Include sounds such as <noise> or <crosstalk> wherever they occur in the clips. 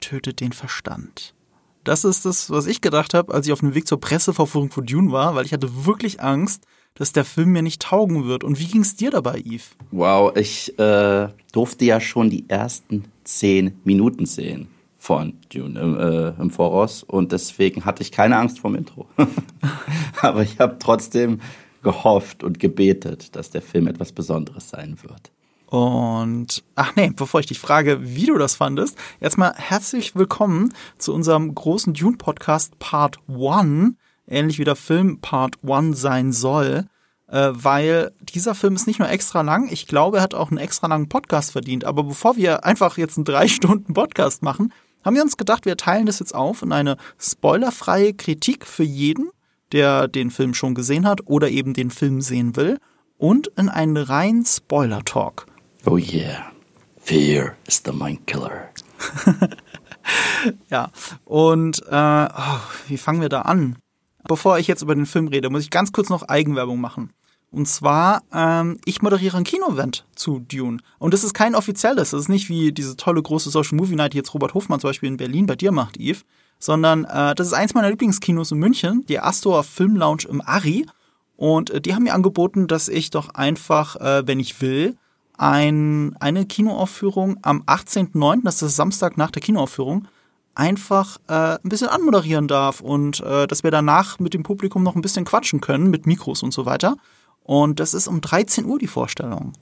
tötet den Verstand. Das ist das, was ich gedacht habe, als ich auf dem Weg zur Presseverführung von Dune war, weil ich hatte wirklich Angst, dass der Film mir nicht taugen wird. Und wie ging es dir dabei, Yves? Wow, ich äh, durfte ja schon die ersten zehn Minuten sehen von Dune im, äh, im Voraus und deswegen hatte ich keine Angst vor dem Intro. <laughs> Aber ich habe trotzdem gehofft und gebetet, dass der Film etwas Besonderes sein wird. Und ach nee, bevor ich dich frage, wie du das fandest, erstmal herzlich willkommen zu unserem großen Dune Podcast Part 1, ähnlich wie der Film Part 1 sein soll, äh, weil dieser Film ist nicht nur extra lang, ich glaube, er hat auch einen extra langen Podcast verdient. Aber bevor wir einfach jetzt einen drei <laughs> Stunden Podcast machen, haben wir uns gedacht, wir teilen das jetzt auf in eine spoilerfreie Kritik für jeden, der den Film schon gesehen hat oder eben den Film sehen will, und in einen reinen Spoiler-Talk. Oh yeah. Fear is the mind killer. <laughs> ja, und äh, oh, wie fangen wir da an? Bevor ich jetzt über den Film rede, muss ich ganz kurz noch Eigenwerbung machen. Und zwar, ähm, ich moderiere ein Kino-Event zu Dune. Und das ist kein offizielles. Das ist nicht wie diese tolle große Social Movie Night, die jetzt Robert Hofmann zum Beispiel in Berlin bei dir macht, Yves. Sondern äh, das ist eins meiner Lieblingskinos in München, die Astor Film Lounge im Ari. Und äh, die haben mir angeboten, dass ich doch einfach, äh, wenn ich will, ein, eine Kinoaufführung am 18.09., das ist Samstag nach der Kinoaufführung, einfach äh, ein bisschen anmoderieren darf und äh, dass wir danach mit dem Publikum noch ein bisschen quatschen können mit Mikros und so weiter. Und das ist um 13 Uhr die Vorstellung.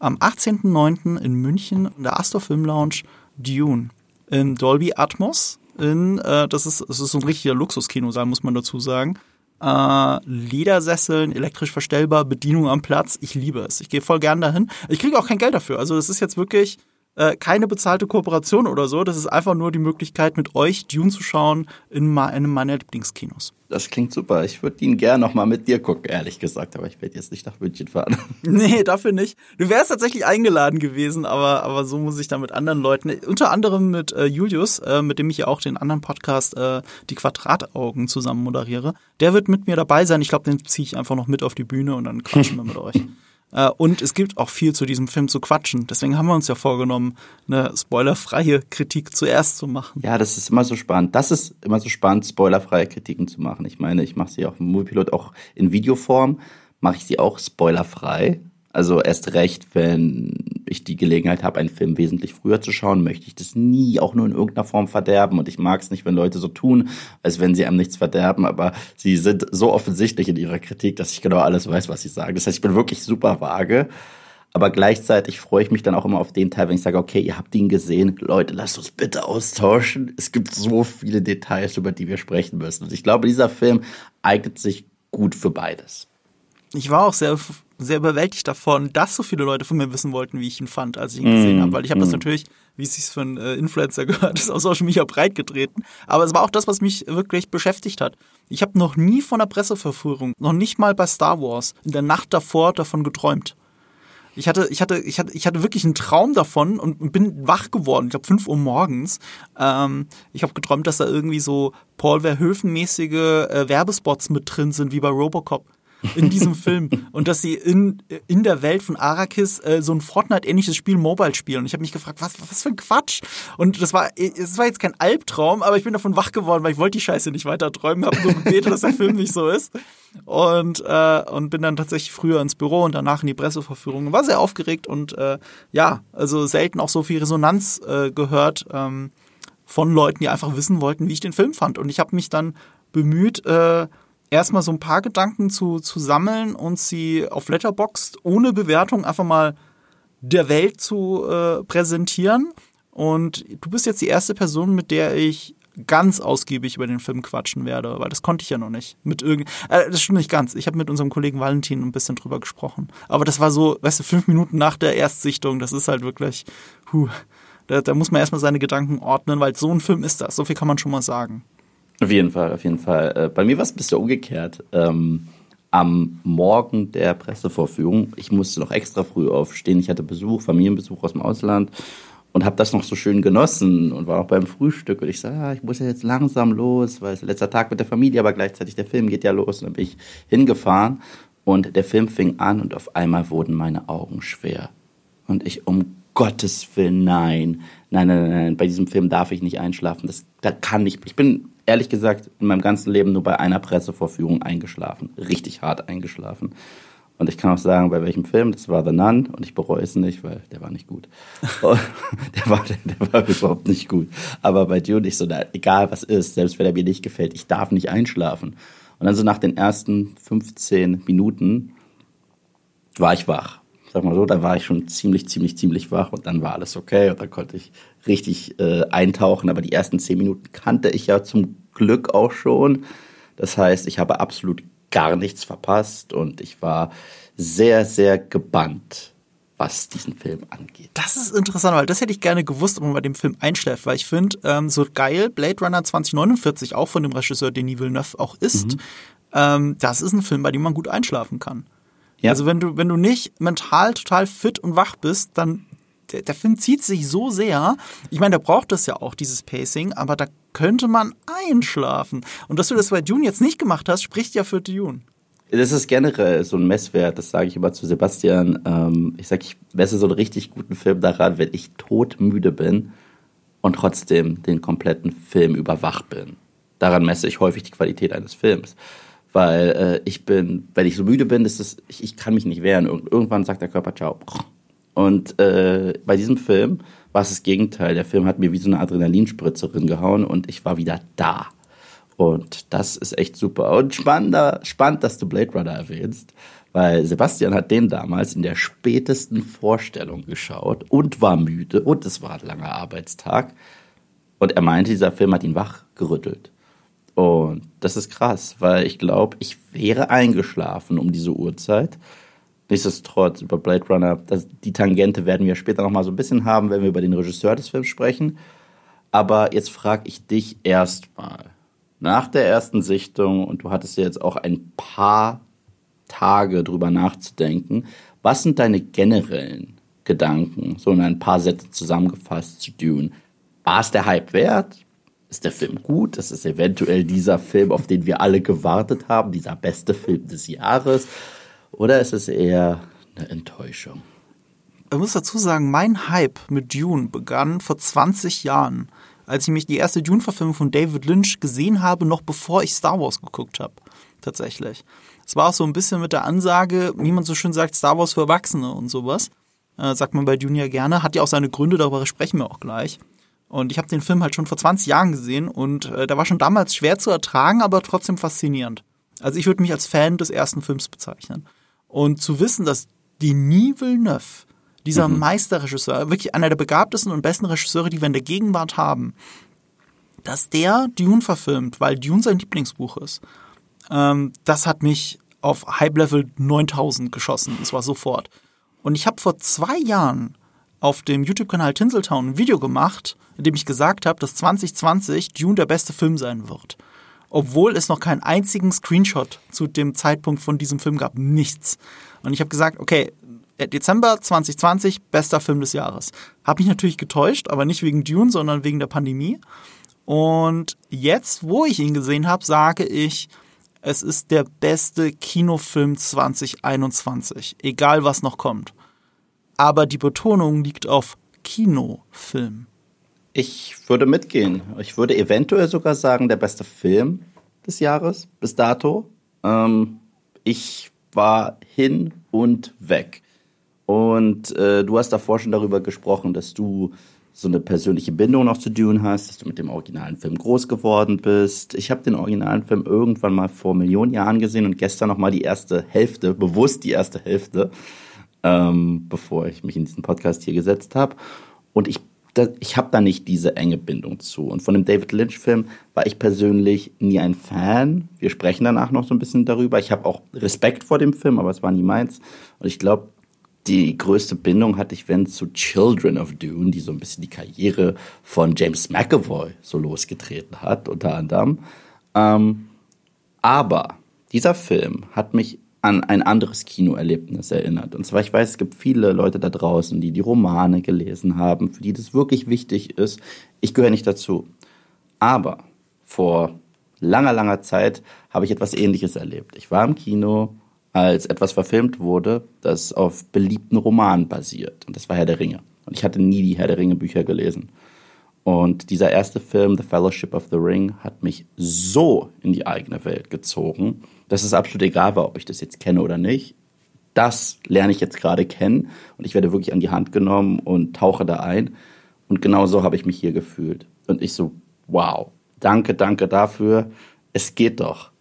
Am 18.09. in München in der Astor Film Lounge Dune in Dolby Atmos. In, äh, das ist das ist so ein richtiger Luxuskinosaal, muss man dazu sagen äh, Ledersesseln, elektrisch verstellbar, Bedienung am Platz. Ich liebe es. Ich gehe voll gern dahin. Ich kriege auch kein Geld dafür. Also es ist jetzt wirklich äh, keine bezahlte Kooperation oder so. Das ist einfach nur die Möglichkeit, mit euch Dune zu schauen in einem meiner Lieblingskinos. Das klingt super. Ich würde ihn gerne noch mal mit dir gucken, ehrlich gesagt. Aber ich werde jetzt nicht nach München fahren. <laughs> Nee, dafür nicht. Du wärst tatsächlich eingeladen gewesen, aber, aber so muss ich da mit anderen Leuten, unter anderem mit äh, Julius, äh, mit dem ich ja auch den anderen Podcast äh, Die Quadrataugen zusammen moderiere. Der wird mit mir dabei sein. Ich glaube, den ziehe ich einfach noch mit auf die Bühne und dann quatschen wir mit <laughs> euch. Äh, und es gibt auch viel zu diesem Film zu quatschen. Deswegen haben wir uns ja vorgenommen, eine spoilerfreie Kritik zuerst zu machen. Ja, das ist immer so spannend. Das ist immer so spannend, spoilerfreie Kritiken zu machen. Ich meine, ich mache sie auch im Moviepilot auch in Videoform, mache ich sie auch spoilerfrei. Also erst recht, wenn ich die Gelegenheit habe, einen Film wesentlich früher zu schauen, möchte ich das nie auch nur in irgendeiner Form verderben. Und ich mag es nicht, wenn Leute so tun, als wenn sie einem nichts verderben, aber sie sind so offensichtlich in ihrer Kritik, dass ich genau alles weiß, was sie sagen. Das heißt, ich bin wirklich super vage. Aber gleichzeitig freue ich mich dann auch immer auf den Teil, wenn ich sage, okay, ihr habt ihn gesehen, Leute, lasst uns bitte austauschen. Es gibt so viele Details, über die wir sprechen müssen. Und ich glaube, dieser Film eignet sich gut für beides ich war auch sehr, sehr überwältigt davon, dass so viele Leute von mir wissen wollten, wie ich ihn fand, als ich ihn gesehen mm, habe. Weil ich habe mm. das natürlich, wie es sich für einen äh, Influencer <laughs> gehört, ist aus Social Media breit getreten. Aber es war auch das, was mich wirklich beschäftigt hat. Ich habe noch nie von der Presseverführung, noch nicht mal bei Star Wars, in der Nacht davor davon geträumt. Ich hatte, ich hatte, ich hatte, ich hatte wirklich einen Traum davon und bin wach geworden. Ich glaube fünf Uhr morgens. Ähm, ich habe geträumt, dass da irgendwie so Paul Verhoeven-mäßige äh, Werbespots mit drin sind, wie bei Robocop in diesem Film und dass sie in, in der Welt von Arrakis äh, so ein Fortnite-ähnliches Spiel Mobile spielen. Und ich habe mich gefragt, was, was für ein Quatsch. Und das war, es war jetzt kein Albtraum, aber ich bin davon wach geworden, weil ich wollte die Scheiße nicht weiter träumen, habe nur gebetet, dass der Film nicht so ist. Und, äh, und bin dann tatsächlich früher ins Büro und danach in die Presseverführung. War sehr aufgeregt und äh, ja, also selten auch so viel Resonanz äh, gehört ähm, von Leuten, die einfach wissen wollten, wie ich den Film fand. Und ich habe mich dann bemüht, äh, erstmal so ein paar Gedanken zu, zu sammeln und sie auf Letterboxd ohne Bewertung einfach mal der Welt zu äh, präsentieren. Und du bist jetzt die erste Person, mit der ich ganz ausgiebig über den Film quatschen werde, weil das konnte ich ja noch nicht. Mit irgend äh, das stimmt nicht ganz. Ich habe mit unserem Kollegen Valentin ein bisschen drüber gesprochen. Aber das war so, weißt du, fünf Minuten nach der Erstsichtung. Das ist halt wirklich, huh, Da, da muss man erstmal seine Gedanken ordnen, weil so ein Film ist das. So viel kann man schon mal sagen. Auf jeden Fall, auf jeden Fall. Äh, bei mir war es ein bisschen umgekehrt. Ähm, am Morgen der Pressevorführung, ich musste noch extra früh aufstehen. Ich hatte Besuch, Familienbesuch aus dem Ausland und habe das noch so schön genossen und war auch beim Frühstück und ich sage, ah, ich muss ja jetzt langsam los, weil es letzter Tag mit der Familie, aber gleichzeitig der Film geht ja los und dann bin ich hingefahren und der Film fing an und auf einmal wurden meine Augen schwer und ich um Gottes Willen nein, nein, nein, nein, bei diesem Film darf ich nicht einschlafen, das da kann ich, ich bin ehrlich gesagt in meinem ganzen Leben nur bei einer Pressevorführung eingeschlafen, richtig hart eingeschlafen. Und ich kann auch sagen, bei welchem Film, das war The Nun und ich bereue es nicht, weil der war nicht gut. <laughs> der, war, der war überhaupt nicht gut. Aber bei Dune ich so, na, egal was ist, selbst wenn er mir nicht gefällt, ich darf nicht einschlafen. Und dann so nach den ersten 15 Minuten war ich wach. Sag mal so, da war ich schon ziemlich, ziemlich, ziemlich wach und dann war alles okay und dann konnte ich richtig äh, eintauchen. Aber die ersten 10 Minuten kannte ich ja zum Glück auch schon. Das heißt, ich habe absolut gar nichts verpasst und ich war sehr, sehr gebannt, was diesen Film angeht. Das ist interessant, weil das hätte ich gerne gewusst, ob man bei dem Film einschläft, weil ich finde, ähm, so geil Blade Runner 2049 auch von dem Regisseur Denis Villeneuve auch ist, mhm. ähm, das ist ein Film, bei dem man gut einschlafen kann. Ja. Also wenn du, wenn du nicht mental total fit und wach bist, dann der, der Film zieht sich so sehr. Ich meine, der braucht das ja auch, dieses Pacing, aber da könnte man einschlafen. Und dass du das bei Dune jetzt nicht gemacht hast, spricht ja für Dune. Das ist generell so ein Messwert, das sage ich immer zu Sebastian. Ähm, ich sage, ich messe so einen richtig guten Film daran, wenn ich todmüde bin und trotzdem den kompletten Film überwacht bin. Daran messe ich häufig die Qualität eines Films. Weil äh, ich bin, wenn ich so müde bin, ist es, ich, ich kann mich nicht wehren. Irgendwann sagt der Körper Ciao. Und äh, bei diesem Film war es das Gegenteil. Der Film hat mir wie so eine Adrenalinspritze gehauen und ich war wieder da. Und das ist echt super. Und spannender, spannend, dass du Blade Runner erwähnst, weil Sebastian hat den damals in der spätesten Vorstellung geschaut und war müde und es war ein langer Arbeitstag. Und er meinte, dieser Film hat ihn wachgerüttelt. Und das ist krass, weil ich glaube, ich wäre eingeschlafen um diese Uhrzeit. Nichtsdestotrotz über Blade Runner, das, die Tangente werden wir später noch mal so ein bisschen haben, wenn wir über den Regisseur des Films sprechen. Aber jetzt frage ich dich erstmal, nach der ersten Sichtung, und du hattest ja jetzt auch ein paar Tage drüber nachzudenken, was sind deine generellen Gedanken, so in ein paar Sätze zusammengefasst zu Dune? War es der Hype wert? Ist der Film gut? Das ist eventuell dieser Film, auf den wir alle gewartet haben, dieser beste Film des Jahres. Oder ist es eher eine Enttäuschung? Ich muss dazu sagen, mein Hype mit Dune begann vor 20 Jahren, als ich mich die erste Dune-Verfilmung von David Lynch gesehen habe, noch bevor ich Star Wars geguckt habe. Tatsächlich. Es war auch so ein bisschen mit der Ansage, wie man so schön sagt, Star Wars für Erwachsene und sowas. Äh, sagt man bei Dune ja gerne. Hat ja auch seine Gründe, darüber sprechen wir auch gleich. Und ich habe den Film halt schon vor 20 Jahren gesehen und äh, der war schon damals schwer zu ertragen, aber trotzdem faszinierend. Also ich würde mich als Fan des ersten Films bezeichnen. Und zu wissen, dass Denis Villeneuve, dieser mhm. Meisterregisseur, wirklich einer der begabtesten und besten Regisseure, die wir in der Gegenwart haben, dass der Dune verfilmt, weil Dune sein Lieblingsbuch ist, ähm, das hat mich auf High Level 9000 geschossen. Das war sofort. Und ich habe vor zwei Jahren auf dem YouTube-Kanal Tinseltown ein Video gemacht, in dem ich gesagt habe, dass 2020 Dune der beste Film sein wird obwohl es noch keinen einzigen Screenshot zu dem Zeitpunkt von diesem Film gab. Nichts. Und ich habe gesagt, okay, äh, Dezember 2020, bester Film des Jahres. Habe mich natürlich getäuscht, aber nicht wegen Dune, sondern wegen der Pandemie. Und jetzt, wo ich ihn gesehen habe, sage ich, es ist der beste Kinofilm 2021, egal was noch kommt. Aber die Betonung liegt auf Kinofilm. Ich würde mitgehen. Ich würde eventuell sogar sagen, der beste Film des Jahres bis dato. Ähm, ich war hin und weg. Und äh, du hast davor schon darüber gesprochen, dass du so eine persönliche Bindung noch zu Dune hast, dass du mit dem originalen Film groß geworden bist. Ich habe den originalen Film irgendwann mal vor Millionen Jahren gesehen und gestern noch mal die erste Hälfte, bewusst die erste Hälfte, ähm, bevor ich mich in diesen Podcast hier gesetzt habe. Und ich ich habe da nicht diese enge Bindung zu. Und von dem David Lynch-Film war ich persönlich nie ein Fan. Wir sprechen danach noch so ein bisschen darüber. Ich habe auch Respekt vor dem Film, aber es war nie meins. Und ich glaube, die größte Bindung hatte ich, wenn zu Children of Dune, die so ein bisschen die Karriere von James McAvoy so losgetreten hat, unter anderem. Ähm, aber dieser Film hat mich an ein anderes Kinoerlebnis erinnert. Und zwar, ich weiß, es gibt viele Leute da draußen, die die Romane gelesen haben, für die das wirklich wichtig ist. Ich gehöre nicht dazu. Aber vor langer, langer Zeit habe ich etwas Ähnliches erlebt. Ich war im Kino, als etwas verfilmt wurde, das auf beliebten Romanen basiert. Und das war Herr der Ringe. Und ich hatte nie die Herr der Ringe Bücher gelesen. Und dieser erste Film, The Fellowship of the Ring, hat mich so in die eigene Welt gezogen, dass es absolut egal war, ob ich das jetzt kenne oder nicht. Das lerne ich jetzt gerade kennen und ich werde wirklich an die Hand genommen und tauche da ein. Und genau so habe ich mich hier gefühlt. Und ich so, wow, danke, danke dafür. Es geht doch.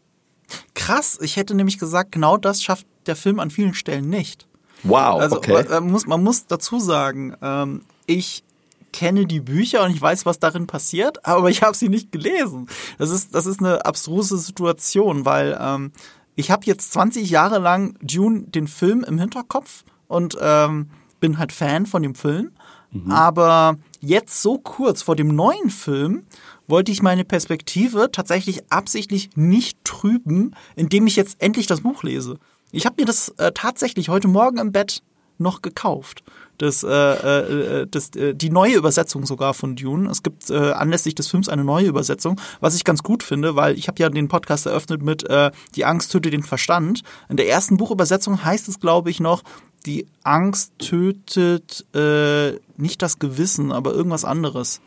Krass, ich hätte nämlich gesagt, genau das schafft der Film an vielen Stellen nicht. Wow, also, okay. Man muss, man muss dazu sagen, ähm, ich kenne die Bücher und ich weiß, was darin passiert, <laughs> aber ich habe sie nicht gelesen. Das ist, das ist eine abstruse Situation, weil ähm, ich habe jetzt 20 Jahre lang Dune den Film im Hinterkopf und ähm, bin halt Fan von dem Film. Mhm. Aber jetzt so kurz vor dem neuen Film wollte ich meine Perspektive tatsächlich absichtlich nicht trüben, indem ich jetzt endlich das Buch lese. Ich habe mir das äh, tatsächlich heute Morgen im Bett noch gekauft. Das, äh, äh, das, äh, die neue Übersetzung sogar von Dune. Es gibt äh, anlässlich des Films eine neue Übersetzung, was ich ganz gut finde, weil ich habe ja den Podcast eröffnet mit äh, Die Angst tötet den Verstand. In der ersten Buchübersetzung heißt es, glaube ich, noch, die Angst tötet äh, nicht das Gewissen, aber irgendwas anderes.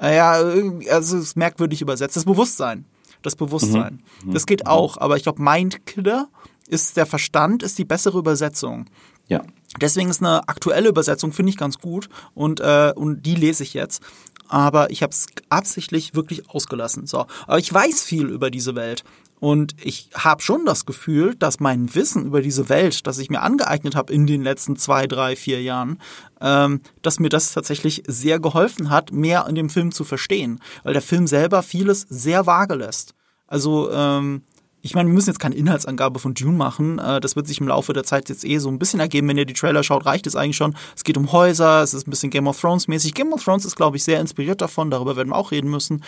Äh, ja, also es ist merkwürdig übersetzt. Das Bewusstsein. Das Bewusstsein. Mhm. Das geht auch, aber ich glaube, Mindkiller ist der Verstand, ist die bessere Übersetzung. Ja. Deswegen ist eine aktuelle Übersetzung, finde ich ganz gut. Und, äh, und die lese ich jetzt. Aber ich habe es absichtlich wirklich ausgelassen. So. Aber ich weiß viel über diese Welt. Und ich habe schon das Gefühl, dass mein Wissen über diese Welt, das ich mir angeeignet habe in den letzten zwei, drei, vier Jahren, ähm, dass mir das tatsächlich sehr geholfen hat, mehr in dem Film zu verstehen. Weil der Film selber vieles sehr vage lässt. Also ähm, ich meine, wir müssen jetzt keine Inhaltsangabe von Dune machen. Äh, das wird sich im Laufe der Zeit jetzt eh so ein bisschen ergeben. Wenn ihr die Trailer schaut, reicht es eigentlich schon. Es geht um Häuser, es ist ein bisschen Game of Thrones mäßig. Game of Thrones ist, glaube ich, sehr inspiriert davon. Darüber werden wir auch reden müssen.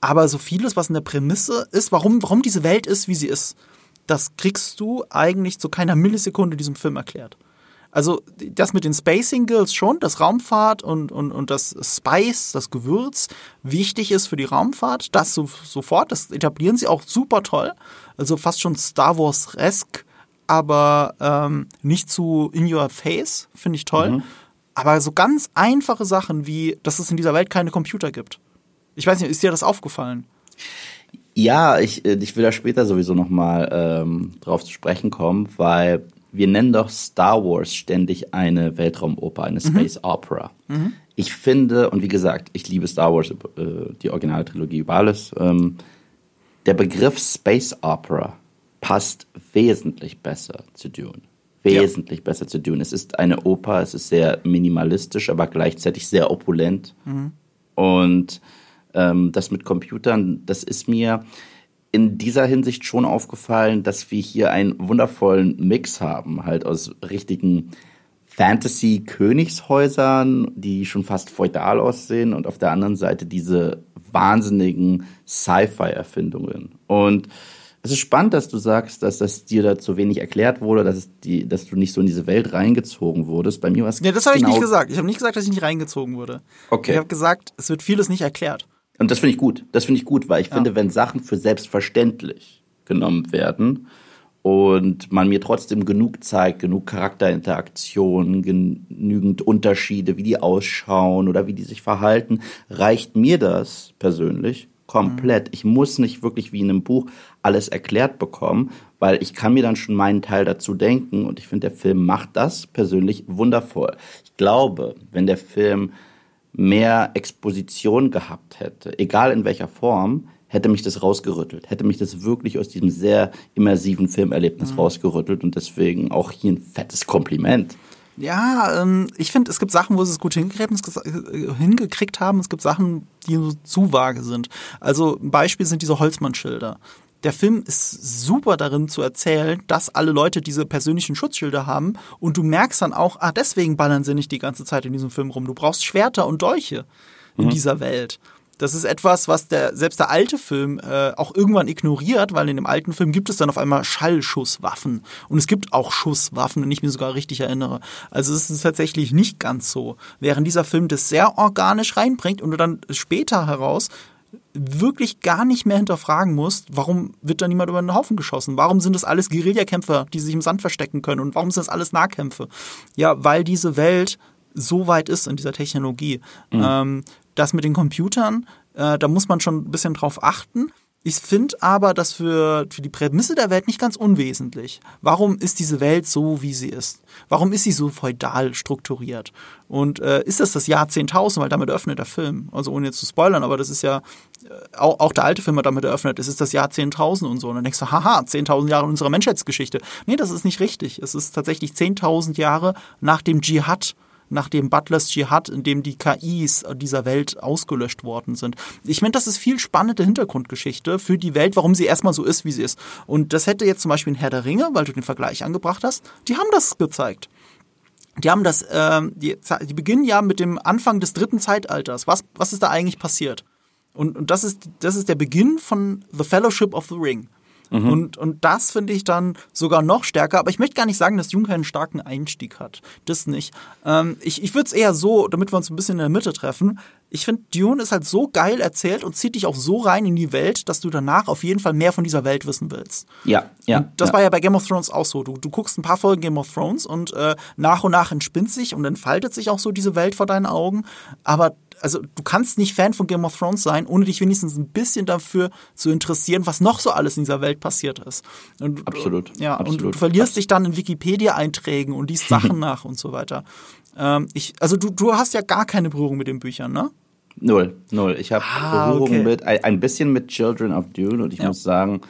Aber so vieles, was in der Prämisse ist, warum, warum diese Welt ist, wie sie ist, das kriegst du eigentlich zu keiner Millisekunde in diesem Film erklärt. Also das mit den Spacing Girls schon, dass Raumfahrt und, und, und das Spice, das Gewürz, wichtig ist für die Raumfahrt, das so, sofort, das etablieren sie auch super toll. Also fast schon Star Wars-esque, aber ähm, nicht zu in your face, finde ich toll. Mhm. Aber so ganz einfache Sachen wie, dass es in dieser Welt keine Computer gibt. Ich weiß nicht, ist dir das aufgefallen? Ja, ich, äh, ich will da später sowieso nochmal ähm, drauf zu sprechen kommen, weil wir nennen doch Star Wars ständig eine Weltraumoper, eine mhm. Space mhm. Opera. Mhm. Ich finde, und wie gesagt, ich liebe Star Wars, äh, die Originaltrilogie über alles. Ähm, der Begriff Space Opera passt wesentlich besser zu Dune. Wesentlich ja. besser zu Dune. Es ist eine Oper, es ist sehr minimalistisch, aber gleichzeitig sehr opulent. Mhm. Und ähm, das mit Computern, das ist mir in dieser Hinsicht schon aufgefallen, dass wir hier einen wundervollen Mix haben, halt aus richtigen Fantasy-Königshäusern, die schon fast feudal aussehen und auf der anderen Seite diese wahnsinnigen Sci-Fi-Erfindungen. Und es ist spannend, dass du sagst, dass das dir da zu wenig erklärt wurde, dass, die, dass du nicht so in diese Welt reingezogen wurdest. Bei mir war es. Nee, das habe genau ich nicht gesagt. Ich habe nicht gesagt, dass ich nicht reingezogen wurde. Okay. Ich habe gesagt, es wird vieles nicht erklärt. Und das finde ich gut. Das finde ich gut, weil ich ja. finde, wenn Sachen für selbstverständlich genommen werden und man mir trotzdem genug zeigt, genug Charakterinteraktionen, genügend Unterschiede, wie die ausschauen oder wie die sich verhalten, reicht mir das persönlich komplett. Mhm. Ich muss nicht wirklich wie in einem Buch alles erklärt bekommen, weil ich kann mir dann schon meinen Teil dazu denken und ich finde, der Film macht das persönlich wundervoll. Ich glaube, wenn der Film mehr Exposition gehabt hätte, egal in welcher Form, hätte mich das rausgerüttelt, hätte mich das wirklich aus diesem sehr immersiven Filmerlebnis mhm. rausgerüttelt und deswegen auch hier ein fettes Kompliment. Ja, ähm, ich finde, es gibt Sachen, wo sie es gut äh, hingekriegt haben. Es gibt Sachen, die zu vage sind. Also ein Beispiel sind diese Holzmann-Schilder. Der Film ist super darin zu erzählen, dass alle Leute diese persönlichen Schutzschilder haben und du merkst dann auch, ah, deswegen ballern sie nicht die ganze Zeit in diesem Film rum. Du brauchst Schwerter und Dolche in mhm. dieser Welt. Das ist etwas, was der selbst der alte Film äh, auch irgendwann ignoriert, weil in dem alten Film gibt es dann auf einmal Schallschusswaffen und es gibt auch Schusswaffen, wenn ich mich sogar richtig erinnere. Also es ist tatsächlich nicht ganz so. Während dieser Film das sehr organisch reinbringt und du dann später heraus wirklich gar nicht mehr hinterfragen musst, warum wird da niemand über den Haufen geschossen? Warum sind das alles Guerillakämpfer, die sich im Sand verstecken können? Und warum sind das alles Nahkämpfe? Ja, weil diese Welt so weit ist in dieser Technologie. Mhm. Ähm, das mit den Computern, äh, da muss man schon ein bisschen drauf achten. Ich finde aber, dass für, für die Prämisse der Welt nicht ganz unwesentlich. Warum ist diese Welt so, wie sie ist? Warum ist sie so feudal strukturiert? Und äh, ist das das Jahr 10.000, weil damit eröffnet der Film? Also ohne jetzt zu spoilern, aber das ist ja, äh, auch, auch der alte Film hat damit eröffnet, es ist das Jahr 10.000 und so. Und dann denkst du, haha, 10.000 Jahre unserer Menschheitsgeschichte. Nee, das ist nicht richtig. Es ist tatsächlich 10.000 Jahre nach dem Dschihad nach dem Butlers Dschihad, in dem die KIs dieser Welt ausgelöscht worden sind. Ich meine, das ist viel spannende Hintergrundgeschichte für die Welt, warum sie erstmal so ist, wie sie ist. Und das hätte jetzt zum Beispiel in Herr der Ringe, weil du den Vergleich angebracht hast, die haben das gezeigt. Die haben das, äh, die, die beginnen ja mit dem Anfang des dritten Zeitalters. Was, was ist da eigentlich passiert? Und, und das, ist, das ist der Beginn von The Fellowship of the Ring. Mhm. Und, und das finde ich dann sogar noch stärker. Aber ich möchte gar nicht sagen, dass Jung keinen starken Einstieg hat. Das nicht. Ähm, ich ich würde es eher so, damit wir uns ein bisschen in der Mitte treffen. Ich finde, Dune ist halt so geil erzählt und zieht dich auch so rein in die Welt, dass du danach auf jeden Fall mehr von dieser Welt wissen willst. Ja, ja. Und das ja. war ja bei Game of Thrones auch so. Du, du guckst ein paar Folgen Game of Thrones und äh, nach und nach entspinnt sich und entfaltet sich auch so diese Welt vor deinen Augen. Aber also du kannst nicht Fan von Game of Thrones sein, ohne dich wenigstens ein bisschen dafür zu interessieren, was noch so alles in dieser Welt passiert ist. Und, absolut. Ja, absolut. und du verlierst dich dann in Wikipedia-Einträgen und liest Sachen <laughs> nach und so weiter. Ähm, ich, also du, du hast ja gar keine Berührung mit den Büchern, ne? Null, null. Ich habe ah, Berührung okay. mit, ein, ein bisschen mit Children of Dune und ich ja. muss sagen,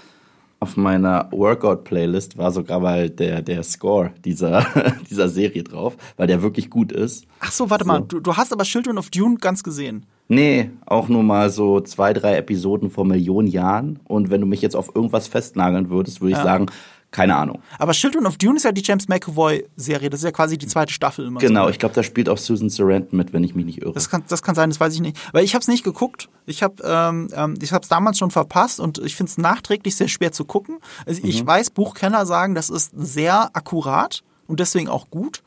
auf meiner Workout-Playlist war sogar mal der, der Score dieser, <laughs> dieser Serie drauf, weil der wirklich gut ist. Ach so, warte so. mal, du, du hast aber Children of Dune ganz gesehen. Nee, auch nur mal so zwei, drei Episoden vor Millionen Jahren. Und wenn du mich jetzt auf irgendwas festnageln würdest, würde ich ja. sagen, keine Ahnung. Aber Children of Dune ist ja die James McAvoy-Serie. Das ist ja quasi die zweite Staffel immer. Genau, so. ich glaube, da spielt auch Susan Sarandon mit, wenn ich mich nicht irre. Das kann, das kann sein, das weiß ich nicht. Weil ich habe es nicht geguckt. Ich habe ähm, ähm ich habe es damals schon verpasst und ich finde es nachträglich sehr schwer zu gucken. Also ich mhm. weiß, Buchkenner sagen, das ist sehr akkurat und deswegen auch gut.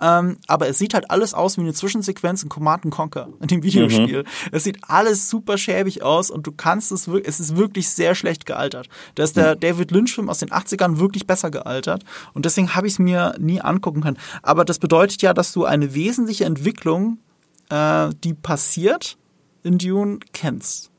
Ähm, aber es sieht halt alles aus wie eine Zwischensequenz in Command Conquer, in dem Videospiel. Mhm. Es sieht alles super schäbig aus und du kannst es wirklich, es ist wirklich sehr schlecht gealtert. Da ist der mhm. David Lynch-Film aus den 80ern wirklich besser gealtert und deswegen habe ich es mir nie angucken können. Aber das bedeutet ja, dass du eine wesentliche Entwicklung, äh, die passiert in Dune, kennst.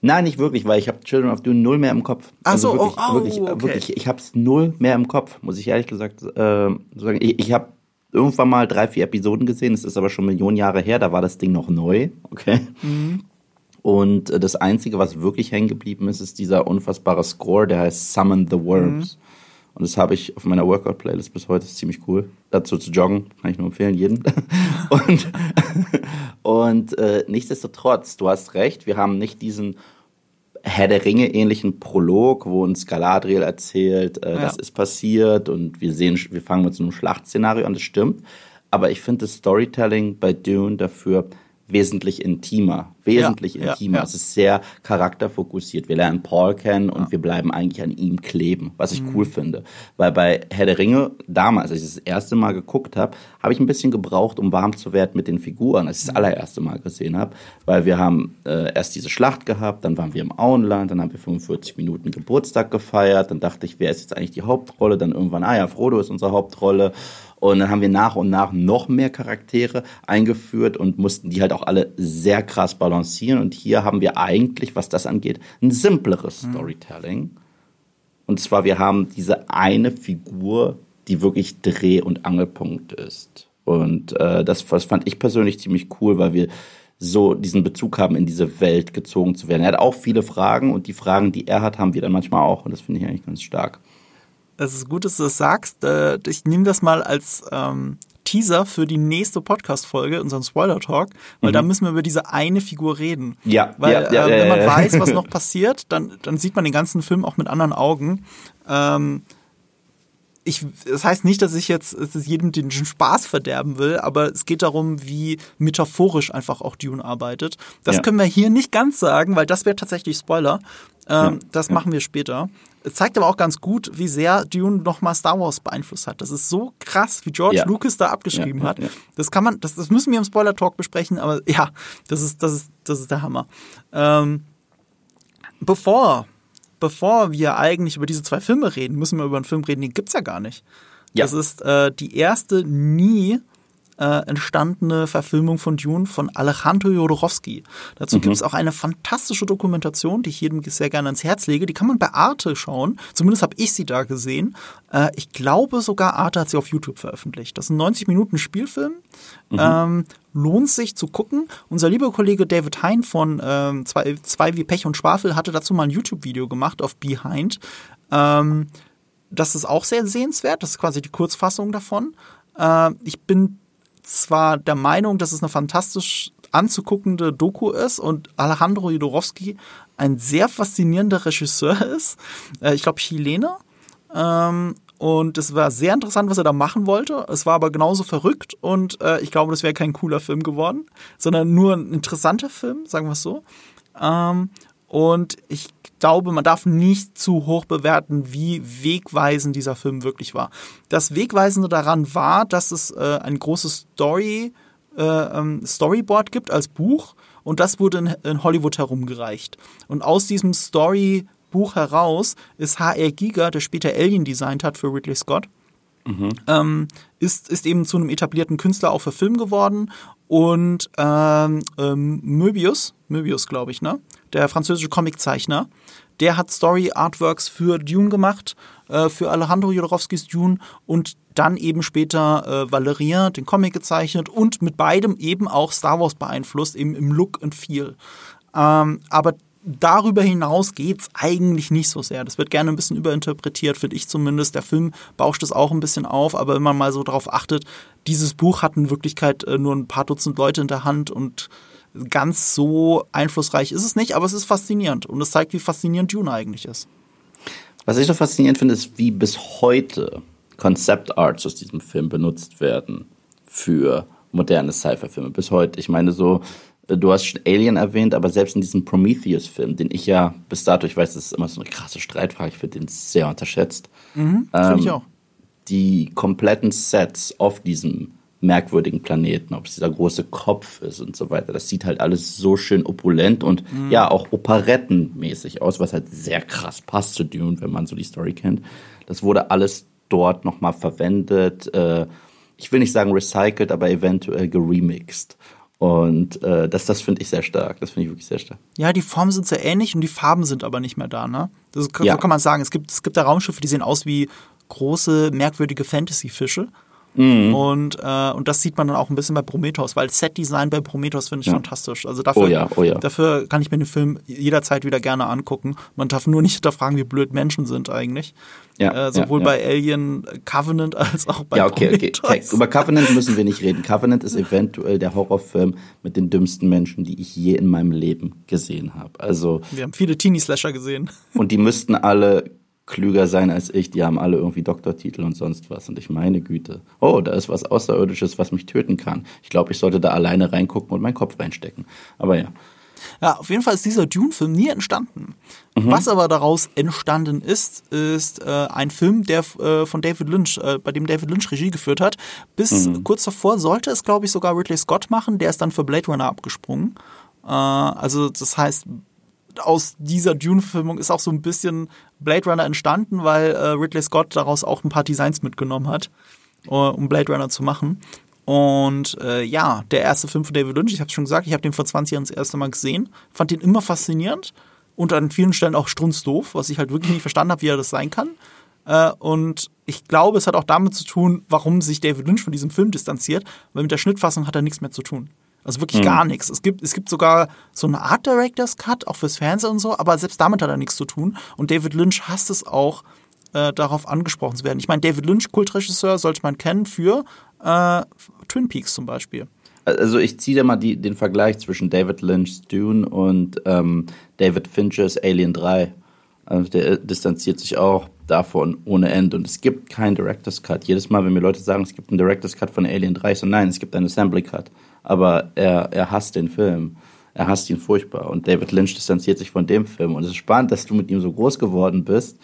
Nein, nicht wirklich, weil ich habe Children of Dune null mehr im Kopf. Ach also so, wirklich, oh, oh, wirklich, okay. wirklich, ich habe es null mehr im Kopf, muss ich ehrlich gesagt äh, sagen. Ich, ich habe irgendwann mal drei, vier Episoden gesehen. Es ist aber schon Millionen Jahre her, da war das Ding noch neu. Okay. Mhm. Und äh, das Einzige, was wirklich hängen geblieben ist, ist dieser unfassbare Score, der heißt Summon the Worms. Mhm. Und das habe ich auf meiner Workout-Playlist bis heute. Das ist ziemlich cool. Dazu zu joggen, kann ich nur empfehlen, jeden. <laughs> und <laughs> und äh, nichtsdestotrotz, du hast recht, wir haben nicht diesen Herr der Ringe ähnlichen Prolog, wo uns Galadriel erzählt, äh, ja. das ist passiert und wir sehen, wir fangen mit so einem Schlachtszenario an, das stimmt. Aber ich finde das Storytelling bei Dune dafür wesentlich intimer. Wesentlich ja, intimer. Ja, ja. Es ist sehr charakterfokussiert. Wir lernen Paul kennen und wir bleiben eigentlich an ihm kleben, was ich mhm. cool finde. Weil bei Herr der Ringe, damals, als ich das erste Mal geguckt habe, habe ich ein bisschen gebraucht, um warm zu werden mit den Figuren, als ich das mhm. allererste Mal gesehen habe. Weil wir haben äh, erst diese Schlacht gehabt, dann waren wir im Auenland, dann haben wir 45 Minuten Geburtstag gefeiert, dann dachte ich, wer ist jetzt eigentlich die Hauptrolle? Dann irgendwann, ah ja, Frodo ist unsere Hauptrolle. Und dann haben wir nach und nach noch mehr Charaktere eingeführt und mussten die halt auch alle sehr krass balancieren. Und hier haben wir eigentlich, was das angeht, ein simpleres mhm. Storytelling. Und zwar, wir haben diese eine Figur, die wirklich Dreh- und Angelpunkt ist. Und äh, das, das fand ich persönlich ziemlich cool, weil wir so diesen Bezug haben, in diese Welt gezogen zu werden. Er hat auch viele Fragen und die Fragen, die er hat, haben wir dann manchmal auch. Und das finde ich eigentlich ganz stark es ist gut, dass du das sagst. Äh, ich nehme das mal als ähm, Teaser für die nächste Podcast-Folge, unseren Spoiler-Talk, weil mhm. da müssen wir über diese eine Figur reden. Ja, weil ja, ja, äh, wenn man ja, weiß, was <laughs> noch passiert, dann, dann sieht man den ganzen Film auch mit anderen Augen. Ähm, ich, das heißt nicht, dass ich jetzt dass jedem den Spaß verderben will, aber es geht darum, wie metaphorisch einfach auch Dune arbeitet. Das ja. können wir hier nicht ganz sagen, weil das wäre tatsächlich Spoiler. Ähm, ja. Das ja. machen wir später. Es zeigt aber auch ganz gut, wie sehr Dune nochmal Star Wars beeinflusst hat. Das ist so krass, wie George Lucas da abgeschrieben hat. Das kann man, das, das müssen wir im Spoiler Talk besprechen, aber ja, das ist, das ist, das ist der Hammer. Ähm, bevor bevor wir eigentlich über diese zwei Filme reden, müssen wir über einen Film reden, den gibt's ja gar nicht. Ja. Das ist äh, die erste nie äh, entstandene Verfilmung von Dune von Alejandro Jodorowsky. Dazu mhm. gibt es auch eine fantastische Dokumentation, die ich jedem sehr gerne ans Herz lege. Die kann man bei Arte schauen. Zumindest habe ich sie da gesehen. Äh, ich glaube sogar, Arte hat sie auf YouTube veröffentlicht. Das ist ein 90 Minuten Spielfilm. Mhm. Ähm, lohnt sich zu gucken. Unser lieber Kollege David Hein von ähm, zwei, zwei wie Pech und Schwafel hatte dazu mal ein YouTube-Video gemacht auf Behind. Ähm, das ist auch sehr sehenswert. Das ist quasi die Kurzfassung davon. Äh, ich bin zwar der Meinung, dass es eine fantastisch anzuguckende Doku ist und Alejandro Jodorowsky ein sehr faszinierender Regisseur <laughs> ist. Äh, ich glaube Chilener. Ähm, und es war sehr interessant, was er da machen wollte. Es war aber genauso verrückt und äh, ich glaube, das wäre kein cooler Film geworden, sondern nur ein interessanter Film, sagen wir es so. Ähm, und ich glaube, man darf nicht zu hoch bewerten, wie wegweisend dieser Film wirklich war. Das Wegweisende daran war, dass es äh, ein großes Story, äh, ähm, Storyboard gibt als Buch und das wurde in, in Hollywood herumgereicht. Und aus diesem Storybuch heraus ist H.R. Giger, der später Alien designt hat für Ridley Scott, Mhm. Ähm, ist, ist eben zu einem etablierten Künstler auch für Film geworden. Und ähm, ähm, Möbius, Möbius glaube ich, ne? der französische Comiczeichner, der hat Story Artworks für Dune gemacht, äh, für Alejandro Jodorowskis Dune und dann eben später äh, Valerian, den Comic gezeichnet und mit beidem eben auch Star Wars beeinflusst, eben im Look und Feel. Ähm, aber darüber hinaus geht's eigentlich nicht so sehr. Das wird gerne ein bisschen überinterpretiert, finde ich zumindest. Der Film bauscht es auch ein bisschen auf, aber wenn man mal so darauf achtet, dieses Buch hat in Wirklichkeit äh, nur ein paar Dutzend Leute in der Hand und ganz so einflussreich ist es nicht, aber es ist faszinierend und es zeigt, wie faszinierend Dune eigentlich ist. Was ich so faszinierend finde, ist, wie bis heute Concept Arts aus diesem Film benutzt werden für moderne Sci-Fi-Filme. Bis heute. Ich meine, so, du hast schon Alien erwähnt, aber selbst in diesem Prometheus-Film, den ich ja bis dato, ich weiß, das ist immer so eine krasse Streitfrage, ich finde den sehr unterschätzt. Mhm, ähm, finde ich auch. Die kompletten Sets auf diesem merkwürdigen Planeten, ob es dieser große Kopf ist und so weiter. Das sieht halt alles so schön opulent und mhm. ja, auch operettenmäßig aus, was halt sehr krass passt zu Dune, wenn man so die Story kennt. Das wurde alles dort nochmal verwendet. Äh, ich will nicht sagen recycelt, aber eventuell geremixed. Und äh, das, das finde ich sehr stark. Das finde ich wirklich sehr stark. Ja, die Formen sind sehr ähnlich und die Farben sind aber nicht mehr da, ne? Das, so ja. kann man sagen. Es gibt, es gibt da Raumschiffe, die sehen aus wie große, merkwürdige Fantasy-Fische. Mhm. Und, äh, und das sieht man dann auch ein bisschen bei Prometheus, weil Set-Design bei Prometheus finde ich ja. fantastisch. Also dafür, oh ja, oh ja. dafür kann ich mir den Film jederzeit wieder gerne angucken. Man darf nur nicht hinterfragen, wie blöd Menschen sind eigentlich. Ja, äh, sowohl bei Alien Covenant als auch bei ja, okay, Prometheus. Okay, okay. Über Covenant müssen wir nicht reden. Covenant ist eventuell der Horrorfilm mit den dümmsten Menschen, die ich je in meinem Leben gesehen habe. Also wir haben viele Teenie-Slasher gesehen. Und die müssten alle klüger sein als ich. Die haben alle irgendwie Doktortitel und sonst was. Und ich meine Güte, oh, da ist was Außerirdisches, was mich töten kann. Ich glaube, ich sollte da alleine reingucken und meinen Kopf reinstecken. Aber ja. Ja, auf jeden Fall ist dieser Dune-Film nie entstanden. Mhm. Was aber daraus entstanden ist, ist äh, ein Film, der äh, von David Lynch, äh, bei dem David Lynch Regie geführt hat. Bis mhm. kurz davor sollte es, glaube ich, sogar Ridley Scott machen. Der ist dann für Blade Runner abgesprungen. Äh, also das heißt, aus dieser Dune-Filmung ist auch so ein bisschen Blade Runner entstanden, weil äh, Ridley Scott daraus auch ein paar Designs mitgenommen hat, äh, um Blade Runner zu machen. Und äh, ja, der erste Film von David Lynch, ich habe schon gesagt, ich habe den vor 20 Jahren das erste Mal gesehen, fand den immer faszinierend und an vielen Stellen auch strunzdoof, was ich halt wirklich nicht verstanden habe, wie er das sein kann. Äh, und ich glaube, es hat auch damit zu tun, warum sich David Lynch von diesem Film distanziert, weil mit der Schnittfassung hat er nichts mehr zu tun. Also wirklich mhm. gar nichts. Es gibt, es gibt sogar so eine Art Director's Cut, auch fürs Fernsehen und so, aber selbst damit hat er nichts zu tun. Und David Lynch hasst es auch, äh, darauf angesprochen zu werden. Ich meine, David Lynch, Kultregisseur, sollte man kennen für äh, Twin Peaks zum Beispiel. Also ich ziehe da mal die, den Vergleich zwischen David Lynch's Dune und ähm, David Finchers Alien 3. Also der distanziert sich auch davon ohne Ende. Und es gibt keinen Director's Cut. Jedes Mal, wenn mir Leute sagen, es gibt einen Director's Cut von Alien 3, so nein, es gibt einen Assembly Cut. Aber er, er hasst den Film. Er hasst ihn furchtbar. Und David Lynch distanziert sich von dem Film. Und es ist spannend, dass du mit ihm so groß geworden bist.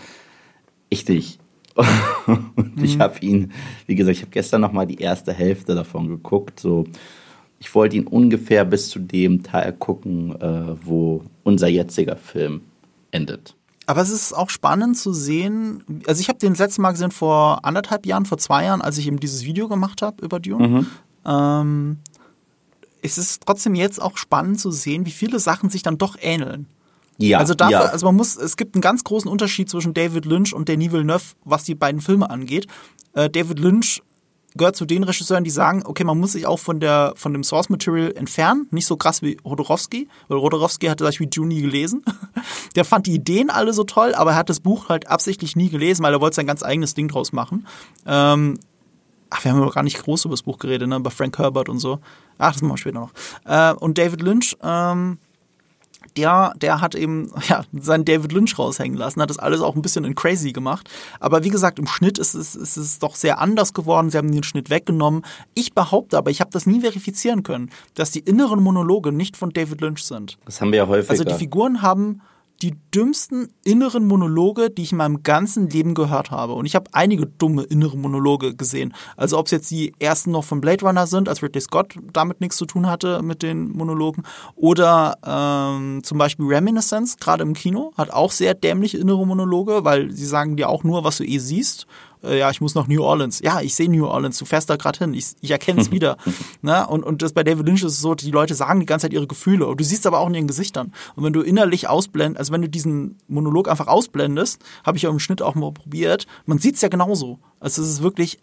Ich dich. <laughs> und mhm. ich habe ihn, wie gesagt, ich habe gestern noch mal die erste Hälfte davon geguckt. So, ich wollte ihn ungefähr bis zu dem Teil gucken, äh, wo unser jetziger Film endet. Aber es ist auch spannend zu sehen. Also ich habe den letzten Mal gesehen vor anderthalb Jahren, vor zwei Jahren, als ich eben dieses Video gemacht habe über Dune. Mhm. Ähm, es ist trotzdem jetzt auch spannend zu sehen, wie viele Sachen sich dann doch ähneln. Ja, also dafür, ja. also man muss, es gibt einen ganz großen Unterschied zwischen David Lynch und Denis Villeneuve, was die beiden Filme angeht. Äh, David Lynch gehört zu den Regisseuren, die sagen, okay, man muss sich auch von der von dem Source Material entfernen, nicht so krass wie Rodorowski, weil Rodorowski hatte Beispiel Dune nie gelesen. <laughs> Der fand die Ideen alle so toll, aber er hat das Buch halt absichtlich nie gelesen, weil er wollte sein ganz eigenes Ding draus machen. Ähm, ach, wir haben ja gar nicht groß über das Buch geredet, ne, über Frank Herbert und so. Ach, das machen wir später noch. Äh, und David Lynch, ähm, der, der hat eben <laughs> ja, seinen David Lynch raushängen lassen, hat das alles auch ein bisschen in crazy gemacht. Aber wie gesagt, im Schnitt ist es, ist es doch sehr anders geworden. Sie haben den Schnitt weggenommen. Ich behaupte aber, ich habe das nie verifizieren können, dass die inneren Monologe nicht von David Lynch sind. Das haben wir ja häufig. Also die Figuren haben die dümmsten inneren Monologe, die ich in meinem ganzen Leben gehört habe. Und ich habe einige dumme innere Monologe gesehen. Also ob es jetzt die ersten noch von Blade Runner sind, als Ridley Scott damit nichts zu tun hatte mit den Monologen, oder ähm, zum Beispiel Reminiscence, gerade im Kino, hat auch sehr dämliche innere Monologe, weil sie sagen dir auch nur, was du eh siehst äh, ja, ich muss nach New Orleans. Ja, ich sehe New Orleans, du fährst da gerade hin, ich, ich erkenne es <laughs> wieder. ne? und, und das bei David Lynch ist es so, die Leute sagen die ganze Zeit ihre Gefühle und du siehst aber auch in ihren Gesichtern. Und wenn du innerlich ausblendest, also wenn du diesen Monolog einfach ausblendest, habe ich ja im Schnitt auch mal probiert, man sieht es ja genauso. Also es ist wirklich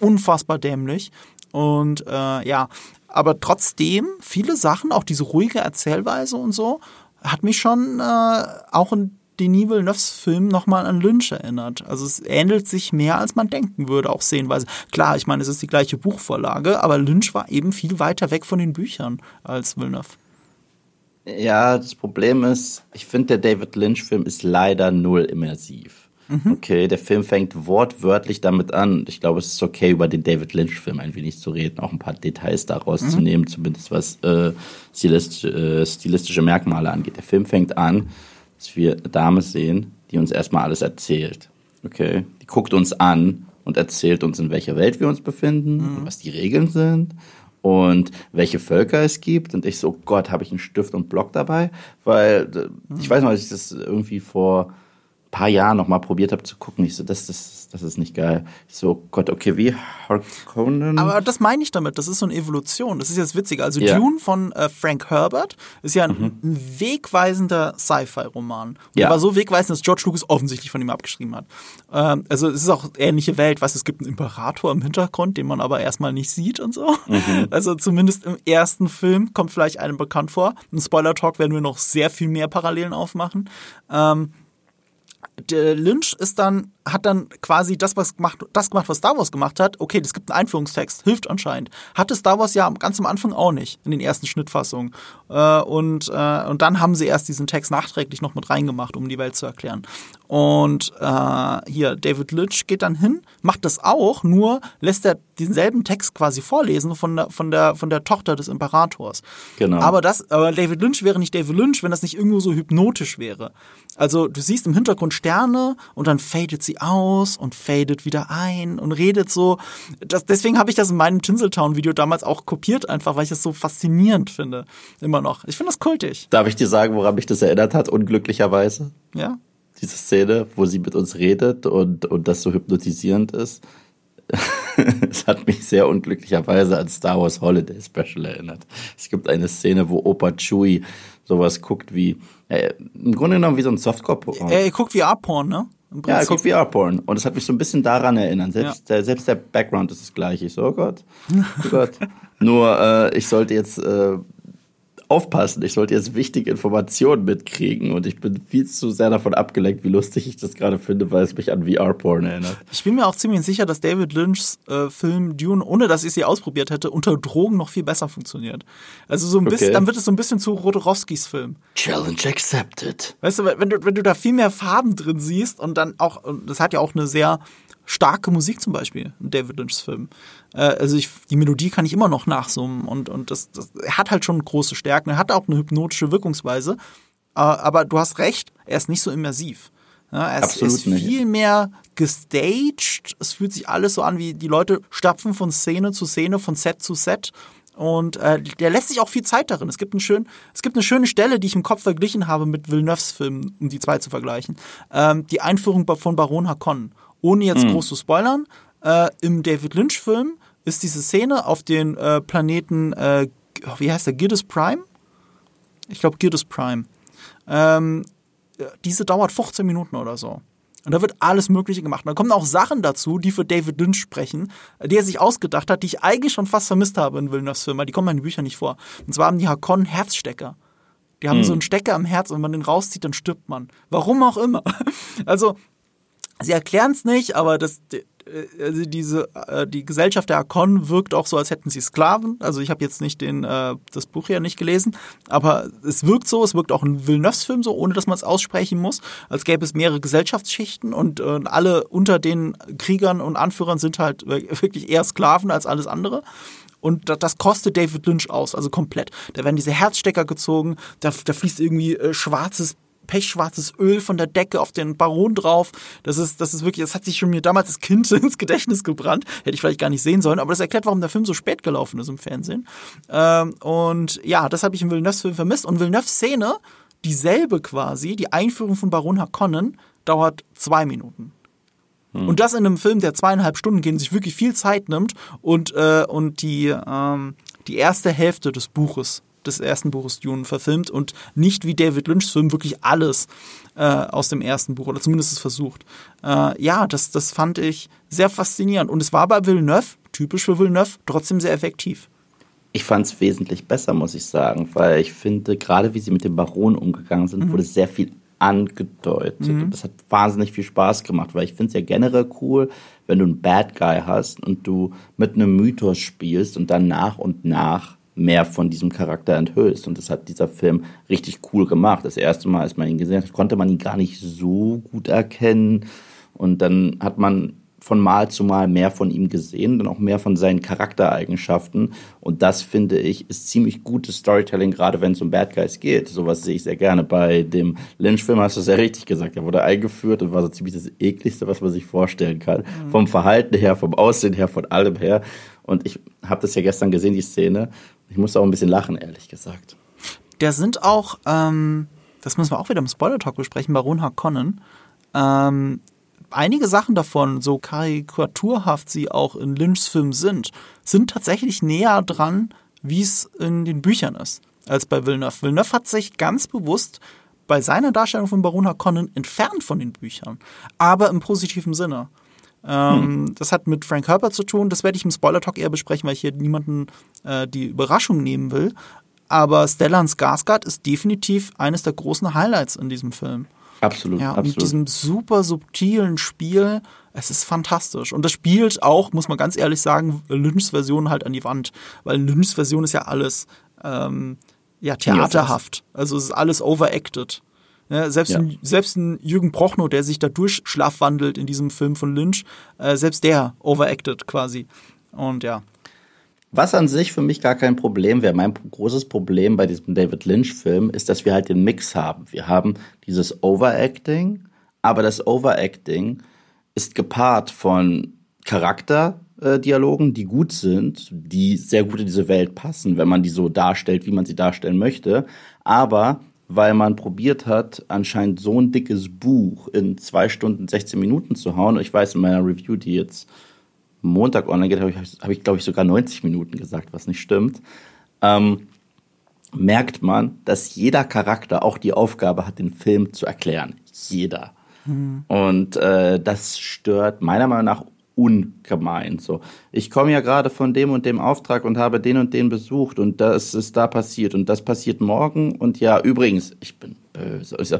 unfassbar dämlich. Und äh, ja, aber trotzdem, viele Sachen, auch diese ruhige Erzählweise und so, hat mich schon äh, auch in Denis Villeneuves Film nochmal an Lynch erinnert. Also es ähnelt sich mehr, als man denken würde, auch sehenweise. Klar, ich meine, es ist die gleiche Buchvorlage, aber Lynch war eben viel weiter weg von den Büchern als Villeneuve. Ja, das Problem ist, ich finde, der David Lynch-Film ist leider null immersiv. Mhm. Okay, der Film fängt wortwörtlich damit an. Ich glaube, es ist okay, über den David Lynch-Film ein wenig zu reden, auch ein paar Details daraus mhm. zu nehmen, zumindest was äh, stilistische, äh, stilistische Merkmale angeht. Der Film fängt an dass wir eine Dame sehen, die uns erstmal alles erzählt. Okay? Die guckt uns an und erzählt uns, in welcher Welt wir uns befinden, mhm. was die Regeln sind und welche Völker es gibt. Und ich so, Gott, habe ich einen Stift und Block dabei? Weil mhm. ich weiß noch, dass ich das irgendwie vor paar Jahren noch mal probiert habe zu gucken. Ich so, das, das, das ist nicht geil. So, Gott, okay, wie Harkonnen. Aber das meine ich damit, das ist so eine Evolution. Das ist jetzt witzig. Also ja. Dune von äh, Frank Herbert ist ja ein, mhm. ein wegweisender Sci-Fi-Roman. Ja. Der war so wegweisend, dass George Lucas offensichtlich von ihm abgeschrieben hat. Ähm, also es ist auch ähnliche Welt, was es gibt einen Imperator im Hintergrund, den man aber erstmal nicht sieht und so. Mhm. Also zumindest im ersten Film kommt vielleicht einem bekannt vor. Im Spoiler-Talk werden wir noch sehr viel mehr Parallelen aufmachen. Ähm, Lynch ist dann, hat dann quasi das, was gemacht, das gemacht, was Star Wars gemacht hat. Okay, es gibt einen Einführungstext, hilft anscheinend. Hatte Star Wars ja ganz am Anfang auch nicht, in den ersten Schnittfassungen. Äh, und, äh, und dann haben sie erst diesen Text nachträglich noch mit reingemacht, um die Welt zu erklären. Und äh, hier, David Lynch geht dann hin, macht das auch, nur lässt er denselben Text quasi vorlesen von der, von der, von der Tochter des Imperators. Genau. Aber das, aber David Lynch wäre nicht David Lynch, wenn das nicht irgendwo so hypnotisch wäre. Also du siehst im Hintergrund Sterne und dann fadet sie aus und fadet wieder ein und redet so. Das, deswegen habe ich das in meinem Tinseltown-Video damals auch kopiert, einfach weil ich es so faszinierend finde. Immer noch. Ich finde das kultig. Darf ich dir sagen, woran mich das erinnert hat, unglücklicherweise? Ja. Diese Szene, wo sie mit uns redet und, und das so hypnotisierend ist. <laughs> es hat mich sehr unglücklicherweise an Star Wars Holiday Special erinnert. Es gibt eine Szene, wo Opa Chewie sowas guckt wie, äh, im Grunde genommen wie so ein Softcore-Porn. Er, er guckt wie A-Porn, ne? Ja, er guckt wie A-Porn. Und es hat mich so ein bisschen daran erinnert. Selbst, ja. der, selbst der Background ist das gleiche. Ich so, oh Gott, <laughs> oh Gott. Nur, äh, ich sollte jetzt äh, aufpassen. Ich sollte jetzt wichtige Informationen mitkriegen und ich bin viel zu sehr davon abgelenkt, wie lustig ich das gerade finde, weil es mich an VR-Porn erinnert. Ich bin mir auch ziemlich sicher, dass David Lynchs äh, Film Dune, ohne dass ich sie ausprobiert hätte, unter Drogen noch viel besser funktioniert. Also so ein bisschen, dann wird es so ein bisschen zu Rodorowskis Film. Challenge accepted. Weißt du, wenn du, wenn du da viel mehr Farben drin siehst und dann auch, und das hat ja auch eine sehr starke Musik zum Beispiel in David Lynchs Film. Äh, also ich, die Melodie kann ich immer noch nachsummen und, und das, das, er hat halt schon große Stärken. Er hat auch eine hypnotische Wirkungsweise. Äh, aber du hast recht, er ist nicht so immersiv. Ja, er ist, ist viel mehr gestaged. Es fühlt sich alles so an, wie die Leute stapfen von Szene zu Szene, von Set zu Set. Und äh, der lässt sich auch viel Zeit darin. Es gibt, einen schön, es gibt eine schöne Stelle, die ich im Kopf verglichen habe mit Villeneuves Film, um die zwei zu vergleichen. Ähm, die Einführung von Baron Harkonnen ohne jetzt mhm. groß zu spoilern, äh, im David Lynch-Film ist diese Szene auf den äh, Planeten, äh, wie heißt der, Girdis Prime? Ich glaube Girdis Prime. Ähm, diese dauert 15 Minuten oder so. Und da wird alles Mögliche gemacht. Und da kommen auch Sachen dazu, die für David Lynch sprechen, die er sich ausgedacht hat, die ich eigentlich schon fast vermisst habe in Villeneuve's Film, weil die kommen in den Büchern nicht vor. Und zwar haben die Hakonnen Herzstecker. Die haben hm. so einen Stecker am Herz und wenn man den rauszieht, dann stirbt man. Warum auch immer. <laughs> Also, Sie erklären es nicht, aber das, also diese, äh, die Gesellschaft der Akon wirkt auch so, als hätten sie Sklaven. Also ich habe jetzt nicht den, äh, das Buch ja nicht gelesen, aber es wirkt so, es wirkt auch ein Villeneuve-Film so, ohne dass man es aussprechen muss, als gäbe es mehrere Gesellschaftsschichten und äh, alle unter den Kriegern und Anführern sind halt <laughs> wirklich eher Sklaven als alles andere. Und das kostet David Lynch aus, also komplett. Da werden diese Herzstecker gezogen, da, da fließt irgendwie äh, schwarzes pechschwarzes Öl von der Decke auf den Baron drauf. Das ist, das ist wirklich, das hat sich schon mir damals als Kind <laughs> ins Gedächtnis gebrannt. Hätte ich vielleicht gar nicht sehen sollen, aber das erklärt, warum der Film so spät gelaufen ist im Fernsehen. Ähm, und ja, das habe ich im Villeneuve-Film vermisst. Und Villeneuve-Szene, dieselbe quasi, die Einführung von Baron Harkonnen, dauert zwei Minuten. Hm. Und das in einem Film, der zweieinhalb Stunden geht, sich wirklich viel Zeit nimmt und, äh, und die, ähm, die erste Hälfte des Buches des ersten Buches Dune verfilmt und nicht wie David Lynchs Film wirklich alles äh, aus dem ersten Buch oder zumindest es versucht. Äh, ja, das, das fand ich sehr faszinierend und es war bei Villeneuve, typisch für Villeneuve, trotzdem sehr effektiv. Ich fand es wesentlich besser, muss ich sagen, weil ich finde, gerade wie sie mit dem Baron umgegangen sind, mhm. wurde sehr viel angedeutet. Mhm. Das hat wahnsinnig viel Spaß gemacht, weil ich finde es ja generell cool, wenn du einen Bad Guy hast und du mit einem Mythos spielst und dann nach und nach mehr von diesem Charakter enthüllst. Und das hat dieser Film richtig cool gemacht. Das erste Mal, als man ihn gesehen hat, konnte man ihn gar nicht so gut erkennen. Und dann hat man von Mal zu Mal mehr von ihm gesehen, dann auch mehr von seinen Charaktereigenschaften. Und das finde ich ist ziemlich gutes Storytelling, gerade wenn es um Bad Guys geht. Sowas sehe ich sehr gerne. Bei dem Lynch-Film hast du es ja richtig gesagt. Er wurde eingeführt und war so ziemlich das ekligste, was man sich vorstellen kann. Mhm. Vom Verhalten her, vom Aussehen her, von allem her. Und ich habe das ja gestern gesehen, die Szene. Ich musste auch ein bisschen lachen, ehrlich gesagt. Da sind auch, ähm, das müssen wir auch wieder im Spoiler-Talk besprechen, Baron Harkonnen. Ähm, einige Sachen davon, so karikaturhaft sie auch in Lynchs Film sind, sind tatsächlich näher dran, wie es in den Büchern ist, als bei Villeneuve. Villeneuve hat sich ganz bewusst bei seiner Darstellung von Baron Harkonnen entfernt von den Büchern, aber im positiven Sinne. Ähm, hm. Das hat mit Frank Herbert zu tun. Das werde ich im Spoiler-Talk eher besprechen, weil ich hier niemanden äh, die Überraschung nehmen will. Aber Stellan Skarsgård ist definitiv eines der großen Highlights in diesem Film. Absolut, ja, absolut. Mit diesem super subtilen Spiel. Es ist fantastisch. Und das spielt auch, muss man ganz ehrlich sagen, Lynchs Version halt an die Wand. Weil Lynchs Version ist ja alles ähm, ja, theaterhaft. Also es ist alles overacted. Ja, selbst, ja. Ein, selbst ein Jürgen Prochnow, der sich da durchschlafwandelt in diesem Film von Lynch, äh, selbst der overacted quasi. Und ja. Was an sich für mich gar kein Problem wäre. Mein großes Problem bei diesem David Lynch-Film ist, dass wir halt den Mix haben. Wir haben dieses Overacting, aber das Overacting ist gepaart von Charakterdialogen, die gut sind, die sehr gut in diese Welt passen, wenn man die so darstellt, wie man sie darstellen möchte. Aber weil man probiert hat, anscheinend so ein dickes Buch in zwei Stunden 16 Minuten zu hauen. Ich weiß, in meiner Review, die jetzt Montag online geht, habe ich, hab ich glaube ich, sogar 90 Minuten gesagt, was nicht stimmt. Ähm, merkt man, dass jeder Charakter auch die Aufgabe hat, den Film zu erklären. Jeder. Mhm. Und äh, das stört meiner Meinung nach ungemein. So, ich komme ja gerade von dem und dem Auftrag und habe den und den besucht und das ist da passiert und das passiert morgen und ja, übrigens, ich bin böse. Ich, so,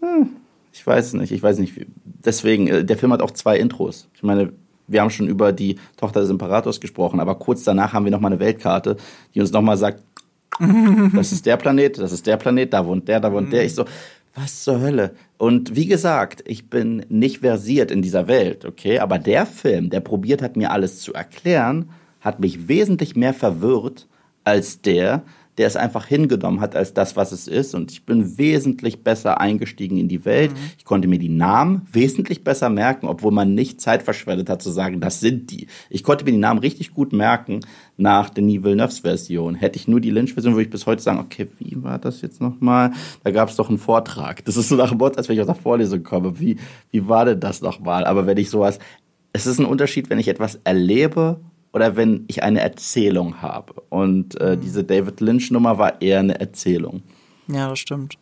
hm, ich weiß nicht, ich weiß nicht. Deswegen, äh, der Film hat auch zwei Intros. Ich meine, wir haben schon über die Tochter des Imperators gesprochen, aber kurz danach haben wir nochmal eine Weltkarte, die uns nochmal sagt, das ist der Planet, das ist der Planet, da wohnt der, da wohnt der. Ich so, was zur Hölle? Und wie gesagt, ich bin nicht versiert in dieser Welt, okay? Aber der Film, der probiert hat, mir alles zu erklären, hat mich wesentlich mehr verwirrt als der, der es einfach hingenommen hat als das, was es ist. Und ich bin wesentlich besser eingestiegen in die Welt. Mhm. Ich konnte mir die Namen wesentlich besser merken, obwohl man nicht Zeit verschwendet hat zu sagen, das sind die. Ich konnte mir die Namen richtig gut merken nach der Denis Villeneuves Version. Hätte ich nur die Lynch-Version, würde ich bis heute sagen, okay, wie war das jetzt nochmal? Da gab es doch einen Vortrag. Das ist so nach dem Motto, als wenn ich aus der Vorlesung komme. Wie, wie war denn das nochmal? Aber wenn ich sowas, es ist ein Unterschied, wenn ich etwas erlebe oder wenn ich eine Erzählung habe. Und äh, mhm. diese David Lynch-Nummer war eher eine Erzählung. Ja, das stimmt.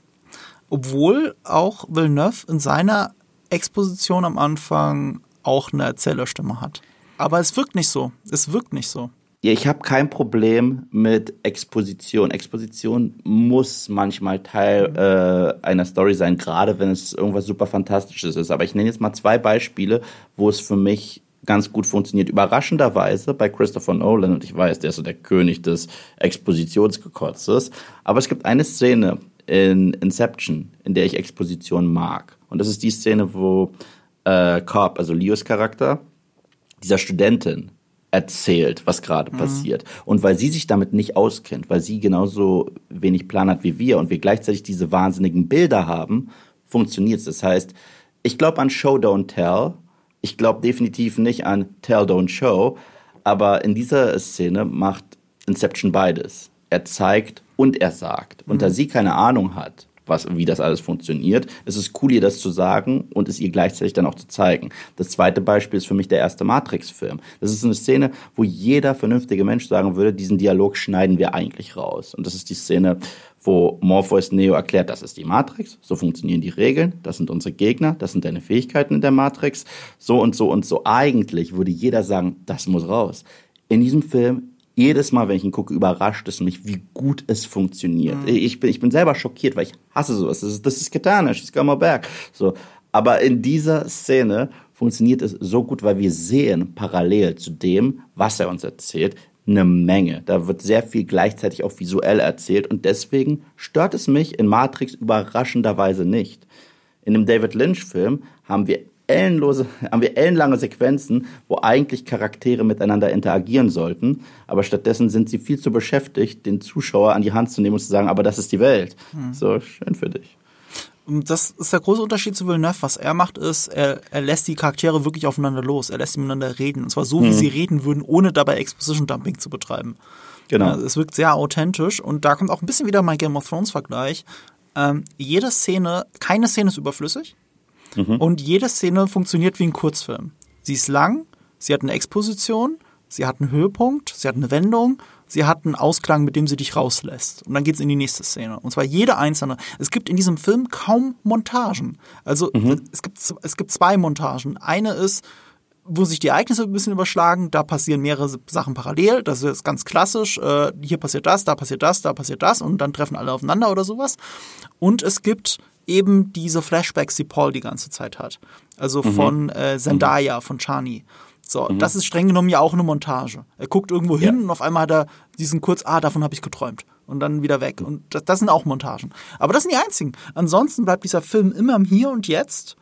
Obwohl auch Villeneuve in seiner Exposition am Anfang auch eine Erzählerstimme hat. Aber es wirkt nicht so. Es wirkt nicht so. Ja, ich habe kein Problem mit Exposition. Exposition muss manchmal Teil äh, einer Story sein, gerade wenn es irgendwas super Fantastisches ist. Aber ich nenne jetzt mal zwei Beispiele, wo es für mich ganz gut funktioniert. Überraschenderweise bei Christopher Nolan, und ich weiß, der ist so der König des Expositionsgekotzes, aber es gibt eine Szene in Inception, in der ich Exposition mag. Und das ist die Szene, wo äh, Cobb, also Leos Charakter, dieser Studentin erzählt, was gerade mhm. passiert. Und weil sie sich damit nicht auskennt, weil sie genauso wenig Plan hat wie wir und wir gleichzeitig diese wahnsinnigen Bilder haben, funktioniert es. Das heißt, ich glaube an Show Don't Tell ich glaube definitiv nicht an Tell, Don't Show, aber in dieser Szene macht Inception beides. Er zeigt und er sagt. Und mhm. da sie keine Ahnung hat, was, wie das alles funktioniert, ist es cool, ihr das zu sagen und es ihr gleichzeitig dann auch zu zeigen. Das zweite Beispiel ist für mich der erste Matrix-Film. Das ist eine Szene, wo jeder vernünftige Mensch sagen würde, diesen Dialog schneiden wir eigentlich raus. Und das ist die Szene, wo Morpheus Neo erklärt, das ist die Matrix, so funktionieren die Regeln, das sind unsere Gegner, das sind deine Fähigkeiten in der Matrix, so und so und so. Eigentlich würde jeder sagen, das muss raus. In diesem Film jedes Mal, wenn ich ihn gucke, überrascht es mich, wie gut es funktioniert. Mhm. Ich, bin, ich bin selber schockiert, weil ich hasse sowas. Das ist, das ist Katana, she's my back. So. Aber in dieser Szene funktioniert es so gut, weil wir sehen parallel zu dem, was er uns erzählt, eine Menge. Da wird sehr viel gleichzeitig auch visuell erzählt und deswegen stört es mich in Matrix überraschenderweise nicht. In dem David Lynch-Film haben wir ellenlose, <laughs> haben wir ellenlange Sequenzen, wo eigentlich Charaktere miteinander interagieren sollten, aber stattdessen sind sie viel zu beschäftigt, den Zuschauer an die Hand zu nehmen und zu sagen, aber das ist die Welt. Hm. So, schön für dich das ist der große Unterschied zu Villeneuve. Was er macht, ist, er, er lässt die Charaktere wirklich aufeinander los. Er lässt sie miteinander reden. Und zwar so, wie mhm. sie reden würden, ohne dabei Exposition Dumping zu betreiben. Genau. Ja, es wirkt sehr authentisch. Und da kommt auch ein bisschen wieder mein Game of Thrones Vergleich. Ähm, jede Szene, keine Szene ist überflüssig. Mhm. Und jede Szene funktioniert wie ein Kurzfilm. Sie ist lang, sie hat eine Exposition, sie hat einen Höhepunkt, sie hat eine Wendung sie hat einen Ausklang, mit dem sie dich rauslässt. Und dann geht's in die nächste Szene. Und zwar jede einzelne. Es gibt in diesem Film kaum Montagen. Also mhm. es, gibt, es gibt zwei Montagen. Eine ist, wo sich die Ereignisse ein bisschen überschlagen, da passieren mehrere Sachen parallel, das ist ganz klassisch, äh, hier passiert das, da passiert das, da passiert das und dann treffen alle aufeinander oder sowas. Und es gibt eben diese Flashbacks, die Paul die ganze Zeit hat. Also mhm. von äh, Zendaya, von Chani. So, mhm. das ist streng genommen ja auch eine Montage. Er guckt irgendwo hin ja. und auf einmal hat er diesen kurz, ah, davon habe ich geträumt. Und dann wieder weg. Und das, das, sind auch Montagen. Aber das sind die einzigen. Ansonsten bleibt dieser Film immer im Hier und Jetzt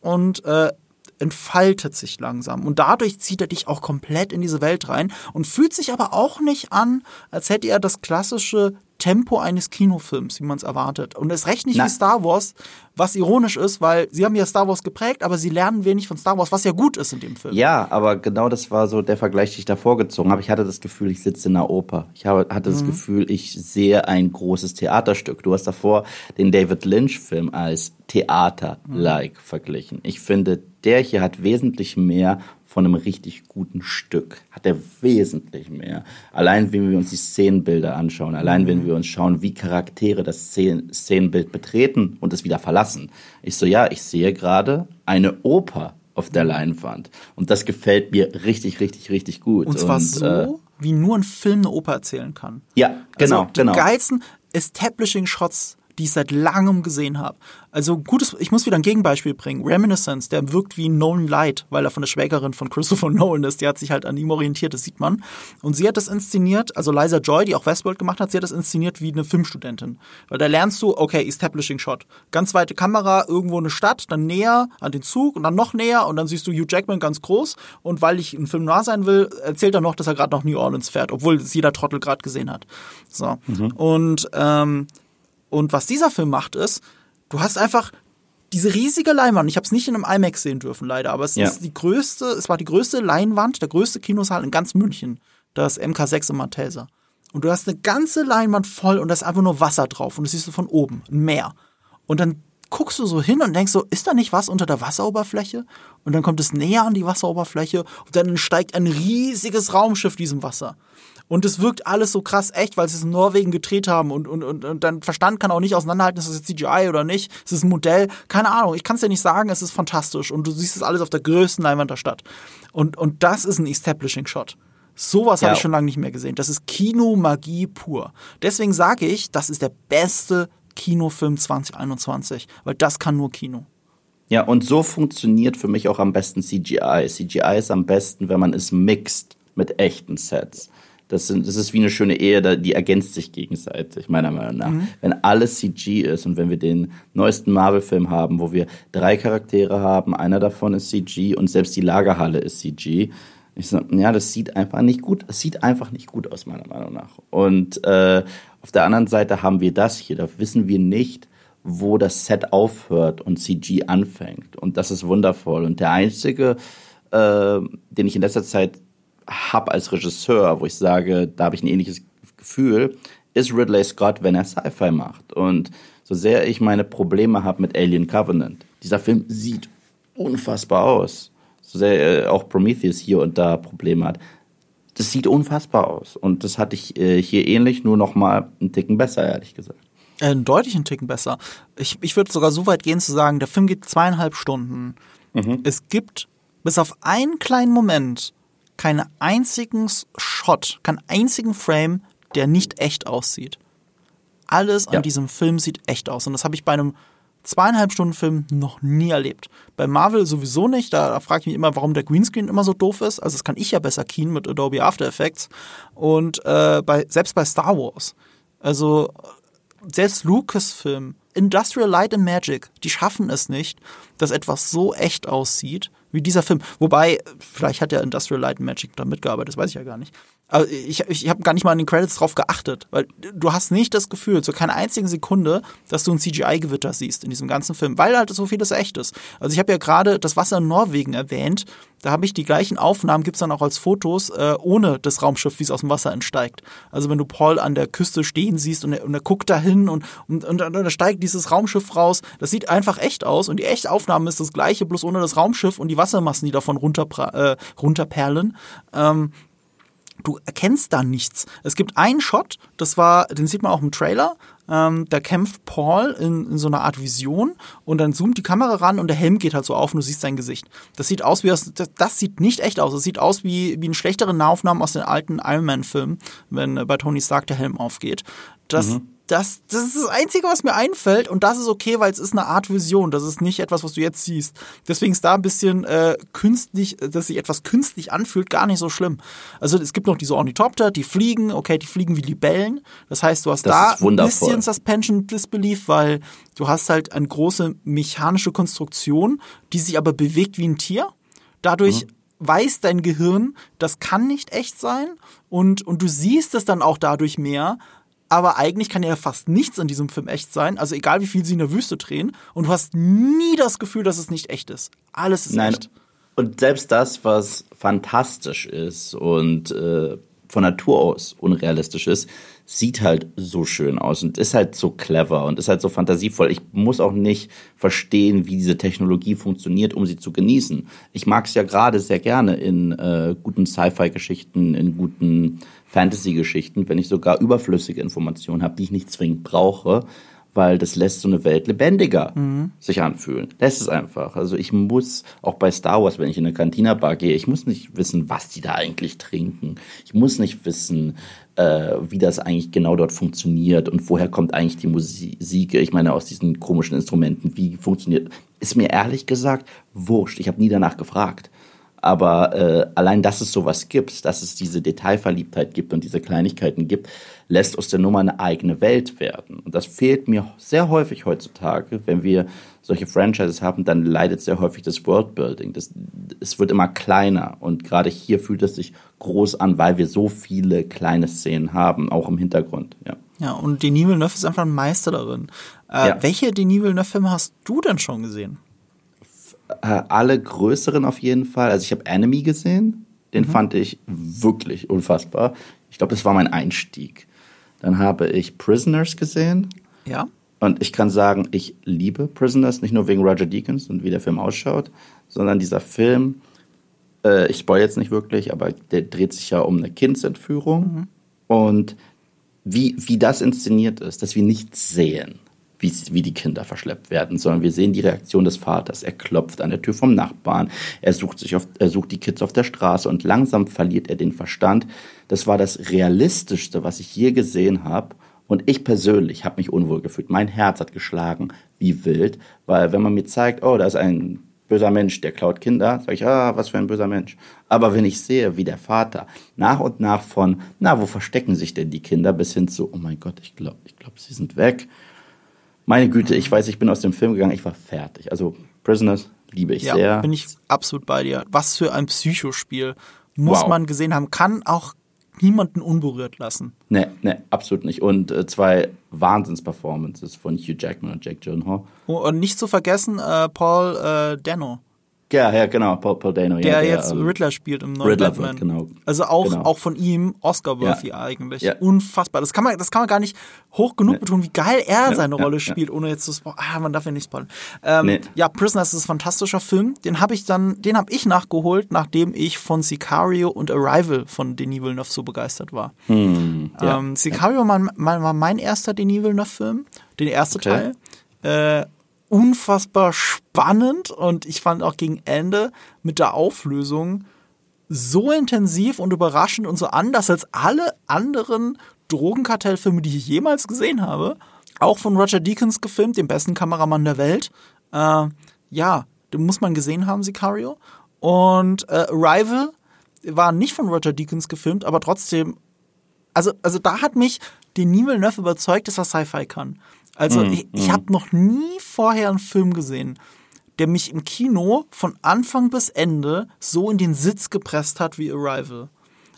und äh, entfaltet sich langsam. Und dadurch zieht er dich auch komplett in diese Welt rein und fühlt sich aber auch nicht an, als hätte er das klassische Tempo eines Kinofilms, wie man es erwartet. Und es recht nicht Na. wie Star Wars, was ironisch ist, weil sie haben ja Star Wars geprägt, aber sie lernen wenig von Star Wars, was ja gut ist in dem Film. Ja, aber genau das war so der Vergleich, den ich da vorgezogen habe. Ich hatte das Gefühl, ich sitze in einer Oper. Ich habe, hatte das mhm. Gefühl, ich sehe ein großes Theaterstück. Du hast davor den David Lynch-Film als Theater-like mhm. verglichen. Ich finde, der hier hat wesentlich mehr von einem richtig guten Stück. Hat er wesentlich mehr. Allein, wenn wir uns die Szenenbilder anschauen, allein, wenn mhm. wir uns schauen, wie Charaktere das Szenenbild betreten und es wieder verlassen. Ich so, ja, ich sehe gerade eine Oper auf der Leinwand. Und das gefällt mir richtig, richtig, richtig gut. Und zwar und, so, äh, wie nur ein Film eine Oper erzählen kann. ja, genau, also die genau. geilsten Establishing-Shots, die ich seit langem gesehen habe. Also gutes, ich muss wieder ein Gegenbeispiel bringen. Reminiscence, der wirkt wie Nolan Light, weil er von der Schwägerin von Christopher <laughs> Nolan ist. Die hat sich halt an ihm orientiert, das sieht man. Und sie hat das inszeniert, also Liza Joy, die auch Westworld gemacht hat, sie hat das inszeniert wie eine Filmstudentin. Weil da lernst du, okay, Establishing Shot. Ganz weite Kamera, irgendwo eine Stadt, dann näher an den Zug und dann noch näher und dann siehst du Hugh Jackman ganz groß. Und weil ich ein Film nah sein will, erzählt er noch, dass er gerade nach New Orleans fährt, obwohl es jeder Trottel gerade gesehen hat. So. Und ähm, und was dieser Film macht, ist, du hast einfach diese riesige Leinwand. Ich habe es nicht in einem IMAX sehen dürfen, leider, aber es Ja. ist die größte, es war die größte Leinwand, der größte Kinosaal in ganz München. Das MK6 im Malteser. Und du hast eine ganze Leinwand voll und da ist einfach nur Wasser drauf und das siehst du von oben, ein Meer. Und dann guckst du so hin und denkst so, ist da nicht was unter der Wasseroberfläche? Und dann kommt es näher an die Wasseroberfläche und dann steigt ein riesiges Raumschiff diesem Wasser. Und es wirkt alles so krass echt, weil sie es in Norwegen gedreht haben und, und, und, und dein Verstand kann auch nicht auseinanderhalten, ist das jetzt CGI oder nicht, ist es ein Modell, keine Ahnung, ich kann es dir nicht sagen, es ist fantastisch und du siehst es alles auf der größten Leinwand der Stadt. Und, und das ist ein Establishing Shot. Sowas Ja. habe ich schon lange nicht mehr gesehen. Das ist Kinomagie pur. Deswegen sage ich, das ist der beste Kinofilm 2021, weil das kann nur Kino. Ja, und so funktioniert für mich auch am besten CGI. CGI ist am besten, wenn man es mixt mit echten Sets. Das, sind, das ist wie eine schöne Ehe, die ergänzt sich gegenseitig, meiner Meinung nach. Wenn alles CG ist und wenn wir den neuesten Marvel-Film haben, wo wir drei Charaktere haben, einer davon ist CG und selbst die Lagerhalle ist CG. Ich so, ja, das sieht einfach nicht gut, es sieht einfach nicht gut aus, meiner Meinung nach. Und äh, auf der anderen Seite haben wir das hier, da wissen wir nicht, wo das Set aufhört und CG anfängt. Und das ist wundervoll. Und der einzige, äh, den ich in letzter Zeit habe als Regisseur, wo ich sage, da habe ich ein ähnliches Gefühl, ist Ridley Scott, wenn er Sci-Fi macht. Und so sehr ich meine Probleme habe mit Alien Covenant, dieser Film sieht unfassbar aus. So sehr äh, auch Prometheus hier und da Probleme hat. Das sieht unfassbar aus. Und das hatte ich äh, hier ähnlich, nur noch mal einen Ticken besser, ehrlich gesagt. Äh, einen deutlichen Ticken besser. Ich, ich würde sogar so weit gehen zu sagen, der Film geht zweieinhalb Stunden. Es gibt bis auf einen kleinen Moment keinen einzigen Shot, keinen einzigen Frame, der nicht echt aussieht. Alles an Ja. diesem Film sieht echt aus. Und das habe ich bei einem zweieinhalb Stunden Film noch nie erlebt. Bei Marvel sowieso nicht. Da, da frage ich mich immer, warum der Greenscreen immer so doof ist. Also das kann ich ja besser keen mit Adobe After Effects. Und äh, bei, selbst bei Star Wars. Also selbst Lucasfilm, Industrial Light and Magic, die schaffen es nicht, dass etwas so echt aussieht wie dieser Film. Wobei, vielleicht hat ja Industrial Light and Magic da mitgearbeitet, das weiß ich ja gar nicht. Aber ich, ich habe gar nicht mal an den Credits drauf geachtet, weil du hast nicht das Gefühl, zu keiner einzigen Sekunde, dass du ein CGI-Gewitter siehst in diesem ganzen Film, weil halt so vieles echt ist. Also ich habe ja gerade das Wasser in Norwegen erwähnt, da habe ich die gleichen Aufnahmen, gibt's dann auch als Fotos, äh, ohne das Raumschiff, wie es aus dem Wasser entsteigt. Also wenn du Paul an der Küste stehen siehst und er, und er guckt dahin und, und, und, und da steigt dieses Raumschiff raus, das sieht einfach echt aus und die echte Aufnahme ist das gleiche, bloß ohne das Raumschiff und die Wassermassen, die davon runter, äh, runterperlen. Ähm, du erkennst da nichts. Es gibt einen Shot, das war, den sieht man auch im Trailer. Ähm, da kämpft Paul in, in so einer Art Vision und dann zoomt die Kamera ran und der Helm geht halt so auf und du siehst sein Gesicht. Das sieht aus wie aus, das, das sieht nicht echt aus. Das sieht aus wie, wie eine schlechtere Nahaufnahmen aus den alten Iron Man-Filmen, wenn äh, bei Tony Stark der Helm aufgeht. Das, das, das ist das Einzige, was mir einfällt und das ist okay, weil es ist eine Art Vision. Das ist nicht etwas, was du jetzt siehst. Deswegen ist da ein bisschen äh, künstlich, dass sich etwas künstlich anfühlt, gar nicht so schlimm. Also es gibt noch diese Ornithopter, die fliegen, okay, die fliegen wie Libellen. Das heißt, du hast Das da ein bisschen Suspension Disbelief, weil du hast halt eine große mechanische Konstruktion, die sich aber bewegt wie ein Tier. Dadurch weiß dein Gehirn, das kann nicht echt sein und, und du siehst es dann auch dadurch mehr. Aber eigentlich kann ja fast nichts in diesem Film echt sein. Also egal wie viel sie in der Wüste drehen. Und du hast nie das Gefühl, dass es nicht echt ist. Alles ist Nein. echt. Und selbst das, was fantastisch ist und äh, von Natur aus unrealistisch ist, sieht halt so schön aus und ist halt so clever und ist halt so fantasievoll. Ich muss auch nicht verstehen, wie diese Technologie funktioniert, um sie zu genießen. Ich mag es ja gerade sehr gerne in äh, guten Sci-Fi-Geschichten, in guten Fantasy-Geschichten, wenn ich sogar überflüssige Informationen habe, die ich nicht zwingend brauche, weil das lässt so eine Welt lebendiger sich anfühlen. Lässt es einfach. Also ich muss, auch bei Star Wars, wenn ich in eine Cantina-Bar gehe, ich muss nicht wissen, was die da eigentlich trinken. Ich muss nicht wissen, äh, wie das eigentlich genau dort funktioniert und woher kommt eigentlich die Musik. Ich meine, aus diesen komischen Instrumenten, wie funktioniert. Ist mir ehrlich gesagt wurscht. Ich habe nie danach gefragt. Aber äh, allein, dass es sowas gibt, dass es diese Detailverliebtheit gibt und diese Kleinigkeiten gibt, lässt aus der Nummer eine eigene Welt werden. Und das fehlt mir sehr häufig heutzutage. Wenn wir solche Franchises haben, dann leidet sehr häufig das Worldbuilding. Das, es wird immer kleiner. Und gerade hier fühlt es sich groß an, weil wir so viele kleine Szenen haben, auch im Hintergrund. Ja, Ja, und Denis Villeneuve ist einfach ein Meister darin. Äh, Ja. Welche Denis Villeneuve-Filme hast du denn schon gesehen? Äh, alle größeren auf jeden Fall. Also ich habe Enemy gesehen. Den fand ich wirklich unfassbar. Ich glaube, das war mein Einstieg. Dann habe ich Prisoners gesehen. Ja. Und ich kann sagen, ich liebe Prisoners, nicht nur wegen Roger Deakins und wie der Film ausschaut, sondern dieser Film, äh, ich spoil jetzt nicht wirklich, aber der dreht sich ja um eine Kindsentführung und wie, wie das inszeniert ist, dass wir nicht sehen, wie, wie die Kinder verschleppt werden, sondern wir sehen die Reaktion des Vaters. Er klopft an der Tür vom Nachbarn, er sucht, sich auf, er sucht die Kids auf der Straße und langsam verliert er den Verstand. Das war das Realistischste, was ich je gesehen habe. Und ich persönlich habe mich unwohl gefühlt. Mein Herz hat geschlagen wie wild, weil wenn man mir zeigt, oh, da ist ein böser Mensch, der klaut Kinder, sage ich, ah, was für ein böser Mensch. Aber wenn ich sehe, wie der Vater nach und nach von, na, wo verstecken sich denn die Kinder, bis hin zu, oh mein Gott, ich glaube, ich glaube, sie sind weg. Meine Güte, ich weiß, ich bin aus dem Film gegangen, ich war fertig. Also Prisoners liebe ich Ja, sehr. bin ich absolut bei dir. Was für ein Psychospiel. Muss Wow. man gesehen haben. Kann auch niemanden unberührt lassen. Nee, nee, absolut nicht. Und äh, zwei Wahnsinns-Performances von Hugh Jackman und Jack Gyllenhaal. Oh, Und nicht zu vergessen, äh, Paul äh, Dano, Ja, ja, genau, Paul, Paul Dano. der, ja, jetzt ähm, Riddler spielt im neuen Riddler Batman. genau. Also auch, Genau. auch von ihm Oscar-worthy Ja. eigentlich. Ja. Unfassbar. Das kann, man, das kann man gar nicht hoch genug betonen, wie geil er seine ja, Rolle ja. spielt, ohne jetzt zu spoilern. Ah, man darf ja nicht spoilern. Ähm, Nee. Ja, Prisoners ist ein fantastischer Film. Den habe ich dann, den habe ich nachgeholt, nachdem ich von Sicario und Arrival von Denis Villeneuve so begeistert war. Hm. Ähm, Sicario war, mein- war mein erster Denis Villeneuve-Film, den erste Okay. Teil. Äh, unfassbar spannend und ich fand auch gegen Ende mit der Auflösung so intensiv und überraschend und so anders als alle anderen Drogenkartellfilme, die ich jemals gesehen habe. Auch von Roger Deakins gefilmt, dem besten Kameramann der Welt. Äh, ja, den muss man gesehen haben, Sicario. Und äh, Arrival war nicht von Roger Deakins gefilmt, aber trotzdem also, also da hat mich Denis Villeneuve überzeugt, dass er Sci-Fi kann. Also ich, ich habe noch nie vorher einen Film gesehen, der mich im Kino von Anfang bis Ende so in den Sitz gepresst hat wie Arrival.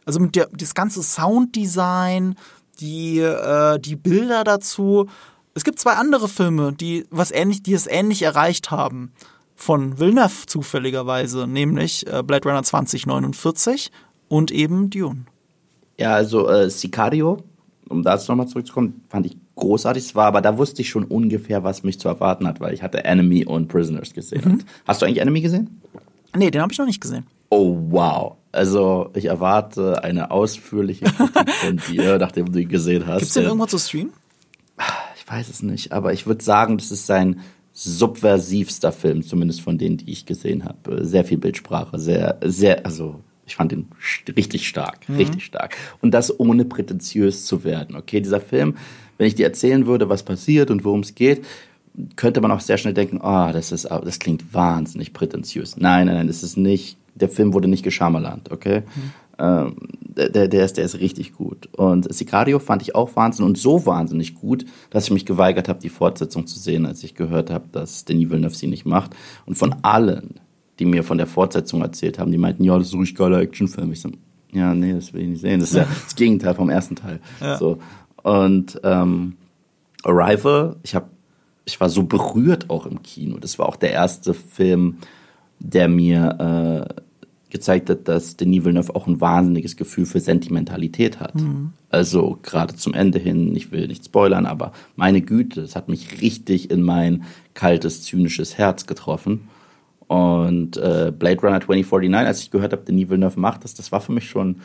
Also mit der das ganze Sounddesign, die äh, die Bilder dazu. Es gibt zwei andere Filme, die was ähnlich, die es ähnlich erreicht haben von Villeneuve zufälligerweise, nämlich äh, Blade Runner 2049 und eben Dune. Ja, also äh, Sicario, um dazu nochmal zurückzukommen, fand ich großartig. Es war, aber da wusste ich schon ungefähr, was mich zu erwarten hat, weil ich hatte Enemy und Prisoners gesehen. Und Hast du eigentlich Enemy gesehen? Nee, den habe ich noch nicht gesehen. Oh, wow. Also ich erwarte eine ausführliche Kritik <laughs> von dir, nachdem du ihn gesehen hast. Gibt's den Denn- irgendwo zu streamen? Ich weiß es nicht, aber ich würde sagen, das ist sein subversivster Film, zumindest von denen, die ich gesehen habe. Sehr viel Bildsprache, sehr, sehr, also ich fand ihn richtig stark, richtig stark. Und das ohne prätentiös zu werden. Okay, dieser Film, wenn ich dir erzählen würde, was passiert und worum es geht, könnte man auch sehr schnell denken, oh, das ist, das klingt wahnsinnig prätentiös. Nein, nein, nein, das ist nicht, der Film wurde nicht geschamalant, okay? Ähm, der, der, ist, der ist richtig gut. Und Sicario fand ich auch Wahnsinn und so wahnsinnig gut, dass ich mich geweigert habe, die Fortsetzung zu sehen, als ich gehört habe, dass Denis Villeneuve sie nicht macht. Und von allen, die mir von der Fortsetzung erzählt haben, die meinten, ja, das ist ein richtig geiler Actionfilm. Ich so, ja, nee, das will ich nicht sehen. Das ist ja <laughs> das Gegenteil vom ersten Teil. Ja. So. Und ähm, Arrival, ich habe ich war so berührt auch im Kino. Das war auch der erste Film, der mir äh, gezeigt hat, dass Denis Villeneuve auch ein wahnsinniges Gefühl für Sentimentalität hat. Also gerade zum Ende hin, ich will nicht spoilern, aber meine Güte, es hat mich richtig in mein kaltes, zynisches Herz getroffen. Und äh, Blade Runner 2049, als ich gehört habe, Denis Villeneuve macht das, das war für mich schon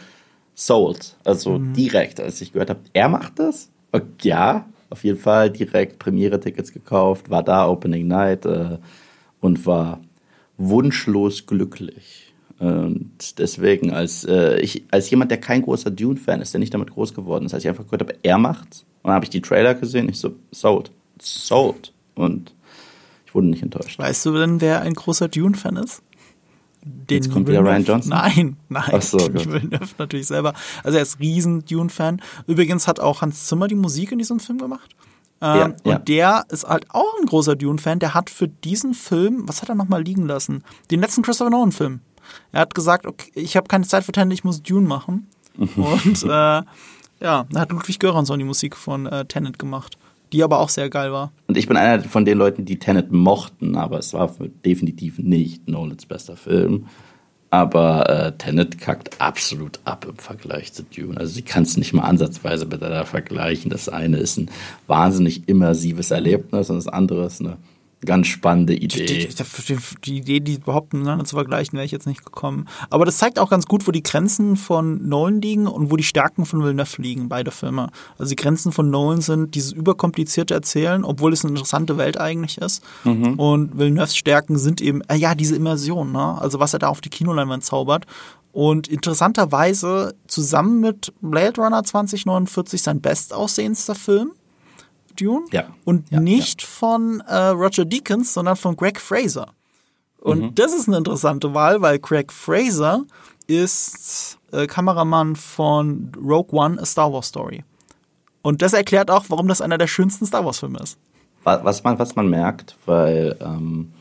sold. Also direkt, als ich gehört habe, er macht das? Und ja, Auf jeden Fall direkt Premiere-Tickets gekauft, war da Opening Night äh, und war wunschlos glücklich. Und deswegen, als, äh, ich, als jemand, der kein großer Dune-Fan ist, der nicht damit groß geworden ist, als ich einfach gehört habe, er macht's, und dann habe ich die Trailer gesehen, ich so, sold, sold. Und ich wurde nicht enttäuscht. Weißt du denn, wer ein großer Dune-Fan ist? Den Jetzt kommt wieder Ryan Johnson? Nein, <laughs> nein. Ach so, Villeneuve natürlich selber. Also er ist riesen Dune-Fan. Übrigens hat auch Hans Zimmer die Musik in diesem Film gemacht. Ähm, ja, ja. Und der ist halt auch ein großer Dune-Fan. Der hat für diesen Film, was hat er nochmal liegen lassen? Den letzten Christopher Nolan-Film. Er hat gesagt, okay, ich habe keine Zeit für Tenet, ich muss Dune machen. <laughs> Und äh, ja, da hat Ludwig Göransson die Musik von äh, Tenet gemacht die aber auch sehr geil war. Und ich bin einer von den Leuten, die Tenet mochten, aber es war definitiv nicht Nolans bester Film. Aber äh, Tenet kackt absolut ab im Vergleich zu Dune. Also sie kann es nicht mal ansatzweise miteinander vergleichen. Das eine ist ein wahnsinnig immersives Erlebnis und das andere ist eine ganz spannende Idee. Die, die, die, Idee, die überhaupt miteinander zu vergleichen, wäre ich jetzt nicht gekommen. Aber das zeigt auch ganz gut, wo die Grenzen von Nolan liegen und wo die Stärken von Villeneuve liegen, beide Filme. Also die Grenzen von Nolan sind dieses überkomplizierte Erzählen, obwohl es eine interessante Welt eigentlich ist. Mhm. Und Villeneuves Stärken sind eben, äh, ja, diese Immersion, ne? also was er da auf die Kinoleinwand zaubert. Und interessanterweise zusammen mit Blade Runner 2049 sein bestaussehendster Film. Dune ja. und ja, nicht ja. von äh, Roger Deakins, sondern von Greg Fraser. Und mhm. das ist eine interessante Wahl, weil Greg Fraser ist äh, Kameramann von Rogue One, A Star Wars Story. Und das erklärt auch, warum das einer der schönsten Star Wars Filme ist. Was man, was man merkt, weil ähm,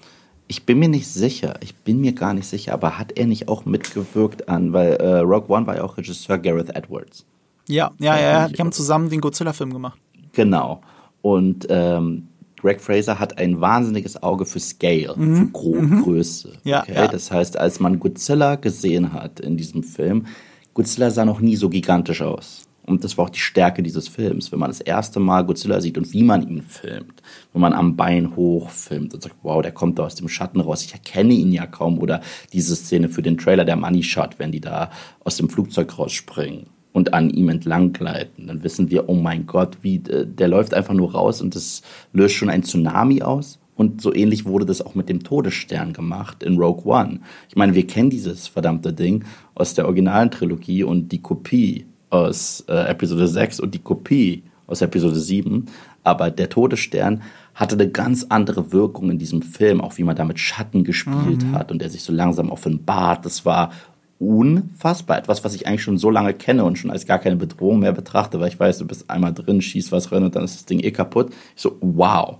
ich bin mir nicht sicher, ich bin mir gar nicht sicher, aber hat er nicht auch mitgewirkt an, weil äh, Rogue One war ja auch Regisseur Gareth Edwards. Ja, ja, ja, die haben zusammen den Godzilla-Film gemacht. Genau. Und ähm, Greg Fraser hat ein wahnsinniges Auge für Scale, mhm. für Gro mhm. Größe. Ja, okay? ja. Das heißt, als man Godzilla gesehen hat in diesem Film, Godzilla sah noch nie so gigantisch aus. Und das war auch die Stärke dieses Films, wenn man das erste Mal Godzilla sieht und wie man ihn filmt. Wenn man am Bein hoch filmt und sagt, wow, der kommt da aus dem Schatten raus, ich erkenne ihn ja kaum. Oder diese Szene für den Trailer, der Money Shot, wenn die da aus dem Flugzeug rausspringen und an ihm entlang gleiten. Dann wissen wir, oh mein Gott, wie, äh, der läuft einfach nur raus und das löst schon ein Tsunami aus. Und so ähnlich wurde das auch mit dem Todesstern gemacht in Rogue One. Ich meine, wir kennen dieses verdammte Ding aus der originalen Trilogie und die Kopie aus äh, Episode 6 und die Kopie aus Episode 7. Aber der Todesstern hatte eine ganz andere Wirkung in diesem Film, auch wie man da mit Schatten gespielt mhm. hat und der sich so langsam offenbart. Das war unfassbar. Etwas, was ich eigentlich schon so lange kenne und schon als gar keine Bedrohung mehr betrachte, weil ich weiß, du bist einmal drin, schießt was rein und dann ist das Ding eh kaputt. Ich so, wow.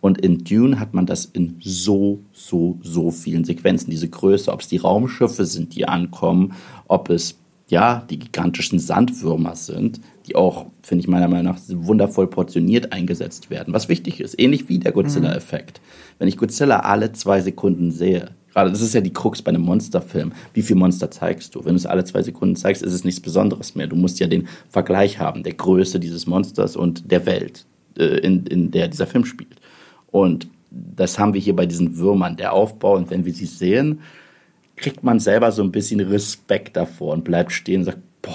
Und in Dune hat man das in so, so, so vielen Sequenzen. Diese Größe, ob es die Raumschiffe sind, die ankommen, ob es ja die gigantischen Sandwürmer sind, die auch, finde ich meiner Meinung nach, wundervoll portioniert eingesetzt werden. Was wichtig ist, ähnlich wie der Godzilla-Effekt. Wenn ich Godzilla alle zwei Sekunden sehe, Gerade das ist ja die Krux bei einem Monsterfilm. Wie viel Monster zeigst du? Wenn du es alle zwei Sekunden zeigst, ist es nichts Besonderes mehr. Du musst ja den Vergleich haben der Größe dieses Monsters und der Welt, äh, in, in der dieser Film spielt. Und das haben wir hier bei diesen Würmern, der Aufbau. Und wenn wir sie sehen, kriegt man selber so ein bisschen Respekt davor und bleibt stehen und sagt, boah.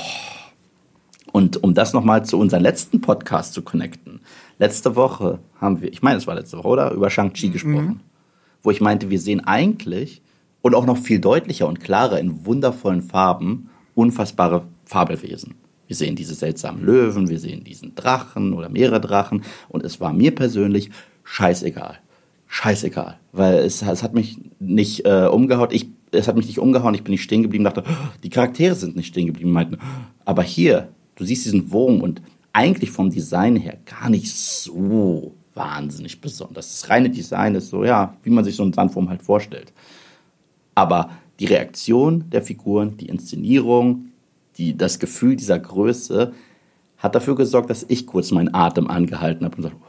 Und um das nochmal zu unserem letzten Podcast zu connecten. Letzte Woche haben wir, ich meine, es war letzte Woche, oder? Über Shang-Chi mhm. Wo ich meinte, wir sehen eigentlich und auch noch viel deutlicher und klarer in wundervollen Farben unfassbare Fabelwesen. Wir sehen diese seltsamen Löwen, wir sehen diesen Drachen oder mehrere Drachen und es war mir persönlich scheißegal. Scheißegal, weil es, es hat mich nicht äh, umgehauen. Ich, es hat mich nicht umgehauen, ich bin nicht stehen geblieben, dachte, oh, die Charaktere sind nicht stehen geblieben, meinten, aber hier, du siehst diesen Wurm und eigentlich vom Design her gar nicht so wahnsinnig besonders. Das reine Design ist so, ja, wie man sich so einen Sandwurm halt vorstellt. Aber die Reaktion der Figuren, die Inszenierung, die, das Gefühl dieser Größe hat dafür gesorgt, dass ich kurz meinen Atem angehalten habe und gesagt,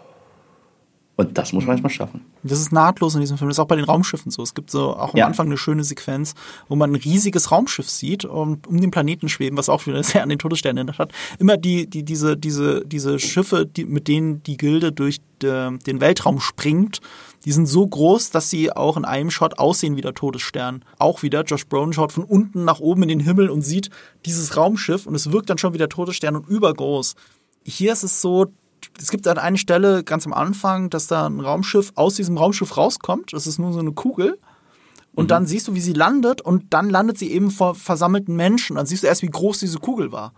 und das muss man erstmal schaffen. Das ist nahtlos in diesem Film. Das ist auch bei den Raumschiffen so. Es gibt so auch am ja. Anfang eine schöne Sequenz, wo man ein riesiges Raumschiff sieht und um den Planeten schweben, was auch wieder <laughs> sehr an den Todesstern erinnert hat. Immer die, die, diese, diese, diese Schiffe, die, mit denen die Gilde durch de, den Weltraum springt, die sind so groß, dass sie auch in einem Shot aussehen wie der Todesstern. Auch wieder, Josh Brolin schaut von unten nach oben in den Himmel und sieht dieses Raumschiff und es wirkt dann schon wie der Todesstern und übergroß. Hier ist es so, es gibt an einer Stelle ganz am Anfang, dass da ein Raumschiff aus diesem Raumschiff rauskommt. Das ist nur so eine Kugel. Und mhm. dann siehst du, wie sie landet und dann landet sie eben vor versammelten Menschen. Dann siehst du erst, wie groß diese Kugel war.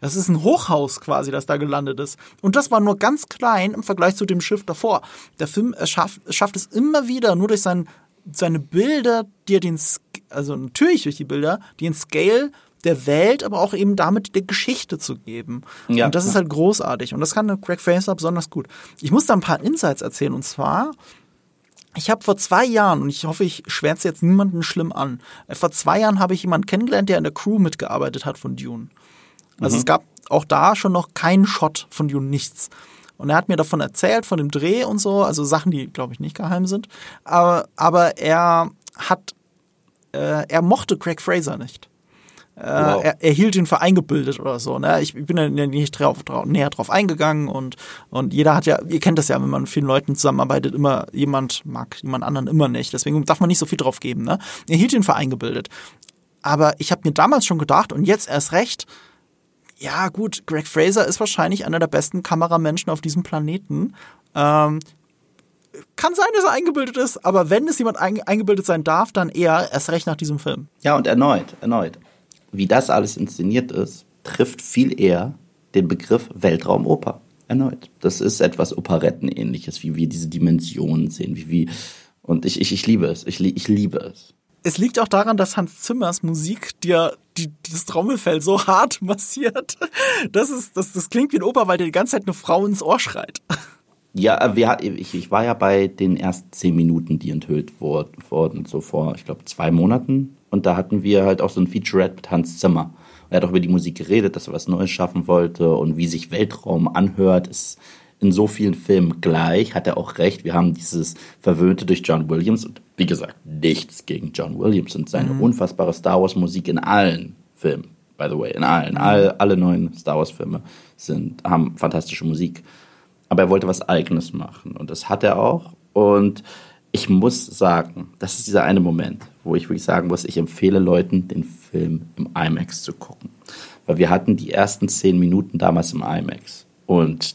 Das ist ein Hochhaus quasi, das da gelandet ist. Und das war nur ganz klein im Vergleich zu dem Schiff davor. Der Film schafft, schafft es immer wieder, nur durch sein, seine Bilder, die er den, also natürlich durch die Bilder, die in Scale der Welt, aber auch eben damit der Geschichte zu geben. Ja, und das ja. ist halt großartig. Und das kann Greg Fraser besonders gut. Ich muss da ein paar Insights erzählen. Und zwar, ich habe vor zwei Jahren, und ich hoffe, ich schwärze jetzt niemanden schlimm an, äh, vor zwei Jahren habe ich jemanden kennengelernt, der in der Crew mitgearbeitet hat von Dune. Also mhm. es gab auch da schon noch keinen Shot von Dune, nichts. Und er hat mir davon erzählt, von dem Dreh und so, also Sachen, die, glaube ich, nicht geheim sind. Aber, aber er hat, äh, er mochte Craig Fraser nicht. Äh, wow. er, er, hielt ihn für eingebildet oder so. Ne? Ich bin ja nicht drauf, drauf, näher drauf eingegangen und, und jeder hat ja, ihr kennt das ja, wenn man mit vielen Leuten zusammenarbeitet, immer jemand mag jemand anderen immer nicht. Deswegen darf man nicht so viel drauf geben. Ne? Er hielt ihn für eingebildet. Aber ich habe mir damals schon gedacht und jetzt erst recht, ja gut, Greg Fraser ist wahrscheinlich einer der besten Kameramenschen auf diesem Planeten. Ähm, kann sein, dass er eingebildet ist, aber wenn es jemand eingebildet sein darf, dann eher erst recht nach diesem Film. Ja, und erneut, erneut wie das alles inszeniert ist, trifft viel eher den Begriff Weltraumoper. Erneut. Das ist etwas Operettenähnliches, wie wir diese Dimensionen sehen, wie, wie und ich, ich, ich liebe es. Ich, ich liebe es. Es liegt auch daran, dass Hans Zimmers Musik dir die, dieses Trommelfell so hart <laughs> massiert. Das, ist, das, das klingt wie ein Oper, weil dir die ganze Zeit eine Frau ins Ohr schreit. Ja, äh, wir, ich, ich war ja bei den ersten zehn Minuten, die enthüllt wurden, so vor, ich glaube, zwei Monaten und da hatten wir halt auch so ein Featurette mit Hans Zimmer. er hat auch über die Musik geredet, dass er was Neues schaffen wollte und wie sich Weltraum anhört, ist in so vielen Filmen gleich, hat er auch recht. Wir haben dieses Verwöhnte durch John Williams und wie gesagt, nichts gegen John Williams und seine mhm. unfassbare Star Wars Musik in allen Filmen, by the way, in allen. All, alle neuen Star Wars Filme sind, haben fantastische Musik. Aber er wollte was Eigenes machen und das hat er auch. Und ich muss sagen, das ist dieser eine Moment, wo ich wirklich sagen muss, ich empfehle Leuten, den Film im IMAX zu gucken. Weil wir hatten die ersten zehn Minuten damals im IMAX. Und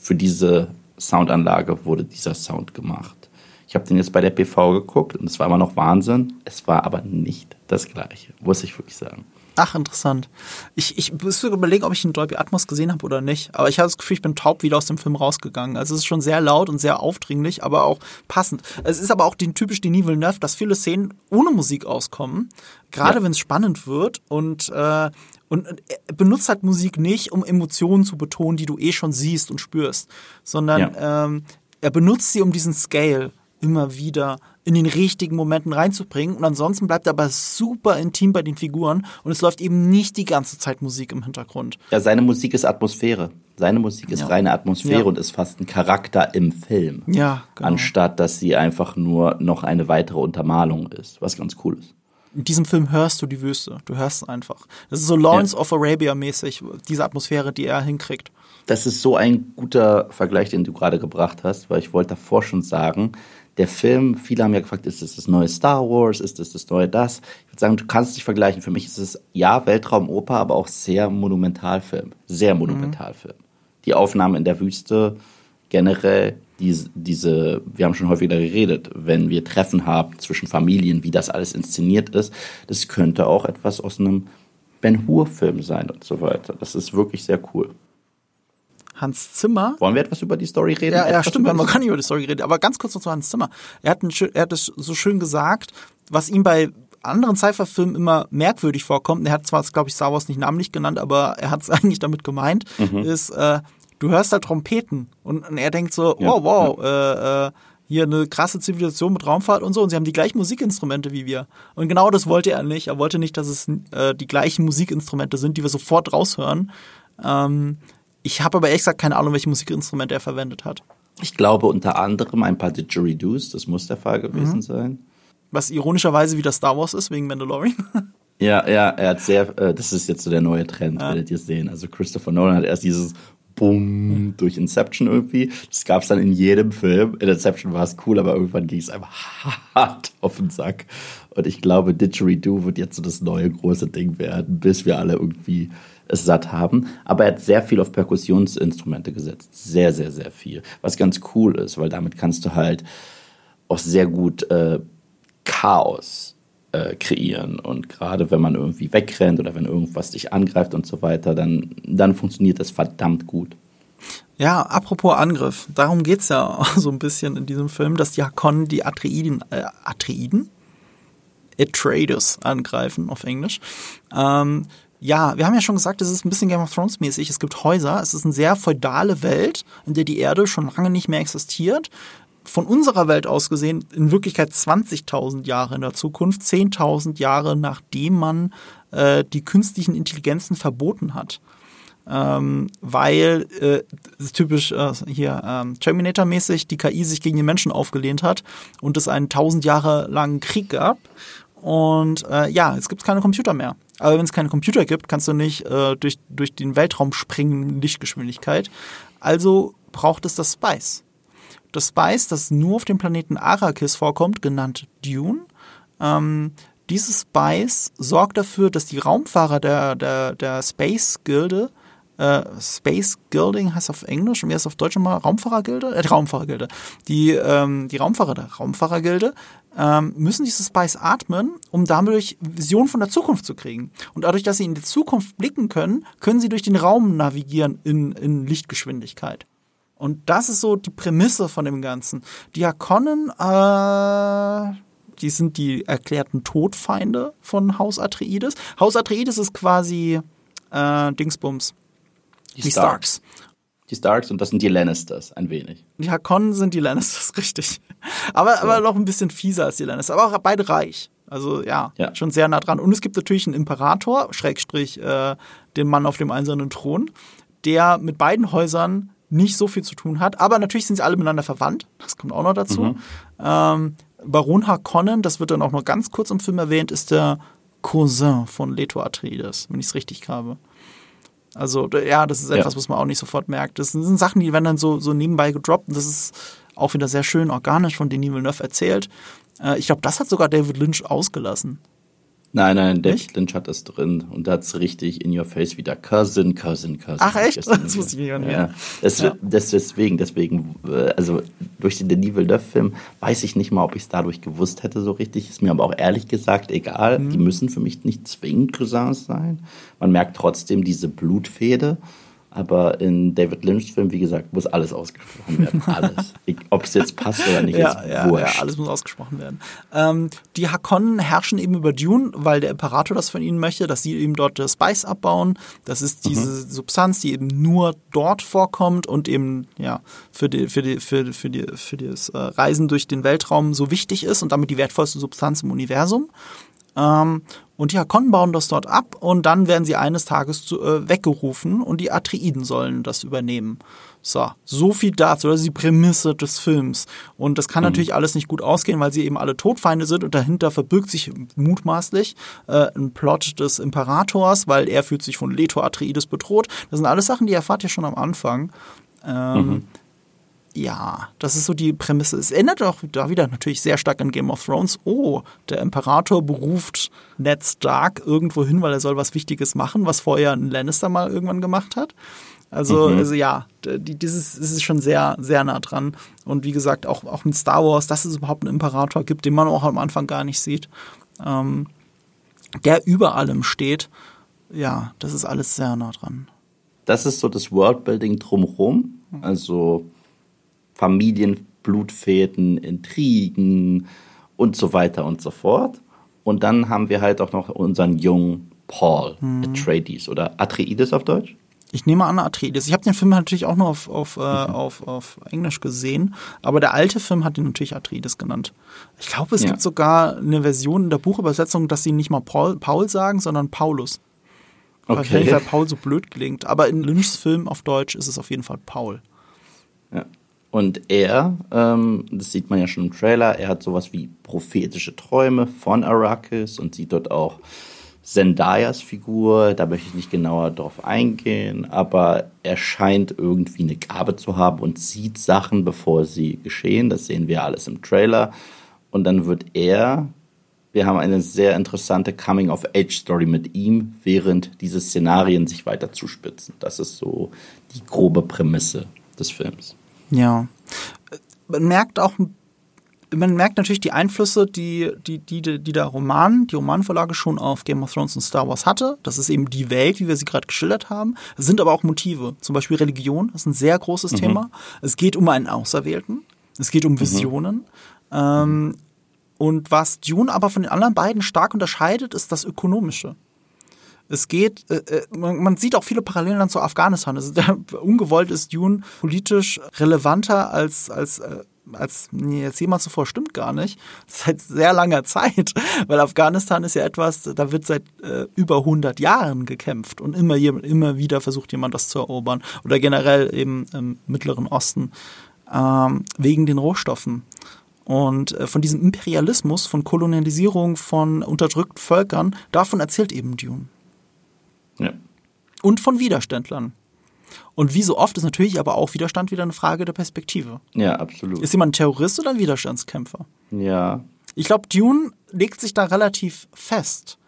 für diese Soundanlage wurde dieser Sound gemacht. Ich habe den jetzt bei der PV geguckt und es war immer noch Wahnsinn. Es war aber nicht das Gleiche, muss ich wirklich sagen. Ach, interessant. Ich, ich muss überlegen, ob ich einen Dolby Atmos gesehen habe oder nicht. Aber ich habe das Gefühl, ich bin taub wieder aus dem Film rausgegangen. Also es ist schon sehr laut und sehr aufdringlich, aber auch passend. Es ist aber auch den, typisch Denis Villeneuve, dass viele Szenen ohne Musik auskommen. Gerade ja. wenn es spannend wird und, äh, und er benutzt halt Musik nicht, um Emotionen zu betonen, die du eh schon siehst und spürst, sondern ja. ähm, er benutzt sie um diesen Scale immer wieder in den richtigen Momenten reinzubringen. Und ansonsten bleibt er aber super intim bei den Figuren und es läuft eben nicht die ganze Zeit Musik im Hintergrund. Ja, seine Musik ist Atmosphäre. Seine Musik ist ja. reine Atmosphäre ja. und ist fast ein Charakter im Film. Ja, genau. Anstatt, dass sie einfach nur noch eine weitere Untermalung ist, was ganz cool ist. In diesem Film hörst du die Wüste. Du hörst es einfach. Das ist so Lawrence ja. of Arabia mäßig, diese Atmosphäre, die er hinkriegt. Das ist so ein guter Vergleich, den du gerade gebracht hast, weil ich wollte davor schon sagen, der Film, viele haben ja gefragt, ist das das neue Star Wars, ist das das neue das? Ich würde sagen, du kannst es nicht vergleichen. Für mich ist es ja Weltraumoper, aber auch sehr Monumentalfilm. Sehr Monumentalfilm. Mhm. Die Aufnahme in der Wüste, generell diese, diese, wir haben schon häufiger geredet, wenn wir Treffen haben zwischen Familien, wie das alles inszeniert ist, das könnte auch etwas aus einem Ben Hur-Film sein und so weiter. Das ist wirklich sehr cool. Hans Zimmer. Wollen wir etwas über die Story reden? Ja, ja stimmt, man kann nicht über die Story reden. Aber ganz kurz noch zu Hans Zimmer. Er hat, ein, er hat es so schön gesagt, was ihm bei anderen Sci-Fi-Filmen immer merkwürdig vorkommt. Er hat zwar, glaube ich, Star Wars nicht namentlich genannt, aber er hat es <laughs> eigentlich damit gemeint, mhm. ist, äh, du hörst halt Trompeten und, und er denkt so, ja, wow, wow, ja. äh, äh, hier eine krasse Zivilisation mit Raumfahrt und so und sie haben die gleichen Musikinstrumente wie wir. Und genau das wollte er nicht. Er wollte nicht, dass es äh, die gleichen Musikinstrumente sind, die wir sofort raushören. Ähm, ich habe aber ehrlich gesagt keine Ahnung, welche Musikinstrumente er verwendet hat. Ich glaube unter anderem ein paar Didgeridoos, das muss der Fall gewesen mhm. sein. Was ironischerweise wieder Star Wars ist, wegen Mandalorian. <laughs> Ja, ja, er hat sehr, äh, das ist jetzt so der neue Trend, ja. werdet ihr sehen. Also Christopher Nolan hat erst dieses bumm, durch Inception irgendwie. Das gab es dann in jedem Film. In Inception war es cool, aber irgendwann ging es einfach <laughs> hart auf den Sack. Und ich glaube, Didgeridoo wird jetzt so das neue große Ding werden, bis wir alle irgendwie es satt haben. Aber er hat sehr viel auf Perkussionsinstrumente gesetzt. Sehr, sehr, sehr viel. Was ganz cool ist, weil damit kannst du halt auch sehr gut äh, Chaos äh, kreieren. Und gerade wenn man irgendwie wegrennt oder wenn irgendwas dich angreift und so weiter, dann, dann funktioniert das verdammt gut. Ja, apropos Angriff, darum geht es ja <laughs> so ein bisschen in diesem Film, dass die Hakonnen die Atreiden, äh, Atreiden? Atreides angreifen auf Englisch. Ähm, ja, wir haben ja schon gesagt, es ist ein bisschen Game of Thrones mäßig. Es gibt Häuser, es ist eine sehr feudale Welt, in der die Erde schon lange nicht mehr existiert. Von unserer Welt aus gesehen, in Wirklichkeit 20.000 Jahre in der Zukunft, 10.000 Jahre nachdem man äh, die künstlichen Intelligenzen verboten hat. Ähm, weil äh, typisch äh, hier ähm, Terminator-mäßig die KI sich gegen die Menschen aufgelehnt hat und es einen tausend Jahre langen Krieg gab. Und äh, ja, es gibt keine Computer mehr. Aber wenn es keine Computer gibt, kannst du nicht äh, durch, durch den Weltraum springen in Lichtgeschwindigkeit. Also braucht es das Spice. Das Spice, das nur auf dem Planeten Arrakis vorkommt, genannt Dune. Ähm, dieses Spice sorgt dafür, dass die Raumfahrer der, der, der Space-Gilde äh, Space Gilding heißt auf Englisch und wie heißt auf Deutsch nochmal Raumfahrergilde? Äh, Raumfahrergilde. Die, ähm, die Raumfahrer Raumfahrergilde ähm, müssen diese Spice atmen, um dadurch Visionen von der Zukunft zu kriegen. Und dadurch, dass sie in die Zukunft blicken können, können sie durch den Raum navigieren in, in Lichtgeschwindigkeit. Und das ist so die Prämisse von dem Ganzen. Die Hakonnen, äh, die sind die erklärten Todfeinde von Haus Atreides. Haus Atreides ist quasi äh, Dingsbums die, die Starks. Starks. Die Starks und das sind die Lannisters, ein wenig. Die Hakonnen sind die Lannisters, <laughs> richtig. Aber, so. aber noch ein bisschen fieser als die Lannisters. Aber auch beide reich. Also ja, ja, schon sehr nah dran. Und es gibt natürlich einen Imperator, Schrägstrich, äh, den Mann auf dem einsamen Thron, der mit beiden Häusern nicht so viel zu tun hat. Aber natürlich sind sie alle miteinander verwandt. Das kommt auch noch dazu. Mhm. Ähm, Baron Harkonnen, das wird dann auch noch ganz kurz im Film erwähnt, ist der Cousin von Leto Atreides, wenn ich es richtig habe. Also ja, das ist etwas, ja. was man auch nicht sofort merkt. Das sind Sachen, die werden dann so, so nebenbei gedroppt und das ist auch wieder sehr schön organisch von Denis Villeneuve erzählt. Äh, ich glaube, das hat sogar David Lynch ausgelassen. Nein, nein, David Lynch hat es drin und da hat es richtig in your face wieder Cousin, Cousin, Cousin. Ach echt? Das wusste ich nicht. Ja. Das, ja. das deswegen, deswegen, äh, also durch den Denis Villeneuve-Film weiß ich nicht mal, ob ich es dadurch gewusst hätte so richtig. Ist mir aber auch ehrlich gesagt egal. Mhm. Die müssen für mich nicht zwingend Cousins sein. Man merkt trotzdem diese Blutfede. Aber in David Lynchs Film, wie gesagt, muss alles ausgesprochen werden. <laughs> Alles. Ob es jetzt passt oder nicht, ja, ist ja, wurscht. Ja, alles muss ausgesprochen werden. Ähm, die Hakonnen herrschen eben über Dune, weil der Imperator das von ihnen möchte, dass sie eben dort das Spice abbauen. Das ist diese mhm. Substanz, die eben nur dort vorkommt und eben ja für die für die für, für die für das äh, Reisen durch den Weltraum so wichtig ist und damit die wertvollste Substanz im Universum. Ähm, und die Hakonnen bauen das dort ab und dann werden sie eines Tages zu, äh, weggerufen und die Atreiden sollen das übernehmen. So, so viel dazu. Das ist die Prämisse des Films. Und das kann mhm. natürlich alles nicht gut ausgehen, weil sie eben alle Todfeinde sind und dahinter verbirgt sich mutmaßlich äh, ein Plot des Imperators, weil er fühlt sich von Leto Atreides bedroht. Das sind alles Sachen, die erfahrt ihr schon am Anfang. Ähm, mhm ja, das ist so die Prämisse. Es ändert auch da wieder natürlich sehr stark an Game of Thrones. Oh, der Imperator beruft Ned Stark irgendwo hin, weil er soll was Wichtiges machen, was vorher ein Lannister mal irgendwann gemacht hat. Also, mhm. also ja, die, dieses ist schon sehr, sehr nah dran. Und wie gesagt, auch, auch mit Star Wars, dass es überhaupt einen Imperator gibt, den man auch am Anfang gar nicht sieht, ähm, der über allem steht. Ja, das ist alles sehr nah dran. Das ist so das Worldbuilding drumherum. Also Familienblutfäden, Intrigen und so weiter und so fort. Und dann haben wir halt auch noch unseren jungen Paul mhm. Atreides oder Atreides auf Deutsch. Ich nehme an Atreides. Ich habe den Film natürlich auch nur auf, auf, äh, mhm. auf, auf Englisch gesehen, aber der alte Film hat ihn natürlich Atreides genannt. Ich glaube, es ja. gibt sogar eine Version in der Buchübersetzung, dass sie nicht mal Paul, Paul sagen, sondern Paulus. Okay. Weil Paul so blöd klingt. Aber in Lynchs Film auf Deutsch ist es auf jeden Fall Paul. Ja. Und er, ähm, das sieht man ja schon im Trailer, er hat sowas wie prophetische Träume von Arrakis und sieht dort auch Zendayas Figur, da möchte ich nicht genauer drauf eingehen, aber er scheint irgendwie eine Gabe zu haben und sieht Sachen, bevor sie geschehen. Das sehen wir alles im Trailer. Und dann wird er, wir haben eine sehr interessante Coming-of-Age-Story mit ihm, während diese Szenarien sich weiter zuspitzen. Das ist so die grobe Prämisse des Films. Ja. Man merkt auch man merkt natürlich die Einflüsse, die, die, die, die der Roman, die Romanvorlage schon auf Game of Thrones und Star Wars hatte. Das ist eben die Welt, wie wir sie gerade geschildert haben. Es sind aber auch Motive. Zum Beispiel Religion, das ist ein sehr großes mhm. Thema. Es geht um einen Auserwählten. Es geht um mhm. Visionen. Mhm. Ähm, und was Dune aber von den anderen beiden stark unterscheidet, ist das Ökonomische. Es geht, äh, äh man, sieht auch viele Parallelen dann zu Afghanistan. Also, <laughs> ungewollt ist Dune politisch relevanter als, als äh, als nee, jetzt jemand zuvor stimmt gar nicht. <laughs> Seit sehr langer Zeit, weil Afghanistan ist ja etwas, da wird seit äh, über 100 Jahren gekämpft und immer, immer wieder versucht jemand das zu erobern oder generell eben im Mittleren Osten ähm, wegen den Rohstoffen. Und von diesem Imperialismus, von Kolonialisierung von unterdrückten Völkern, davon erzählt eben Dune. Ja. Und von Widerständlern. Und wie so oft ist natürlich aber auch Widerstand wieder eine Frage der Perspektive. Ja, absolut. Ist jemand ein Terrorist oder ein Widerstandskämpfer? Ja. Ich glaube, Dune legt sich da relativ fest.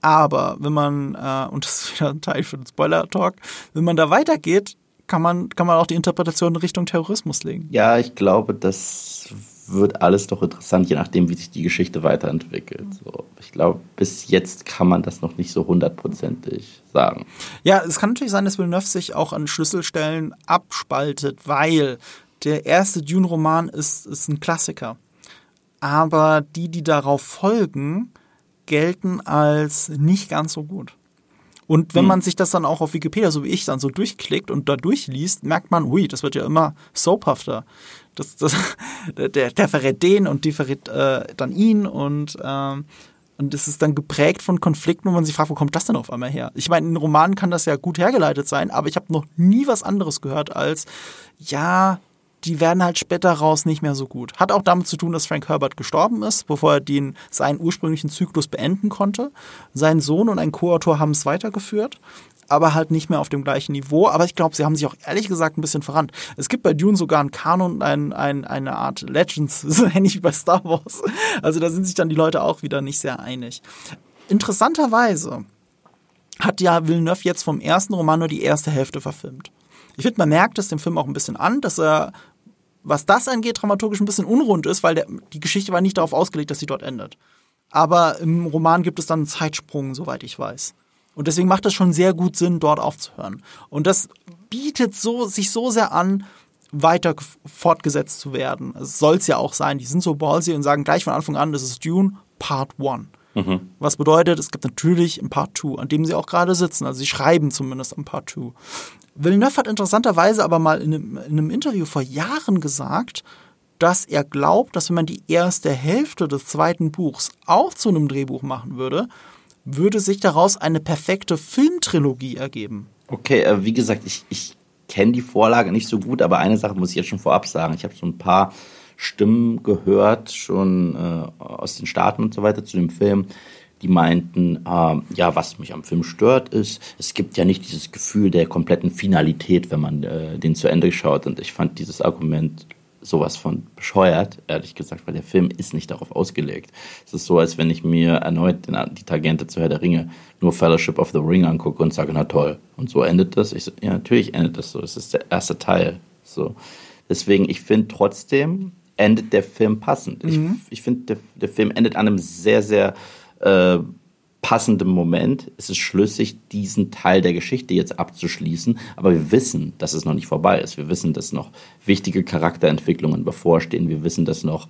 Aber wenn man, äh, und das ist wieder ein Teil für den Spoiler-Talk, wenn man da weitergeht, kann man, kann man auch die Interpretation in Richtung Terrorismus legen. Ja, ich glaube, das wird alles doch interessant, je nachdem, wie sich die Geschichte weiterentwickelt. So, ich glaube, bis jetzt kann man das noch nicht so hundertprozentig sagen. Ja, es kann natürlich sein, dass Villeneuve sich auch an Schlüsselstellen abspaltet, weil der erste Dune-Roman ist, ist ein Klassiker. Aber die, die darauf folgen, gelten als nicht ganz so gut. Und wenn hm. man sich das dann auch auf Wikipedia, so wie ich, dann so durchklickt und da durchliest, merkt man, ui, das wird ja immer soaphafter. Das, das, <laughs> der, der verrät den und die verrät äh, dann ihn und ähm, und es ist dann geprägt von Konflikten, wo man sich fragt, wo kommt das denn auf einmal her? Ich meine, in Romanen kann das ja gut hergeleitet sein, aber ich habe noch nie was anderes gehört als, ja, die werden halt später raus nicht mehr so gut. Hat auch damit zu tun, dass Frank Herbert gestorben ist, bevor er den, seinen ursprünglichen Zyklus beenden konnte. Sein Sohn und ein Co-Autor haben es weitergeführt aber halt nicht mehr auf dem gleichen Niveau. Aber ich glaube, sie haben sich auch ehrlich gesagt ein bisschen verrannt. Es gibt bei Dune sogar einen Kanon, ein, ein, eine Art Legends, <laughs> so ähnlich wie bei Star Wars. Also da sind sich dann die Leute auch wieder nicht sehr einig. Interessanterweise hat ja Villeneuve jetzt vom ersten Roman nur die erste Hälfte verfilmt. Ich finde, man merkt es dem Film auch ein bisschen an, dass er, was das angeht, dramaturgisch ein bisschen unrund ist, weil der, die Geschichte war nicht darauf ausgelegt, dass sie dort endet. Aber im Roman gibt es dann einen Zeitsprung, soweit ich weiß. Und deswegen macht es schon sehr gut Sinn, dort aufzuhören. Und das bietet so, sich so sehr an, weiter fortgesetzt zu werden. Es soll es ja auch sein. Die sind so ballsy und sagen gleich von Anfang an, das ist Dune Part 1. Mhm. Was bedeutet, es gibt natürlich ein Part 2, an dem sie auch gerade sitzen. Also sie schreiben zumindest am Part 2. Villeneuve hat interessanterweise aber mal in einem, in einem Interview vor Jahren gesagt, dass er glaubt, dass wenn man die erste Hälfte des zweiten Buchs auch zu einem Drehbuch machen würde, würde sich daraus eine perfekte Filmtrilogie ergeben. Okay, äh, wie gesagt, ich, ich kenne die Vorlage nicht so gut, aber eine Sache muss ich jetzt schon vorab sagen. Ich habe so ein paar Stimmen gehört, schon äh, aus den Staaten und so weiter zu dem Film, die meinten, äh, ja, was mich am Film stört, ist, es gibt ja nicht dieses Gefühl der kompletten Finalität, wenn man äh, den zu Ende schaut. Und ich fand dieses Argument sowas von bescheuert, ehrlich gesagt, weil der Film ist nicht darauf ausgelegt. Es ist so, als wenn ich mir erneut die Tangente zu Herr der Ringe nur Fellowship of the Ring angucke und sage, na toll. Und so endet das. Ich so, ja, natürlich endet das so. Es ist der erste Teil. So. Deswegen, ich finde trotzdem, endet der Film passend. Mhm. Ich, ich finde, der, der Film endet an einem sehr, sehr äh, passendem Moment. Es ist schlüssig, diesen Teil der Geschichte jetzt abzuschließen. Aber wir wissen, dass es noch nicht vorbei ist. Wir wissen, dass noch wichtige Charakterentwicklungen bevorstehen. Wir wissen, dass noch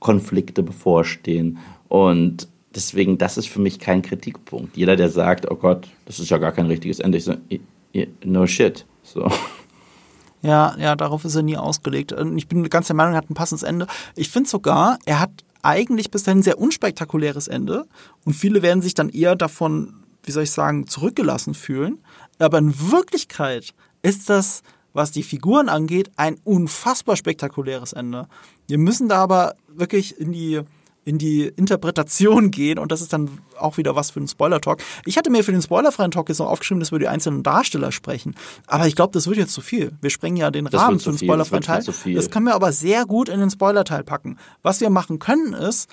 Konflikte bevorstehen. Und deswegen, das ist für mich kein Kritikpunkt. Jeder, der sagt, oh Gott, das ist ja gar kein richtiges Ende, ich so, no shit. So. Ja, ja, darauf ist er nie ausgelegt. Ich bin ganz der Meinung, er hat ein passendes Ende. Ich finde sogar, er hat eigentlich bis dahin sehr unspektakuläres Ende und viele werden sich dann eher davon, wie soll ich sagen, zurückgelassen fühlen. Aber in Wirklichkeit ist das, was die Figuren angeht, ein unfassbar spektakuläres Ende. Wir müssen da aber wirklich in die in die Interpretation gehen und das ist dann auch wieder was für einen Spoiler-Talk. Ich hatte mir für den spoilerfreien Talk jetzt noch aufgeschrieben, dass wir die einzelnen Darsteller sprechen, aber ich glaube, das wird jetzt zu viel. Wir sprengen ja den Das Rahmen für den spoilerfreien das wird Teil. viel zu viel. Das können wir aber sehr gut in den Spoiler-Teil packen. Was wir machen können ist,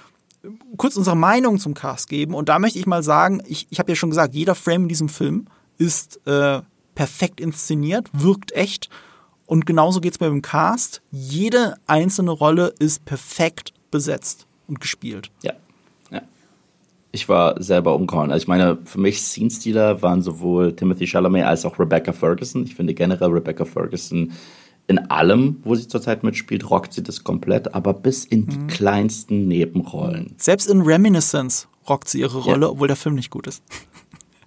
kurz unsere Meinung zum Cast geben und da möchte ich mal sagen, ich, ich habe ja schon gesagt, jeder Frame in diesem Film ist äh, perfekt inszeniert, wirkt echt und genauso geht's bei dem Cast. Jede einzelne Rolle ist perfekt besetzt und gespielt. Ja. ja. Ich war selber umgehauen. Also ich meine, für mich Scene-Stealer waren sowohl Timothy Chalamet als auch Rebecca Ferguson. Ich finde generell Rebecca Ferguson in allem, wo sie zurzeit mitspielt, rockt sie das komplett, aber bis in die kleinsten Nebenrollen. Selbst in Reminiscence rockt sie ihre Rolle, Ja. obwohl der Film nicht gut ist.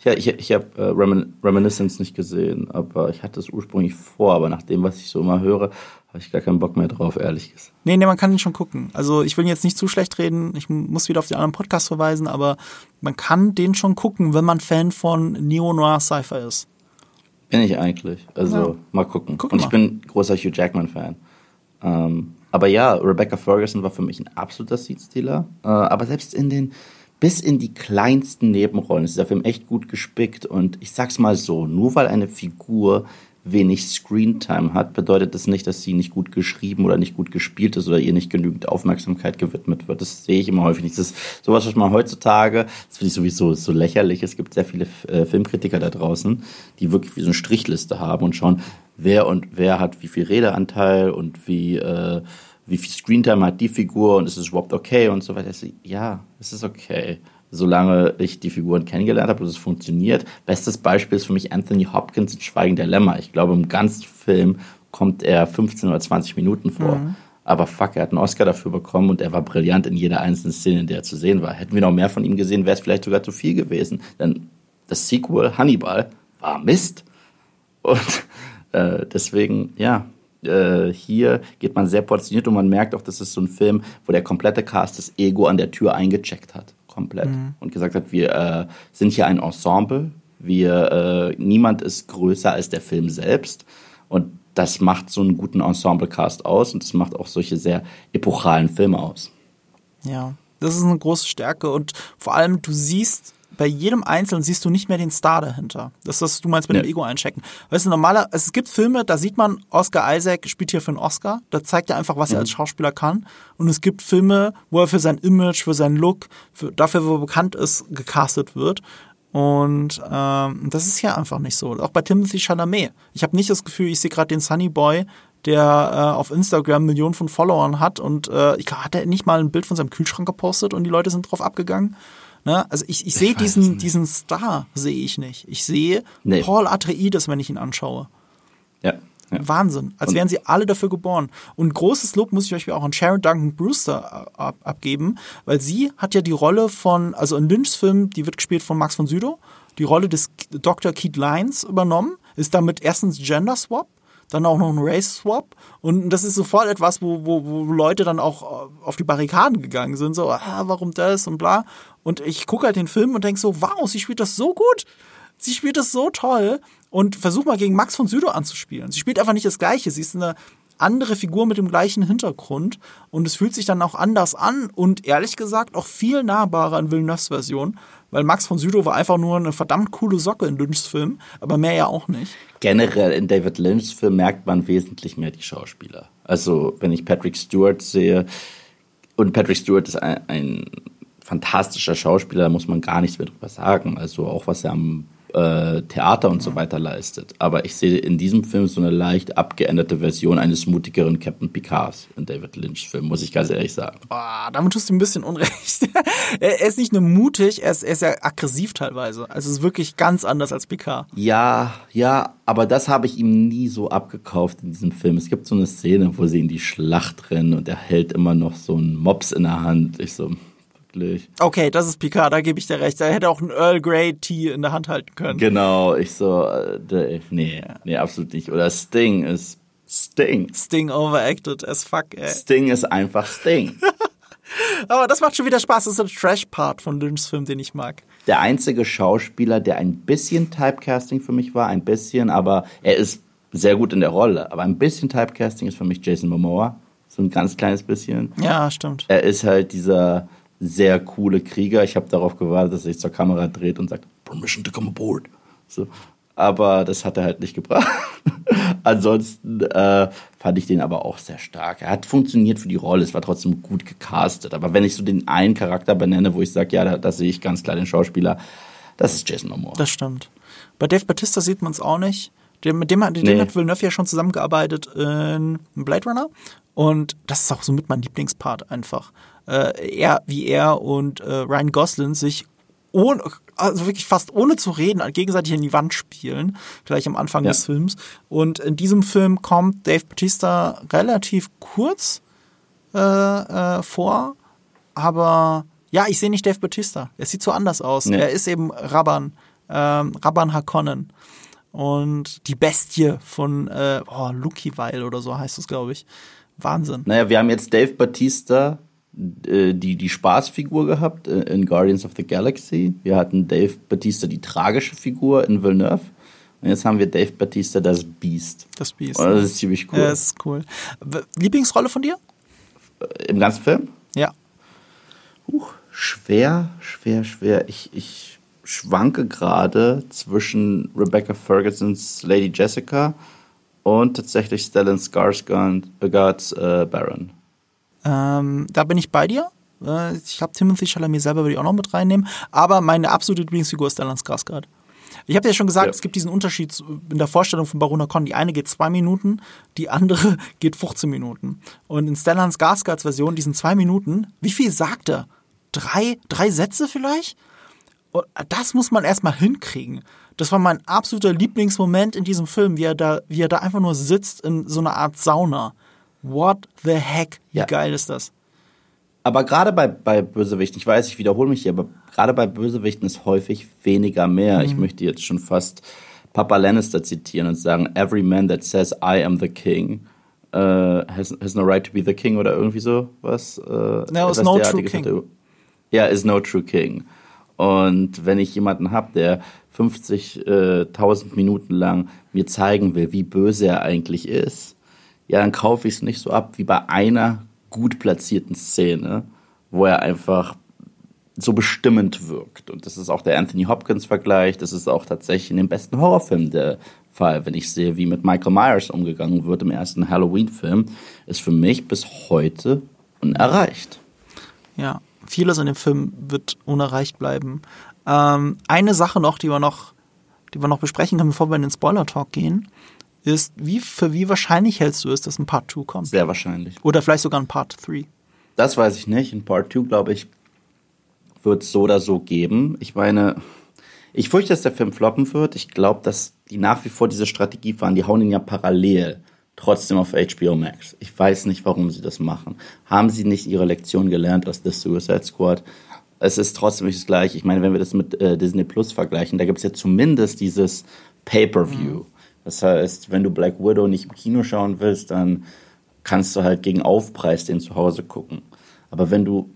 Ja, ich, ich habe äh, Remin Reminiscence nicht gesehen, aber ich hatte es ursprünglich vor. Aber nach dem, was ich so immer höre, habe ich gar keinen Bock mehr drauf, ehrlich gesagt. Nee, nee, man kann ihn schon gucken. Also ich will jetzt nicht zu schlecht reden, ich muss wieder auf den anderen Podcast verweisen, aber man kann den schon gucken, wenn man Fan von Neo-Noir Cypher ist. Bin ich eigentlich. Also Ja. mal gucken. Guck Und mal. ich bin großer Hugh Jackman-Fan. Ähm, aber ja, Rebecca Ferguson war für mich ein absoluter Seed-Stealer. Äh, aber selbst in den, bis in die kleinsten Nebenrollen ist dieser Film echt gut gespickt. Und ich sag's mal so, nur weil eine Figur wenig Screentime hat, bedeutet das nicht, dass sie nicht gut geschrieben oder nicht gut gespielt ist oder ihr nicht genügend Aufmerksamkeit gewidmet wird. Das sehe ich immer häufig nicht. Das ist sowas, was man heutzutage, das finde ich sowieso so lächerlich. Es gibt sehr viele äh, Filmkritiker da draußen, die wirklich wie so eine Strichliste haben und schauen, wer und wer hat wie viel Redeanteil und wie, äh, wie viel Screentime hat die Figur und ist es überhaupt okay und so weiter. Ja, es ist okay solange ich die Figuren kennengelernt habe und es funktioniert. Bestes Beispiel ist für mich Anthony Hopkins in Schweigen der Lämmer. Ich glaube, im ganzen Film kommt er 15 oder 20 Minuten vor. Aber fuck, er hat einen Oscar dafür bekommen und er war brillant in jeder einzelnen Szene, in der er zu sehen war. Hätten wir noch mehr von ihm gesehen, wäre es vielleicht sogar zu viel gewesen. Denn das Sequel Hannibal war Mist. Und äh, deswegen, ja, äh, hier geht man sehr portioniert und man merkt auch, das ist so ein Film, wo der komplette Cast das Ego an der Tür eingecheckt hat. Komplett. Und gesagt hat, wir äh, sind hier ein Ensemble. Wir, äh, niemand ist größer als der Film selbst. Und das macht so einen guten Ensemble-Cast aus und das macht auch solche sehr epochalen Filme aus. Ja, das ist eine große Stärke und vor allem du siehst bei jedem Einzelnen siehst du nicht mehr den Star dahinter. Das ist, was du meinst mit dem Nee. Ego einchecken. Weißt du, normaler, es gibt Filme, da sieht man, Oscar Isaac spielt hier für einen Oscar. Da zeigt er einfach, was er als Schauspieler kann. Und es gibt Filme, wo er für sein Image, für seinen Look, für, dafür, wo er bekannt ist, gecastet wird. Und ähm, das ist hier einfach nicht so. Auch bei Timothy Chalamet. Ich habe nicht das Gefühl, ich sehe gerade den Sunny Boy, der äh, auf Instagram Millionen von Followern hat und äh, ich hat er nicht mal ein Bild von seinem Kühlschrank gepostet und die Leute sind drauf abgegangen. Ne? Also ich, ich sehe weiß diesen, nicht. diesen Star, sehe ich nicht. Ich sehe Nee. Paul Atreides, wenn ich ihn anschaue. Ja. ja. Wahnsinn. Als Und- wären sie alle dafür geboren. Und großes Lob muss ich euch auch an Sharon Duncan Brewster äh, ab abgeben, weil sie hat ja die Rolle von, also in Lynchs Film, die wird gespielt von Max von Sydow, die Rolle des Dr. Keith Lyons übernommen, ist damit erstens Gender Swap, dann auch noch ein Race Swap und das ist sofort etwas, wo, wo, wo Leute dann auch äh, auf die Barrikaden gegangen sind, so, ah, warum das und bla. Und ich gucke halt den Film und denke so, wow, sie spielt das so gut. Sie spielt das so toll und versuch mal gegen Max von Sydow anzuspielen. Sie spielt einfach nicht das Gleiche. Sie ist eine andere Figur mit dem gleichen Hintergrund und es fühlt sich dann auch anders an und ehrlich gesagt auch viel nahbarer in Villeneuve's Version, weil Max von Sydow war einfach nur eine verdammt coole Socke in Lynchs Film, aber mehr ja auch nicht. generell in David Lynchs Film merkt man wesentlich mehr die Schauspieler. Also wenn ich Patrick Stewart sehe, und Patrick Stewart ist ein, ein fantastischer Schauspieler, da muss man gar nichts mehr drüber sagen. Also auch was er am äh, Theater und so weiter leistet. Aber ich sehe in diesem Film so eine leicht abgeänderte Version eines mutigeren Captain Picards in David Lynchs Film, muss ich ganz ehrlich sagen. Ah, damit tust du ein bisschen Unrecht. <laughs> er er ist nicht nur mutig, er ist, er ist ja aggressiv teilweise. Also es ist wirklich ganz anders als Picard. Ja, ja, aber das habe ich ihm nie so abgekauft in diesem Film. Es gibt so eine Szene, wo sie in die Schlacht rennen und er hält immer noch so einen Mops in der Hand. Ich so, wirklich. Okay, das ist Picard, da gebe ich dir recht. Er hätte auch einen Earl Grey Tea in der Hand halten können. Genau, ich so, äh, nee, nee, absolut nicht. Oder Sting ist Sting. Sting overacted as fuck, ey. Sting ist einfach Sting. <laughs> Aber das macht schon wieder Spaß. Das ist der Trash-Part von Lynchs Film, den ich mag. Der einzige Schauspieler, der ein bisschen Typecasting für mich war, ein bisschen, aber er ist sehr gut in der Rolle. Aber ein bisschen Typecasting ist für mich Jason Momoa. So ein ganz kleines bisschen. Ja, stimmt. Er ist halt dieser sehr coole Krieger. Ich habe darauf gewartet, dass er sich zur Kamera dreht und sagt, Permission to come aboard. So. Aber das hat er halt nicht gebracht. <laughs> Ansonsten äh, fand ich den aber auch sehr stark. Er hat funktioniert für die Rolle, es war trotzdem gut gecastet. Aber wenn ich so den einen Charakter benenne, wo ich sage, ja, da, da sehe ich ganz klar den Schauspieler, das ist Jason Momoa. Das stimmt. Bei Dave Batista sieht man es auch nicht. Der, mit dem, mit dem nee. hat Villeneuve ja schon zusammengearbeitet in Blade Runner. Und das ist auch so mit mein Lieblingspart einfach. Äh, er, wie er und äh, Ryan Gosling sich ohne, also wirklich fast ohne zu reden, gegenseitig in die Wand spielen, gleich am Anfang ja. des Films. Und in diesem Film kommt Dave Batista relativ kurz äh, äh, vor, aber ja, ich sehe nicht Dave Batista. Er sieht so anders aus. Nee. Er ist eben Rabban, ähm, Rabban Hakonnen. Und die Bestie von äh, oh, Lucky Weil oder so heißt es, glaube ich. Wahnsinn. Naja, wir haben jetzt Dave Batista, die, die Spaßfigur gehabt äh, in Guardians of the Galaxy. Wir hatten Dave Batista, die tragische Figur in Villeneuve. Und jetzt haben wir Dave Batista, das Beast. Das Beast. Und das ist ziemlich cool. Ja, das ist cool. Lieblingsrolle von dir? Äh, Im ganzen Film? Ja. Huch, schwer, schwer, schwer. Ich, ich schwanke gerade zwischen Rebecca Fergusons Lady Jessica und tatsächlich Stellan Skarsgårds äh, Baron. Ähm, da bin ich bei dir. Äh, ich glaube, Timothy Chalamet selber würde ich auch noch mit reinnehmen. Aber meine absolute Lieblingsfigur ist Stellan Skarsgård. Ich habe ja schon gesagt, ja. es gibt diesen Unterschied in der Vorstellung von Barona Con. Die eine geht zwei Minuten, die andere <laughs> geht 15 Minuten. Und in Stellan Skarsgårds Version, diesen zwei Minuten, wie viel sagt er? Drei, drei Sätze vielleicht? Und das muss man erstmal hinkriegen. Das war mein absoluter Lieblingsmoment in diesem Film, wie er da, wie er da einfach nur sitzt in so einer Art Sauna. What the heck? Wie ja. geil ist das? Aber gerade bei, bei Bösewichten, ich weiß, ich wiederhole mich hier, aber gerade bei Bösewichten ist häufig weniger mehr. Mhm. Ich möchte jetzt schon fast Papa Lannister zitieren und sagen, every man that says I am the king uh, has, has no right to be the king oder irgendwie so was. Uh, no, is no true king. Ja, is no true king. Und wenn ich jemanden habe, der 50.000 äh, Minuten lang mir zeigen will, wie böse er eigentlich ist, ja, dann kaufe ich es nicht so ab wie bei einer gut platzierten Szene, wo er einfach so bestimmend wirkt. Und das ist auch der Anthony Hopkins-Vergleich, das ist auch tatsächlich in dem besten Horrorfilm der Fall. Wenn ich sehe, wie mit Michael Myers umgegangen wird im ersten Halloween-Film, ist für mich bis heute unerreicht. Ja, vieles in dem Film wird unerreicht bleiben. Ähm, eine Sache noch, die wir noch, die wir noch besprechen können, bevor wir in den Spoiler-Talk gehen ist, wie, für wie wahrscheinlich hältst du es, dass ein Part 2 kommt? Sehr wahrscheinlich. Oder vielleicht sogar ein Part 3? Das weiß ich nicht. In Part 2, glaube ich, wird es so oder so geben. Ich meine, ich fürchte, dass der Film floppen wird. Ich glaube, dass die nach wie vor diese Strategie fahren. Die hauen ihn ja parallel trotzdem auf HBO Max. Ich weiß nicht, warum sie das machen. Haben sie nicht ihre Lektion gelernt aus The Suicide Squad? Es ist trotzdem nicht das Gleiche. Ich meine, wenn wir das mit äh, Disney Plus vergleichen, da gibt es ja zumindest dieses Pay-per-View. Mhm. Das heißt, wenn du Black Widow nicht im Kino schauen willst, dann kannst du halt gegen Aufpreis den zu Hause gucken. Aber wenn du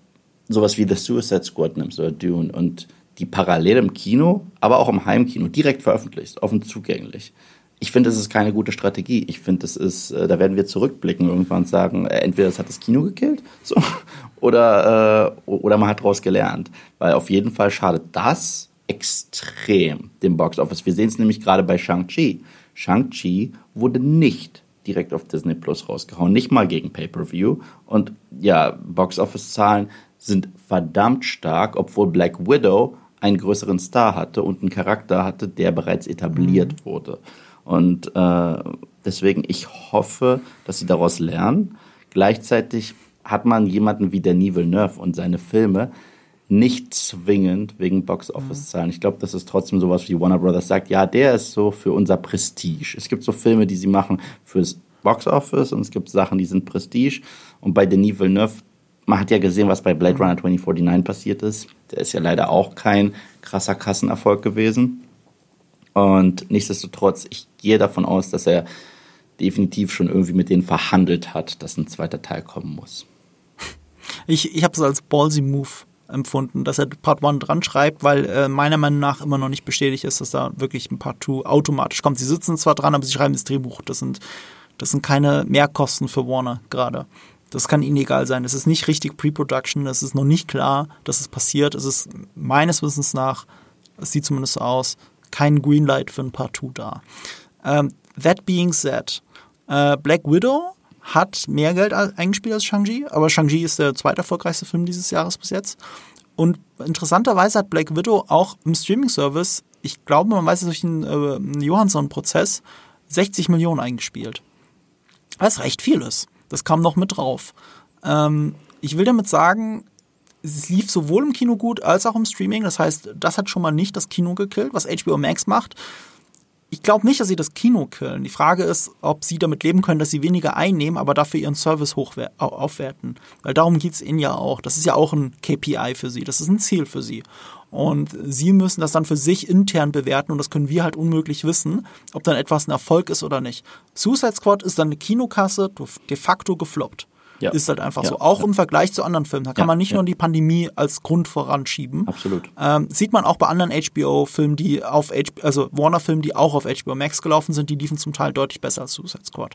sowas wie The Suicide Squad nimmst oder Dune und die parallel im Kino, aber auch im Heimkino direkt veröffentlichst, offen zugänglich. Ich finde, das ist keine gute Strategie. Ich finde, das ist, äh, da werden wir zurückblicken irgendwann und sagen, äh, entweder das hat das Kino gekillt, so, <laughs> oder, äh, oder man hat daraus gelernt. Weil auf jeden Fall schadet das extrem dem Box Office. Wir sehen es nämlich gerade bei Shang-Chi. Shang-Chi wurde nicht direkt auf Disney Plus rausgehauen, nicht mal gegen Pay-per-View. Und ja, Box-Office-Zahlen sind verdammt stark, obwohl Black Widow einen größeren Star hatte und einen Charakter hatte, der bereits etabliert mhm. wurde. Und äh, deswegen, ich hoffe, dass sie daraus lernen. Gleichzeitig hat man jemanden wie Denis Villeneuve und seine Filme, nicht zwingend wegen Box-Office-Zahlen. Ich glaube, das ist trotzdem sowas wie Warner Brothers sagt, ja, der ist so für unser Prestige. Es gibt so Filme, die sie machen fürs Box-Office und es gibt Sachen, die sind Prestige. Und bei Denis Villeneuve, man hat ja gesehen, was bei Blade Runner 2049 passiert ist. Der ist ja leider auch kein krasser Kassenerfolg gewesen. Und nichtsdestotrotz, ich gehe davon aus, dass er definitiv schon irgendwie mit denen verhandelt hat, dass ein zweiter Teil kommen muss. Ich, ich habe es als ballsy Move empfunden, dass er Part 1 dran schreibt, weil äh, meiner Meinung nach immer noch nicht bestätigt ist, dass da wirklich ein Part 2 automatisch kommt. Sie sitzen zwar dran, aber sie schreiben das Drehbuch. Das sind, das sind keine Mehrkosten für Warner gerade. Das kann ihnen egal sein. Es ist nicht richtig Pre-Production, es ist noch nicht klar, dass es passiert. Es ist meines Wissens nach, es sieht zumindest so aus, kein Greenlight für ein Part 2 da. Ähm, that being said, äh, Black Widow hat mehr Geld eingespielt als Shang-Chi, aber Shang-Chi ist der zweiterfolgreichste Film dieses Jahres bis jetzt. Und interessanterweise hat Black Widow auch im Streaming-Service, ich glaube, man weiß es durch den äh, Johansson-Prozess, 60 Millionen eingespielt. Was recht viel ist. Das kam noch mit drauf. Ähm, ich will damit sagen, es lief sowohl im Kino gut als auch im Streaming. Das heißt, das hat schon mal nicht das Kino gekillt, was HBO Max macht. Ich glaube nicht, dass sie das Kino killen. Die Frage ist, ob sie damit leben können, dass sie weniger einnehmen, aber dafür ihren Service aufwerten. Weil darum geht es ihnen ja auch. Das ist ja auch ein KPI für sie. Das ist ein Ziel für sie. Und sie müssen das dann für sich intern bewerten und das können wir halt unmöglich wissen, ob dann etwas ein Erfolg ist oder nicht. Suicide Squad ist dann eine Kinokasse de facto gefloppt. Ja. Ist halt einfach ja. so. Auch im Vergleich zu anderen Filmen. Da kann man nicht nur die Pandemie als Grund voranschieben. Absolut. Ähm, sieht man auch bei anderen HBO-Filmen, die auf HBO, also Warner-Filmen, die auch auf HBO Max gelaufen sind, die liefen zum Teil deutlich besser als Suicide Squad.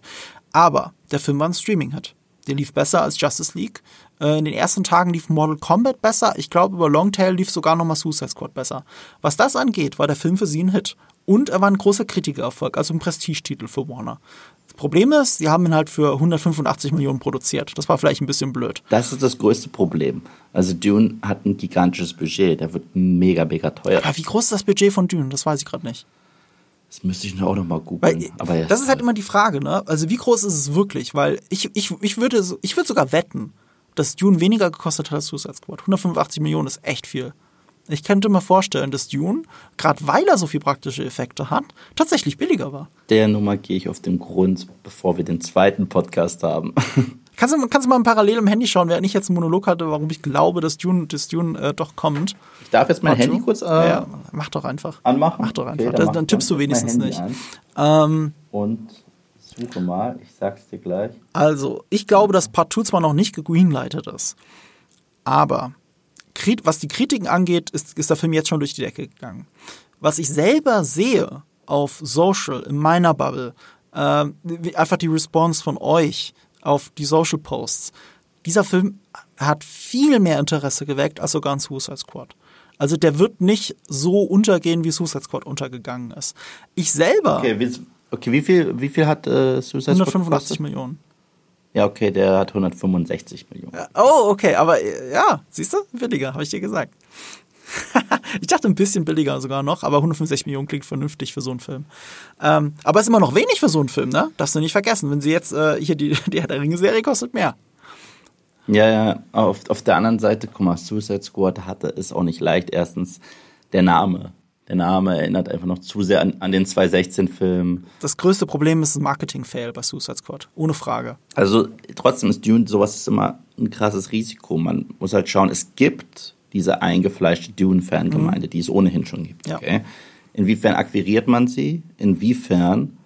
Aber der Film war ein Streaming-Hit. Der lief besser als Justice League. Äh, in den ersten Tagen lief Mortal Kombat besser. Ich glaube, über Longtail lief sogar nochmal Suicide Squad besser. Was das angeht, war der Film für sie ein Hit. Und er war ein großer Kritikererfolg, also ein Prestigetitel für Warner. Das Problem ist, sie haben ihn halt für 185 Millionen produziert. Das war vielleicht ein bisschen blöd. Das ist das größte Problem. Also Dune hat ein gigantisches Budget, der wird mega, mega teuer. Aber wie groß ist das Budget von Dune? Das weiß ich gerade nicht. Das müsste ich auch noch mal googeln. Aber das ist halt immer die Frage, ne? Also wie groß ist es wirklich? Weil ich, ich, ich würde ich würde sogar wetten, dass Dune weniger gekostet hat als Suicide Squad. 185 Millionen ist echt viel. Ich könnte mir vorstellen, dass Dune, gerade weil er so viele praktische Effekte hat, tatsächlich billiger war. Der Nummer gehe ich auf den Grund, bevor wir den zweiten Podcast haben. <laughs> Kannst du, kannst du mal parallel im Handy schauen, während ich jetzt einen Monolog hatte, warum ich glaube, dass Dune, dass Dune äh, doch kommt. Ich darf jetzt mein Mach Handy kurz äh, ja, mach doch einfach. Anmachen? Mach doch einfach. Okay, dann, dann tippst du wenigstens nicht. Ähm, Und suche mal, ich sag's dir gleich. Also, ich glaube, dass Part 2 zwar noch nicht gegreenlightet ist, aber was die Kritiken angeht, ist, ist der Film jetzt schon durch die Decke gegangen. Was ich selber sehe auf Social, in meiner Bubble, äh, einfach die Response von euch auf die Social Posts. Dieser Film hat viel mehr Interesse geweckt als sogar ein Suicide Squad. Also der wird nicht so untergehen, wie Suicide Squad untergegangen ist. Ich selber. Okay, wie, okay, wie viel, wie viel hat äh, Suicide Squad? 185 Millionen. Ja, okay, der hat 165 Millionen. Oh, okay, aber äh, ja, siehst du, billiger, habe ich dir gesagt. <laughs> ich dachte ein bisschen billiger sogar noch, aber 165 Millionen klingt vernünftig für so einen Film. Ähm, aber es ist immer noch wenig für so einen Film, ne? Darfst du nicht vergessen. Wenn sie jetzt, äh, hier die, <laughs> die Herr der Ringe-Serie kostet mehr. Ja, ja, auf, auf der anderen Seite, guck mal, Suicide Squad hatte es auch nicht leicht. Erstens der Name. Der Name erinnert einfach noch zu sehr an, an den 2016-Film. Das größte Problem ist ein Marketing-Fail bei Suicide Squad. Ohne Frage. Also trotzdem ist Dune, sowas ist immer ein krasses Risiko. Man muss halt schauen, es gibt diese eingefleischte Dune-Fangemeinde, mhm. die es ohnehin schon gibt. Ja. Okay? Inwiefern akquiriert man sie? Inwiefern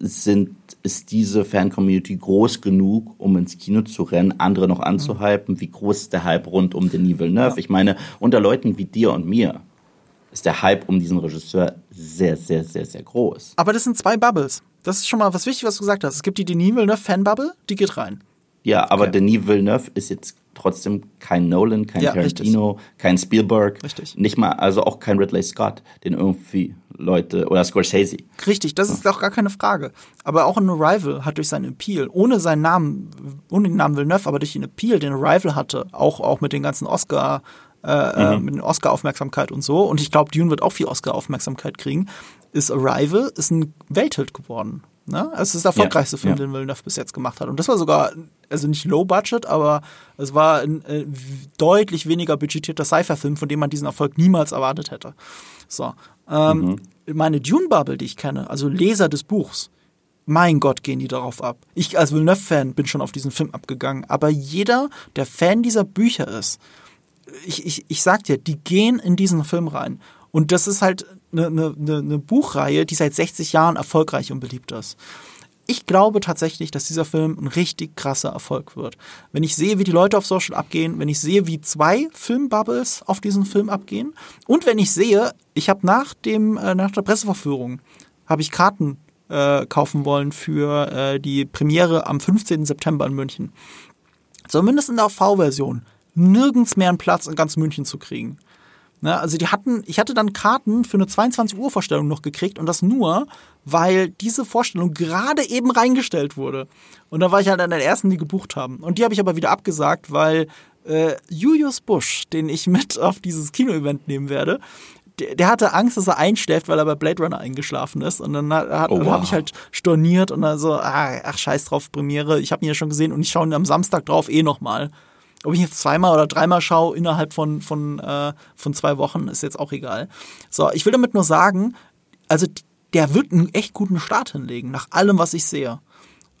sind, ist diese Fan-Community groß genug, um ins Kino zu rennen, andere noch anzuhypen? Wie groß ist der Hype rund um Denis Villeneuve? Ja. Ich meine, unter Leuten wie dir und mir ist der Hype um diesen Regisseur sehr, sehr, sehr, sehr groß. Aber das sind zwei Bubbles. Das ist schon mal was wichtig, was du gesagt hast. Es gibt die Denis Villeneuve-Fan-Bubble, die geht rein. Ja, aber okay. Denis Villeneuve ist jetzt trotzdem kein Nolan, kein ja, Tarantino, richtig. kein Spielberg. Richtig. Nicht mal, also auch kein Ridley Scott, den irgendwie Leute, oder Scorsese. Richtig, das ist auch gar keine Frage. Aber auch ein Arrival hat durch seinen Appeal, ohne seinen Namen, ohne den Namen Villeneuve, aber durch den Appeal, den Arrival hatte, auch, auch mit den ganzen Oscar, äh, äh mhm. mit Oscar-Aufmerksamkeit und so, und ich glaube, Dune wird auch viel Oscar-Aufmerksamkeit kriegen, ist Arrival, ist ein Welthit geworden. Ne? Es ist der erfolgreichste ja, Film, ja. den Villeneuve bis jetzt gemacht hat. Und das war sogar, also nicht low budget, aber es war ein äh, deutlich weniger budgetierter Sci-Fi-Film, von dem man diesen Erfolg niemals erwartet hätte. So. Ähm, mhm. Meine Dune-Bubble, die ich kenne, also Leser des Buchs, mein Gott, gehen die darauf ab. Ich als Villeneuve-Fan bin schon auf diesen Film abgegangen, aber jeder, der Fan dieser Bücher ist, ich, ich, ich sag dir, die gehen in diesen Film rein. Und das ist halt eine, eine, eine Buchreihe, die seit 60 Jahren erfolgreich und beliebt ist. Ich glaube tatsächlich, dass dieser Film ein richtig krasser Erfolg wird. Wenn ich sehe, wie die Leute auf Social abgehen, wenn ich sehe, wie zwei Filmbubbles auf diesen Film abgehen und wenn ich sehe, ich habe nach dem äh, nach der Presseverführung habe ich Karten äh, kaufen wollen für äh, die Premiere am 15. September in München. zumindest in der V-Version, nirgends mehr einen Platz in ganz München zu kriegen. Ne, also die hatten, ich hatte dann Karten für eine 22 Uhr Vorstellung noch gekriegt und das nur, weil diese Vorstellung gerade eben reingestellt wurde. Und da war ich halt an der ersten, die gebucht haben. Und die habe ich aber wieder abgesagt, weil äh, Julius Busch, den ich mit auf dieses Kino-Event nehmen werde, der, der, hatte Angst, dass er einschläft, weil er bei Blade Runner eingeschlafen ist. Und dann, hat, oh, wow. habe ich halt storniert und dann so, ah, ach, scheiß drauf, Premiere. Ich habe ihn ja schon gesehen und ich schaue ihn am Samstag drauf eh nochmal. Ob ich jetzt zweimal oder dreimal schaue innerhalb von, von, äh, von zwei Wochen, ist jetzt auch egal. So, ich will damit nur sagen, also der wird einen echt guten Start hinlegen, nach allem, was ich sehe.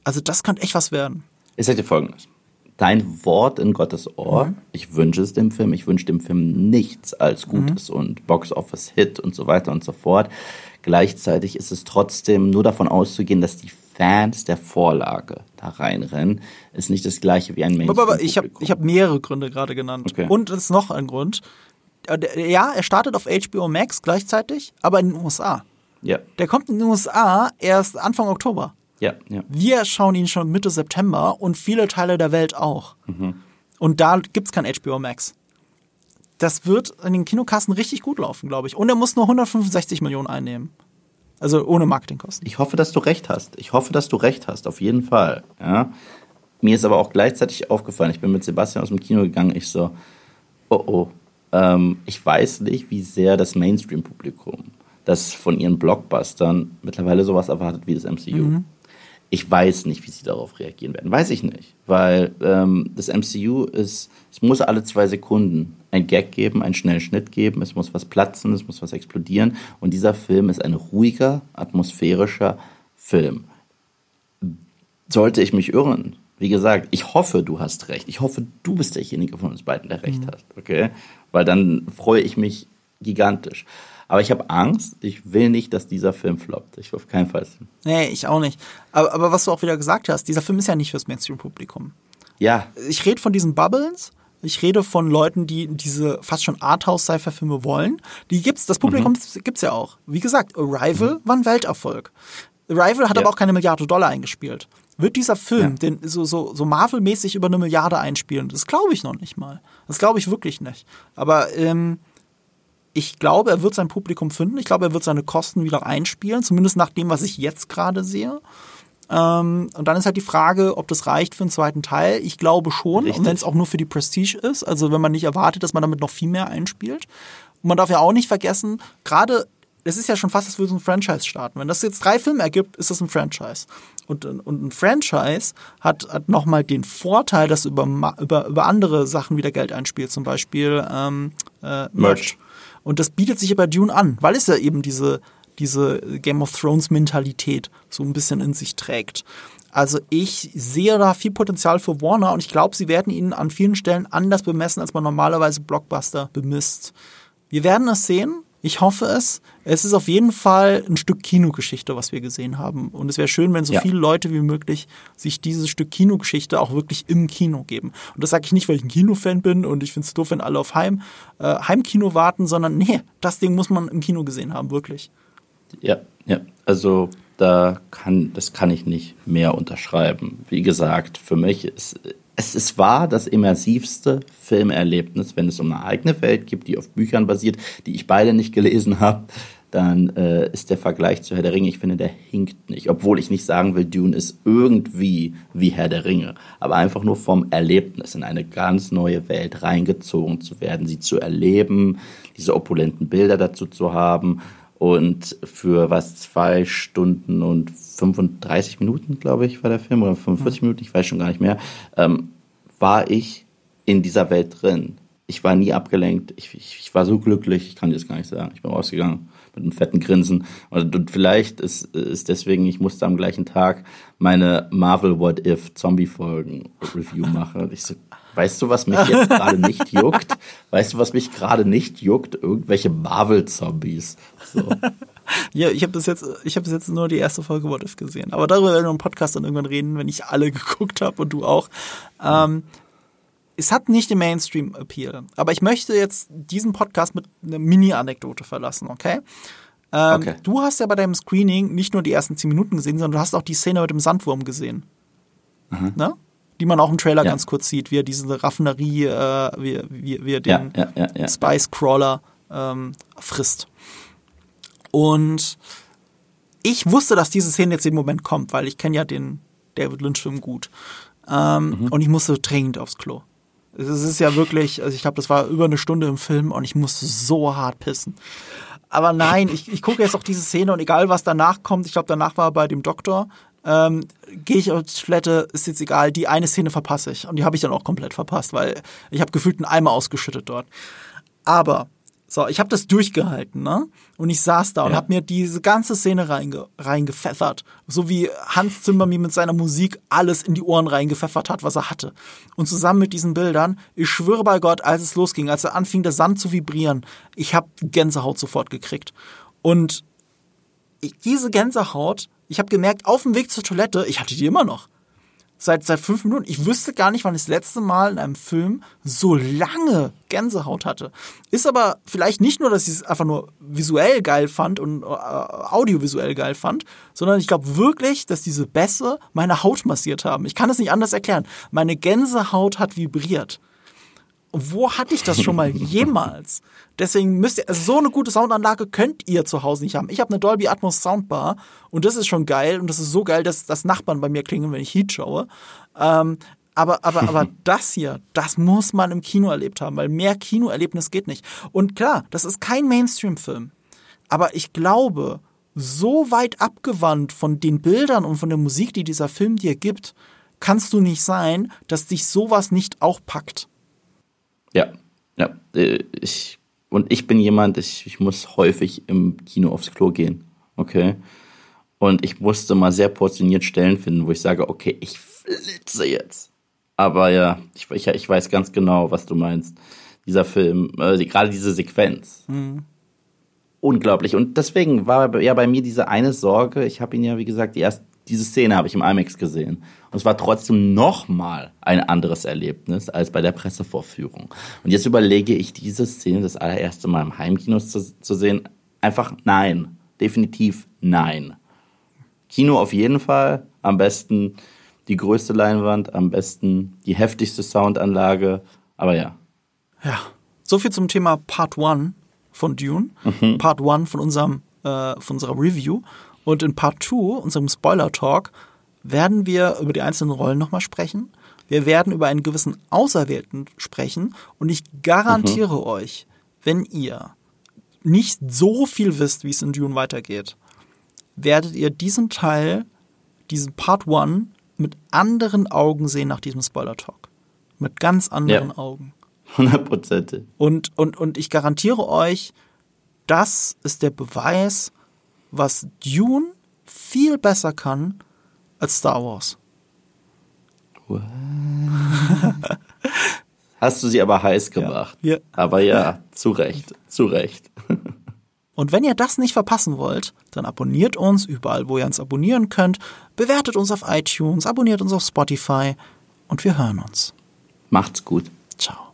Also das könnte echt was werden. Ich sage dir folgendes dein Wort in Gottes Ohr. Mhm. Ich wünsche es dem Film. Ich wünsche dem Film nichts als Gutes mhm. und Box-Office-Hit und so weiter und so fort. Gleichzeitig ist es trotzdem nur davon auszugehen, dass die Fans der Vorlage da reinrennen, ist nicht das gleiche wie ein Mainstream. Aber, aber ich habe ich hab mehrere Gründe gerade genannt. Okay. Und es ist noch ein Grund. Äh, ja, er startet auf HBO Max gleichzeitig, aber in den USA. Ja. Der kommt in den USA erst Anfang Oktober. Ja, ja. Wir schauen ihn schon Mitte September und viele Teile der Welt auch. Mhm. Und da gibt es kein HBO Max. Das wird in den Kinokassen richtig gut laufen, glaube ich. Und er muss nur 165 Millionen einnehmen. Also ohne Marketingkosten. Ich hoffe, dass du recht hast. Ich hoffe, dass du recht hast, auf jeden Fall. Ja. Mir ist aber auch gleichzeitig aufgefallen, ich bin mit Sebastian aus dem Kino gegangen, ich so, oh oh, ähm, ich weiß nicht, wie sehr das Mainstream-Publikum, das von ihren Blockbustern mittlerweile sowas erwartet wie das MCU. Mhm. Ich weiß nicht, wie sie darauf reagieren werden. Weiß ich nicht. Weil ähm, das MCU ist, es muss alle zwei Sekunden ein Gag geben, einen schnellen Schnitt geben, es muss was platzen, es muss was explodieren. Und dieser Film ist ein ruhiger, atmosphärischer Film. Sollte ich mich irren, wie gesagt, ich hoffe, du hast recht. Ich hoffe, du bist derjenige von uns beiden, der recht mhm. hat. Okay? Weil dann freue ich mich gigantisch. Aber ich habe Angst. Ich will nicht, dass dieser Film floppt. Ich will auf keinen Fall. Nee, ich auch nicht. Aber, aber was du auch wieder gesagt hast, dieser Film ist ja nicht fürs Mainstream-Publikum. Ja. Ich rede von diesen Bubbles. Ich rede von Leuten, die diese fast schon Arthouse-Sci-Fi-Filme wollen. Die gibt's, das Publikum mhm. gibt's ja auch. Wie gesagt, Arrival mhm. war ein Welterfolg. Arrival hat ja. aber auch keine Milliarde Dollar eingespielt. Wird dieser Film ja. den so, so, so Marvel-mäßig über eine Milliarde einspielen? Das glaube ich noch nicht mal. Das glaube ich wirklich nicht. Aber ähm, ich glaube, er wird sein Publikum finden. Ich glaube, er wird seine Kosten wieder einspielen, zumindest nach dem, was ich jetzt gerade sehe. Ähm, und dann ist halt die Frage, ob das reicht für einen zweiten Teil. Ich glaube schon. Richtig. Und wenn es auch nur für die Prestige ist, also wenn man nicht erwartet, dass man damit noch viel mehr einspielt. Und man darf ja auch nicht vergessen, gerade, es ist ja schon fast, als würde so ein Franchise starten. Wenn das jetzt drei Filme ergibt, ist das ein Franchise. Und, und ein Franchise hat, hat nochmal den Vorteil, dass über, über, über andere Sachen wieder Geld einspielt. Zum Beispiel ähm, äh, Merch. Merch. Und das bietet sich ja bei Dune an, weil es ja eben diese, diese Game of Thrones Mentalität so ein bisschen in sich trägt. Also ich sehe da viel Potenzial für Warner und ich glaube, sie werden ihn an vielen Stellen anders bemessen, als man normalerweise Blockbuster bemisst. Wir werden es sehen. Ich hoffe es. Es ist auf jeden Fall ein Stück Kinogeschichte, was wir gesehen haben. Und es wäre schön, wenn so ja. viele Leute wie möglich sich dieses Stück Kinogeschichte auch wirklich im Kino geben. Und das sage ich nicht, weil ich ein Kinofan bin und ich finde es doof, wenn alle auf Heim, äh, Heimkino warten, sondern nee, das Ding muss man im Kino gesehen haben, wirklich. Ja, ja. Also da kann, das kann ich nicht mehr unterschreiben. Wie gesagt, für mich ist es ist wahr das immersivste Filmerlebnis, wenn es um eine eigene Welt gibt, die auf Büchern basiert, die ich beide nicht gelesen habe, dann äh, ist der Vergleich zu Herr der Ringe, ich finde, der hinkt nicht. Obwohl ich nicht sagen will, Dune ist irgendwie wie Herr der Ringe, aber einfach nur vom Erlebnis in eine ganz neue Welt reingezogen zu werden, sie zu erleben, diese opulenten Bilder dazu zu haben und für was zwei Stunden und 35 Minuten, glaube ich, war der Film, oder 45 mhm. Minuten, ich weiß schon gar nicht mehr, ähm, war ich in dieser Welt drin. Ich war nie abgelenkt. Ich, ich, ich, war so glücklich, ich kann dir das gar nicht sagen. Ich bin rausgegangen mit einem fetten Grinsen. Und, und vielleicht ist, ist deswegen, ich musste am gleichen Tag meine Marvel What If Zombie Folgen Review <laughs> machen. Und ich so, Weißt du, was mich jetzt <laughs> gerade nicht juckt? Weißt du, was mich gerade nicht juckt? Irgendwelche Marvel-Zombies. So. <laughs> Ja, ich habe bis jetzt, ich habe bis jetzt nur die erste Folge What If gesehen. Aber darüber werden wir im Podcast dann irgendwann reden, wenn ich alle <laughs> geguckt habe und du auch. Ähm, es hat nicht den Mainstream-Appeal. Aber ich möchte jetzt diesen Podcast mit einer Mini-Anekdote verlassen, okay? Ähm, okay? Du hast ja bei deinem Screening nicht nur die ersten zehn Minuten gesehen, sondern du hast auch die Szene mit dem Sandwurm gesehen. Mhm. Ne? Die man auch im Trailer ja. ganz kurz sieht, wie er diese Raffinerie, äh, wie, wie, wie er den ja, Spice Crawler ähm, frisst. Und ich wusste, dass diese Szene jetzt im Moment kommt, weil ich kenne ja den David Lynch-Film gut. Ähm, mhm. Und ich musste dringend aufs Klo. Es ist ja wirklich, also ich glaube, das war über eine Stunde im Film und ich musste so hart pissen. Aber nein, ich, ich gucke jetzt auch diese Szene und egal was danach kommt, ich glaube, danach war er bei dem Doktor, ähm, gehe ich auf die Toilette, ist jetzt egal, die eine Szene verpasse ich. Und die habe ich dann auch komplett verpasst, weil ich habe gefühlt einen Eimer ausgeschüttet dort. Aber so, ich habe das durchgehalten, ne? Und ich saß da ja. und habe mir diese ganze Szene reinge reingepfeffert. So wie Hans Zimmer mir mit seiner Musik alles in die Ohren reingepfeffert hat, was er hatte. Und zusammen mit diesen Bildern, ich schwöre bei Gott, als es losging, als er anfing, der Sand zu vibrieren, ich habe Gänsehaut sofort gekriegt. Und diese Gänsehaut, ich habe gemerkt, auf dem Weg zur Toilette, ich hatte die immer noch seit, seit fünf Minuten. Ich wüsste gar nicht, wann ich das letzte Mal in einem Film so lange Gänsehaut hatte. Ist aber vielleicht nicht nur, dass ich es einfach nur visuell geil fand und äh, audiovisuell geil fand, sondern ich glaube wirklich, dass diese Bässe meine Haut massiert haben. Ich kann es nicht anders erklären. Meine Gänsehaut hat vibriert wo hatte ich das schon mal <laughs> jemals? Deswegen müsst ihr, also so eine gute Soundanlage könnt ihr zu Hause nicht haben. Ich habe eine Dolby Atmos Soundbar und das ist schon geil und das ist so geil, dass, dass Nachbarn bei mir klingen, wenn ich Heat schaue. Ähm, aber, aber, aber <laughs> das hier, das muss man im Kino erlebt haben, weil mehr Kinoerlebnis geht nicht. Und klar, das ist kein Mainstream-Film. Aber ich glaube, so weit abgewandt von den Bildern und von der Musik, die dieser Film dir gibt, kannst du nicht sein, dass dich sowas nicht auch packt. Ja, ja. Äh, ich, und ich bin jemand, ich, ich muss häufig im Kino aufs Klo gehen. Okay. Und ich musste mal sehr portioniert Stellen finden, wo ich sage, okay, ich flitze jetzt. Aber ja, ich, ich, ich weiß ganz genau, was du meinst. Dieser Film, äh, gerade diese Sequenz. Mhm. Unglaublich. Und deswegen war ja bei mir diese eine Sorge. Ich habe ihn ja, wie gesagt, die ersten diese Szene habe ich im IMAX gesehen. Und es war trotzdem nochmal ein anderes Erlebnis als bei der Pressevorführung. Und jetzt überlege ich, diese Szene das allererste Mal im Heimkino zu, zu sehen. Einfach nein. Definitiv nein. Kino auf jeden Fall. Am besten die größte Leinwand, am besten die heftigste Soundanlage. Aber ja. Ja. So viel zum Thema Part 1 von Dune. Mhm. Part 1 von unserem äh, von unserer Review. Und in Part 2, unserem Spoiler-Talk, werden wir über die einzelnen Rollen nochmal sprechen. Wir werden über einen gewissen Auserwählten sprechen. Und ich garantiere mhm. euch, wenn ihr nicht so viel wisst, wie es in Dune weitergeht, werdet ihr diesen Teil, diesen Part 1, mit anderen Augen sehen nach diesem Spoiler-Talk. Mit ganz anderen ja. Augen. 100 Prozent. Und, und, und ich garantiere euch, das ist der Beweis, was Dune viel besser kann als Star Wars. Hast du sie aber heiß gemacht. Ja. ja. Aber ja, zu Recht, zu Recht. <laughs> Und wenn ihr das nicht verpassen wollt, dann abonniert uns überall, wo ihr uns abonnieren könnt, bewertet uns auf iTunes, abonniert uns auf Spotify und wir hören uns. Macht's gut. Ciao.